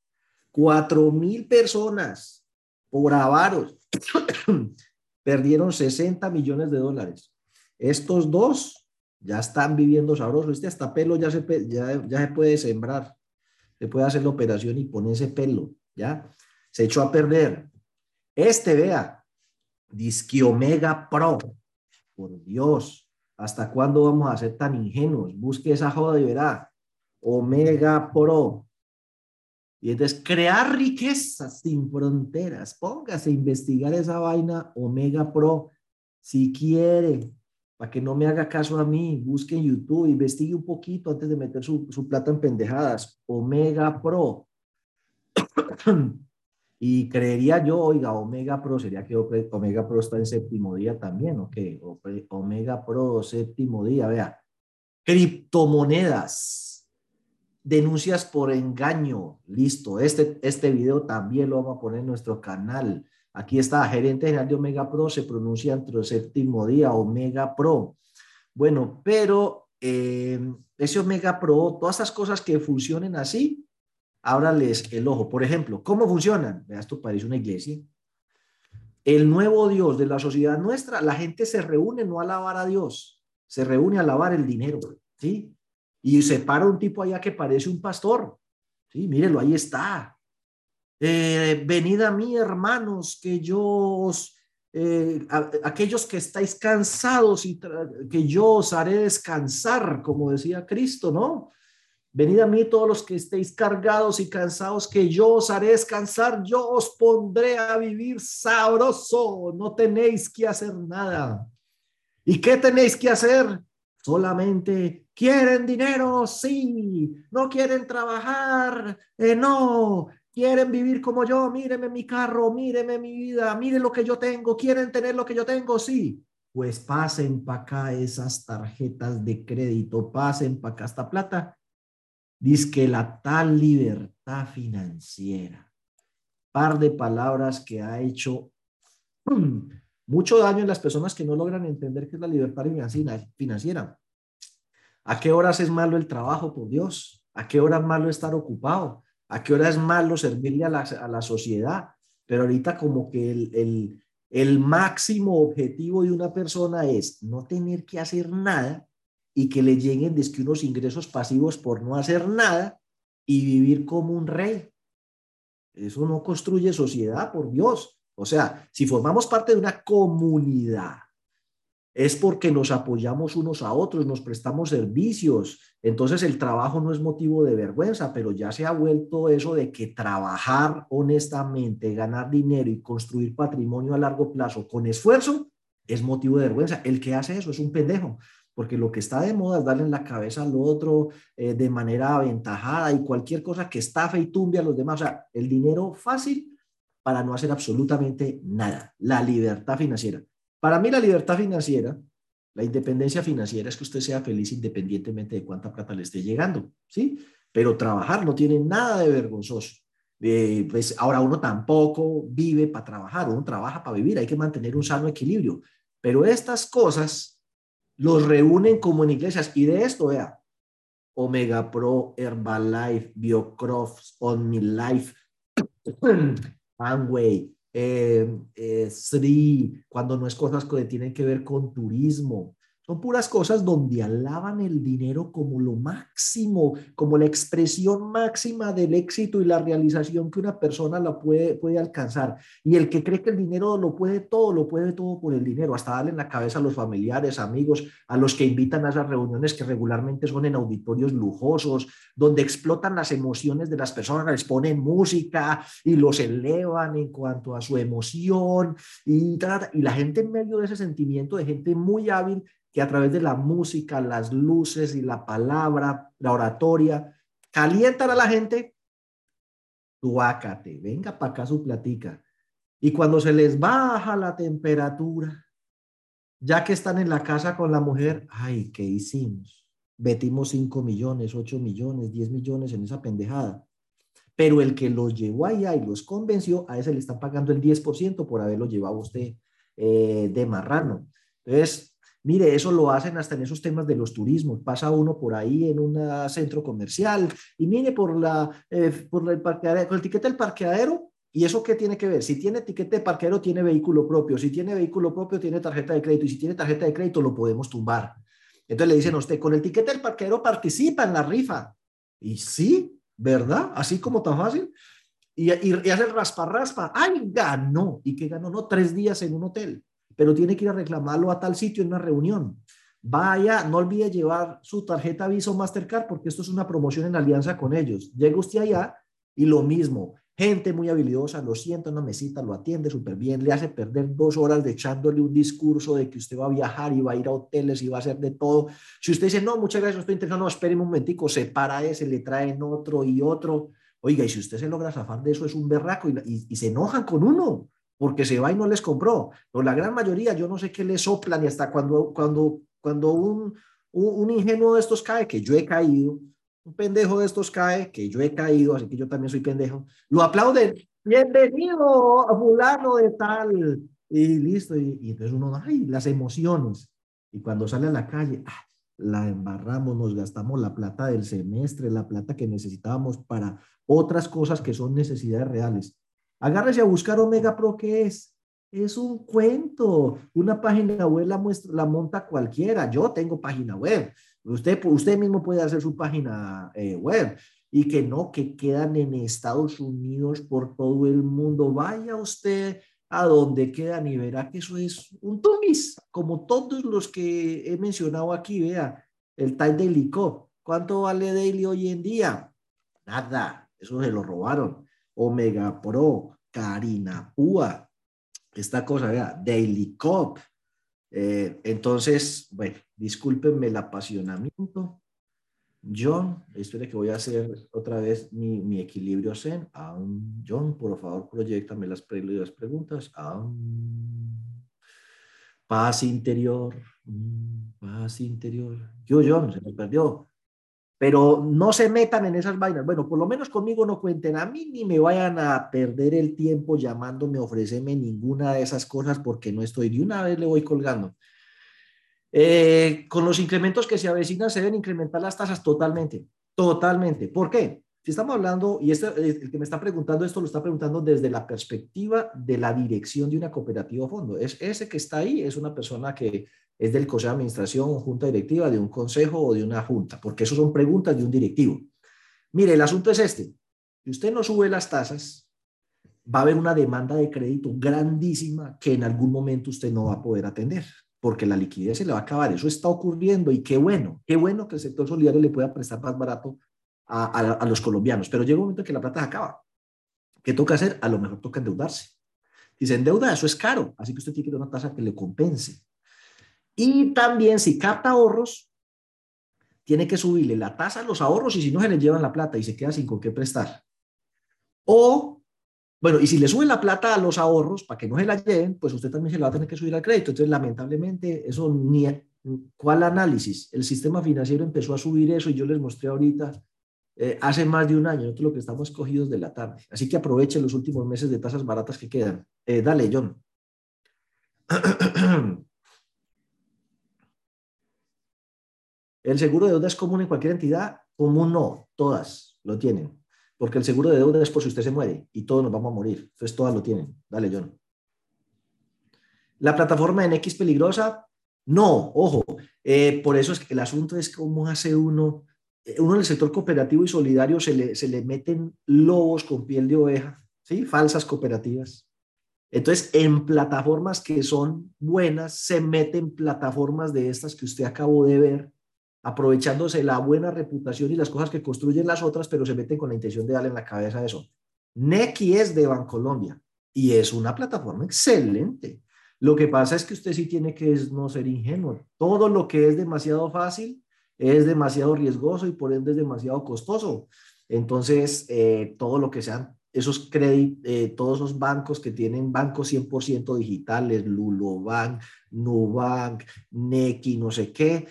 Cuatro mil personas por avaros perdieron 60 millones de dólares. Estos dos ya están viviendo sabroso. Este hasta pelo ya se, ya, ya se puede sembrar. Se puede hacer la operación y ponerse pelo, ¿ya? Se echó a perder. Este, vea, Disque Omega Pro. Por Dios, ¿hasta cuándo vamos a ser tan ingenuos? Busque esa joda y verá. Omega Pro. Y entonces, crear riquezas sin fronteras. Póngase a investigar esa vaina Omega Pro si quiere, para que no me haga caso a mí. Busque en YouTube, investigue un poquito antes de meter su, su plata en pendejadas. Omega Pro. Y creería yo, oiga, Omega Pro, sería que Omega Pro está en séptimo día también, ¿ok? Omega Pro, séptimo día, vea. Criptomonedas denuncias por engaño. Listo, este, este video también lo vamos a poner en nuestro canal. Aquí está, gerente general de Omega Pro, se pronuncia entre el séptimo día, Omega Pro. Bueno, pero eh, ese Omega Pro, todas esas cosas que funcionen así, ábrales el ojo. Por ejemplo, ¿cómo funcionan? Vea, esto parece una iglesia. El nuevo Dios de la sociedad nuestra, la gente se reúne no a alabar a Dios, se reúne a alabar el dinero, ¿sí? Y se para un tipo allá que parece un pastor. Sí, mírelo, ahí está. Eh, venid a mí, hermanos, que yo os, eh, aquellos que estáis cansados y que yo os haré descansar, como decía Cristo, ¿no? Venid a mí todos los que estéis cargados y cansados, que yo os haré descansar, yo os pondré a vivir sabroso, no tenéis que hacer nada. ¿Y qué tenéis que hacer? Solamente quieren dinero, sí. No quieren trabajar, eh, no. Quieren vivir como yo, míreme mi carro, míreme mi vida, mire lo que yo tengo. Quieren tener lo que yo tengo, sí. Pues pasen para acá esas tarjetas de crédito, pasen para acá esta plata. Dice que la tal libertad financiera. Par de palabras que ha hecho mucho daño en las personas que no logran entender qué es la libertad financiera. ¿A qué horas es malo el trabajo, por Dios? ¿A qué hora es malo estar ocupado? ¿A qué hora es malo servirle a la, a la sociedad? Pero ahorita como que el, el, el máximo objetivo de una persona es no tener que hacer nada y que le lleguen que unos ingresos pasivos por no hacer nada y vivir como un rey. Eso no construye sociedad, por Dios. O sea, si formamos parte de una comunidad, es porque nos apoyamos unos a otros, nos prestamos servicios. Entonces el trabajo no es motivo de vergüenza, pero ya se ha vuelto eso de que trabajar honestamente, ganar dinero y construir patrimonio a largo plazo con esfuerzo es motivo de vergüenza. El que hace eso es un pendejo, porque lo que está de moda es darle en la cabeza al otro eh, de manera aventajada y cualquier cosa que estafe y tumbe a los demás. O sea, el dinero fácil para no hacer absolutamente nada. La libertad financiera. Para mí la libertad financiera, la independencia financiera es que usted sea feliz independientemente de cuánta plata le esté llegando, ¿sí? Pero trabajar no tiene nada de vergonzoso. Eh, pues ahora uno tampoco vive para trabajar, uno trabaja para vivir, hay que mantener un sano equilibrio. Pero estas cosas los reúnen como en iglesias y de esto, vea, Omega Pro, Herbalife, Biocrofts, On Me Life, Amway, eh, eh, Sri, cuando no es cosas que tienen que ver con turismo. Son puras cosas donde alaban el dinero como lo máximo, como la expresión máxima del éxito y la realización que una persona la puede, puede alcanzar. Y el que cree que el dinero lo puede todo, lo puede todo por el dinero, hasta darle en la cabeza a los familiares, amigos, a los que invitan a esas reuniones que regularmente son en auditorios lujosos, donde explotan las emociones de las personas, les ponen música y los elevan en cuanto a su emoción y, y la gente en medio de ese sentimiento de gente muy hábil que a través de la música, las luces y la palabra, la oratoria, calientan a la gente, tuácate, venga para acá su platica. Y cuando se les baja la temperatura, ya que están en la casa con la mujer, ay, ¿qué hicimos? Metimos 5 millones, 8 millones, 10 millones en esa pendejada. Pero el que los llevó allá y los convenció, a ese le están pagando el 10% por haberlo llevado usted eh, de marrano. Entonces, Mire, eso lo hacen hasta en esos temas de los turismos. Pasa uno por ahí en un centro comercial y mire por la, eh, por el parqueadero, con el tiquete del parqueadero. ¿Y eso qué tiene que ver? Si tiene tiquete de parqueadero, tiene vehículo propio. Si tiene vehículo propio, tiene tarjeta de crédito. Y si tiene tarjeta de crédito, lo podemos tumbar. Entonces le dicen a usted, con el tiquete del parqueadero participa en la rifa. Y sí, ¿verdad? Así como tan fácil. Y, y, y hace el raspa, raspa. ¡Ay, ganó! ¿Y qué ganó? No, tres días en un hotel pero tiene que ir a reclamarlo a tal sitio en una reunión. Vaya, no olvide llevar su tarjeta Visa o Mastercard porque esto es una promoción en alianza con ellos. Llega usted allá y lo mismo. Gente muy habilidosa, lo sienta en una mesita, lo atiende súper bien, le hace perder dos horas de echándole un discurso de que usted va a viajar y va a ir a hoteles y va a hacer de todo. Si usted dice, no, muchas gracias, estoy interesado, no, un momentico, se para ese, le traen otro y otro. Oiga, y si usted se logra zafar de eso, es un berraco y se enojan con uno porque se va y no les compró. Pero la gran mayoría, yo no sé qué les soplan y hasta cuando, cuando, cuando un, un, ingenuo de estos cae, que yo he caído, un pendejo de estos cae, que yo he caído, así que yo también soy pendejo, lo aplauden, bienvenido fulano de tal, y listo, y, entonces uno, ay, las emociones, y cuando sale a la calle, la embarramos, nos gastamos la plata del semestre, la plata que necesitábamos para otras cosas que son necesidades reales. Agárrese a buscar Omega Pro, ¿qué es? Es un cuento. Una página web la, muestra, la monta cualquiera. Yo tengo página web. Usted, usted mismo puede hacer su página eh, web. Y que no, que quedan en Estados Unidos por todo el mundo. Vaya usted a donde quedan y verá que eso es un tumis, como todos los que he mencionado aquí. Vea, el Time Daily. ¿Cuánto vale Daily hoy en día? Nada. Eso se lo robaron. Omega Pro, Karina Púa, esta cosa, vea, Daily Cop. Eh, entonces, bueno, discúlpenme el apasionamiento. John, espere que voy a hacer otra vez mi, equilibrio zen. John, por favor, proyectame las, las preguntas. paz interior, mm, paz interior. Yo, John, se me perdió pero no se metan en esas vainas. Bueno, por lo menos conmigo no cuenten a mí ni me vayan a perder el tiempo llamándome, ofrecerme ninguna de esas cosas porque no estoy. De una vez le voy colgando. Eh, con los incrementos que se avecinan se deben incrementar las tasas totalmente, totalmente. ¿Por qué? Si estamos hablando, y este, el que me está preguntando esto lo está preguntando desde la perspectiva de la dirección de una cooperativa o fondo. Es ese que está ahí, es una persona que es del consejo de administración, junta directiva, de un consejo o de una junta, porque eso son preguntas de un directivo. Mire, el asunto es este. Si usted no sube las tasas, va a haber una demanda de crédito grandísima que en algún momento usted no va a poder atender, porque la liquidez se le va a acabar. Eso está ocurriendo y qué bueno, qué bueno que el sector solidario le pueda prestar más barato a, los colombianos, pero llega un momento en que la plata se acaba. ¿Qué toca hacer? A lo mejor toca endeudarse. Si endeuda, eso es caro, así que usted tiene que dar una tasa que le compense. Y también si capta ahorros, tiene que subirle la tasa a los ahorros y si no se le llevan la plata y se queda sin con qué prestar. O, bueno, y si le suben la plata a los ahorros para que no se la lleven, pues usted también se la va a tener que subir al crédito. Entonces, lamentablemente, eso ni... ¿Cuál análisis? El sistema financiero empezó a subir eso y yo les mostré ahorita eh, hace más de un año, nosotros lo que estamos cogidos de la tarde. Así que aprovechen los últimos meses de tasas baratas que quedan. Eh, dale, John. ¿El seguro de deuda es común en cualquier entidad? Común no, todas lo tienen. Porque el seguro de deuda es por si usted se muere y todos nos vamos a morir. Entonces todas lo tienen. Dale, John. ¿La plataforma en X peligrosa? No, ojo. Eh, por eso es que el asunto es cómo hace uno, eh, uno en el sector cooperativo y solidario se le, se le meten lobos con piel de oveja, ¿sí? Falsas cooperativas. Entonces, en plataformas que son buenas, se meten plataformas de estas que usted acabó de ver, aprovechándose la buena reputación y las cosas que construyen las otras, pero se meten con la intención de darle en la cabeza eso. Neki es de Bancolombia y es una plataforma excelente. Lo que pasa es que usted sí tiene que no ser ingenuo. Todo lo que es demasiado fácil es demasiado riesgoso y por ende es demasiado costoso. Entonces, eh, todo lo que sean esos créditos, eh, todos esos bancos que tienen bancos 100% digitales, Lulobank, Nubank, Neki, no sé qué,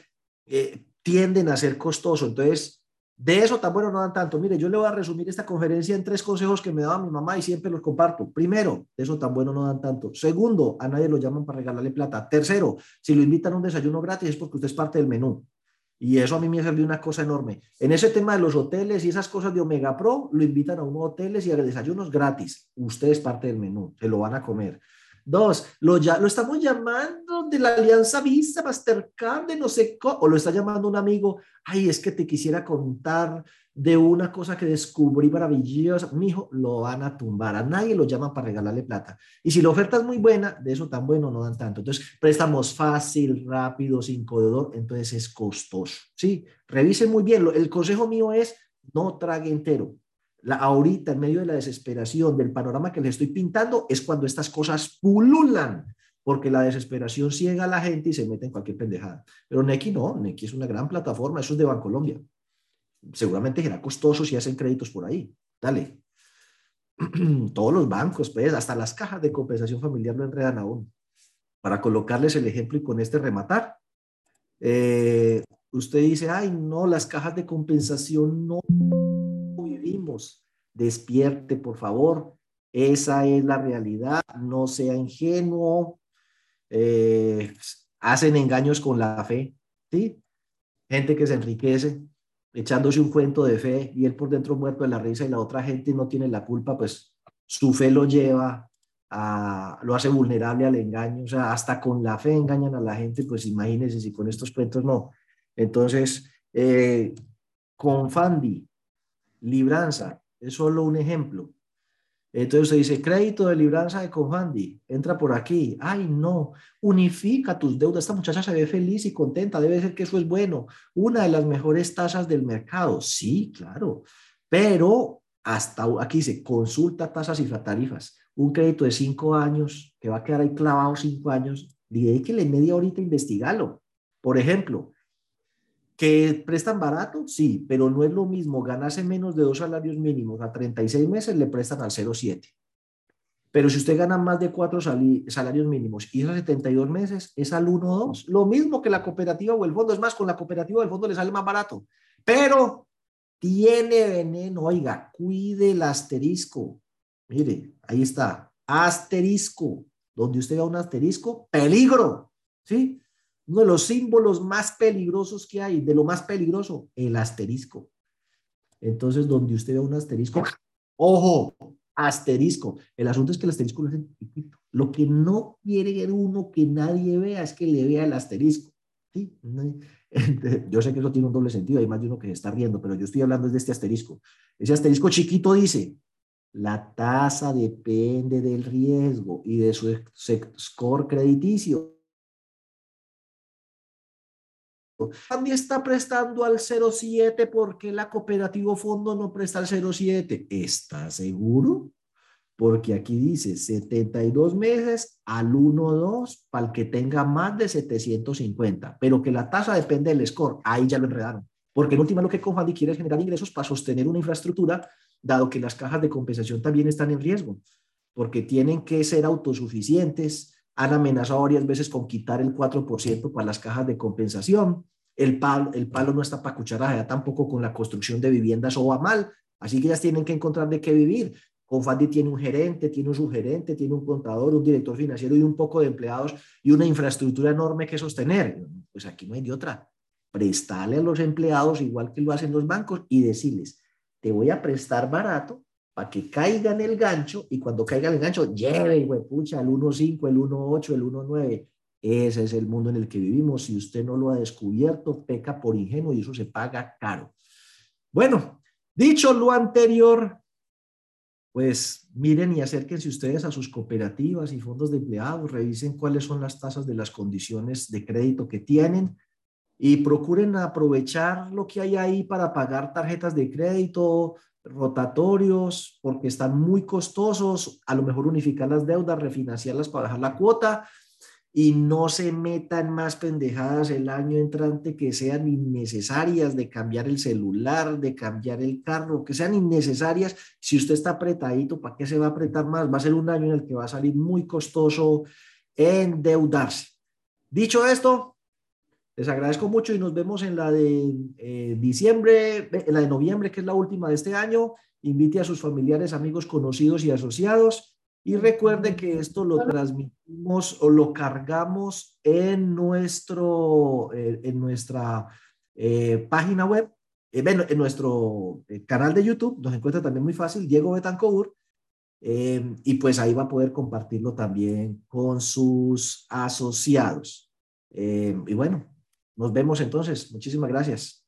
eh, tienden a ser costosos. Entonces, de eso tan bueno no dan tanto. Mire, yo le voy a resumir esta conferencia en tres consejos que me daba mi mamá y siempre los comparto. Primero, de eso tan bueno no dan tanto. Segundo, a nadie lo llaman para regalarle plata. Tercero, si lo invitan a un desayuno gratis es porque usted es parte del menú. Y eso a mí me servido una cosa enorme. En ese tema de los hoteles y esas cosas de Omega Pro, lo invitan a unos hoteles y a desayunos gratis. Usted es parte del menú, se lo van a comer. Dos, lo, ya, lo estamos llamando de la Alianza Visa, Mastercard, de no sé cómo, o lo está llamando un amigo, ay, es que te quisiera contar de una cosa que descubrí maravillosa. Mijo, lo van a tumbar, a nadie lo llaman para regalarle plata. Y si la oferta es muy buena, de eso tan bueno no dan tanto. Entonces, préstamos fácil, rápido, sin codedor, entonces es costoso. Sí, revisen muy bien. El consejo mío es no trague entero la, ahorita, en medio de la desesperación, del panorama que les estoy pintando, es cuando estas cosas pululan, porque la desesperación ciega a la gente y se mete en cualquier pendejada. Pero Neki no, Neki es una gran plataforma, eso es de Bancolombia. Seguramente será costoso si hacen créditos por ahí. Dale. Todos los bancos, pues, hasta las cajas de compensación familiar lo enredan aún. Para colocarles el ejemplo y con este rematar. Eh, usted dice, ay, no, las cajas de compensación no Despierte, por favor. Esa es la realidad. No sea ingenuo. Eh, hacen engaños con la fe. ¿sí? Gente que se enriquece echándose un cuento de fe y él por dentro muerto de la risa y la otra gente no tiene la culpa, pues su fe lo lleva a, lo hace vulnerable al engaño, o sea, hasta con la fe engañan a la gente, pues imagínense si con estos cuentos no. Entonces, eh, con Fandi, libranza, es solo un ejemplo. Entonces se dice, crédito de libranza de Confandi, entra por aquí. Ay, no, unifica tus deudas. Esta muchacha se ve feliz y contenta, debe ser que eso es bueno. Una de las mejores tasas del mercado. Sí, claro. Pero hasta aquí se consulta tasas y tarifas. Un crédito de cinco años, que va a quedar ahí clavado cinco años, le media horita a investigarlo. Por ejemplo, ¿Que prestan barato? Sí, pero no es lo mismo ganarse menos de dos salarios mínimos a 36 meses, le prestan al 0,7. Pero si usted gana más de cuatro salarios mínimos y esos 72 meses es al 1,2. Lo mismo que la cooperativa o el fondo. Es más, con la cooperativa o el fondo le sale más barato. Pero tiene veneno. Oiga, cuide el asterisco. Mire, ahí está. Asterisco. Donde usted vea un asterisco, peligro. ¿Sí? Uno de los símbolos más peligrosos que hay, de lo más peligroso, el asterisco. Entonces, donde usted ve un asterisco, ojo, asterisco. El asunto es que el asterisco lo hace Lo que no quiere uno que nadie vea es que le vea el asterisco. ¿sí? Yo sé que eso tiene un doble sentido, hay más de uno que se está riendo, pero yo estoy hablando de este asterisco. Ese asterisco chiquito dice, la tasa depende del riesgo y de su score crediticio también está prestando al 0,7 porque la cooperativo fondo no presta al 0,7. ¿Está seguro? Porque aquí dice 72 meses al 1,2 para el que tenga más de 750, pero que la tasa depende del score. Ahí ya lo enredaron. Porque en última lo que Confandi quiere es generar ingresos para sostener una infraestructura, dado que las cajas de compensación también están en riesgo, porque tienen que ser autosuficientes, han amenazado varias veces con quitar el 4% para las cajas de compensación. El palo, el palo no está para cucharadas, tampoco con la construcción de viviendas o va mal. Así que ellas tienen que encontrar de qué vivir. Confandi tiene un gerente, tiene un subgerente, tiene un contador, un director financiero y un poco de empleados y una infraestructura enorme que sostener. Pues aquí no hay de otra. Prestarle a los empleados igual que lo hacen los bancos y decirles, te voy a prestar barato para que caiga en el gancho y cuando caiga en el gancho, lleve, güey, pucha, el 1.5, el 1.8, el 1.9. Ese es el mundo en el que vivimos. Si usted no lo ha descubierto, peca por ingenuo y eso se paga caro. Bueno, dicho lo anterior, pues miren y acérquense ustedes a sus cooperativas y fondos de empleados, revisen cuáles son las tasas de las condiciones de crédito que tienen y procuren aprovechar lo que hay ahí para pagar tarjetas de crédito, rotatorios, porque están muy costosos, a lo mejor unificar las deudas, refinanciarlas para bajar la cuota y no se metan más pendejadas el año entrante que sean innecesarias de cambiar el celular, de cambiar el carro, que sean innecesarias. Si usted está apretadito, ¿para qué se va a apretar más? Va a ser un año en el que va a salir muy costoso endeudarse. Dicho esto, les agradezco mucho y nos vemos en la de eh, diciembre, en la de noviembre, que es la última de este año. Invite a sus familiares, amigos, conocidos y asociados y recuerde que esto lo transmitimos o lo cargamos en, nuestro, eh, en nuestra eh, página web, eh, en nuestro canal de YouTube, nos encuentra también muy fácil, Diego Betancourt, y pues ahí va a poder compartirlo también con sus asociados. y bueno, nos vemos entonces. Muchísimas gracias.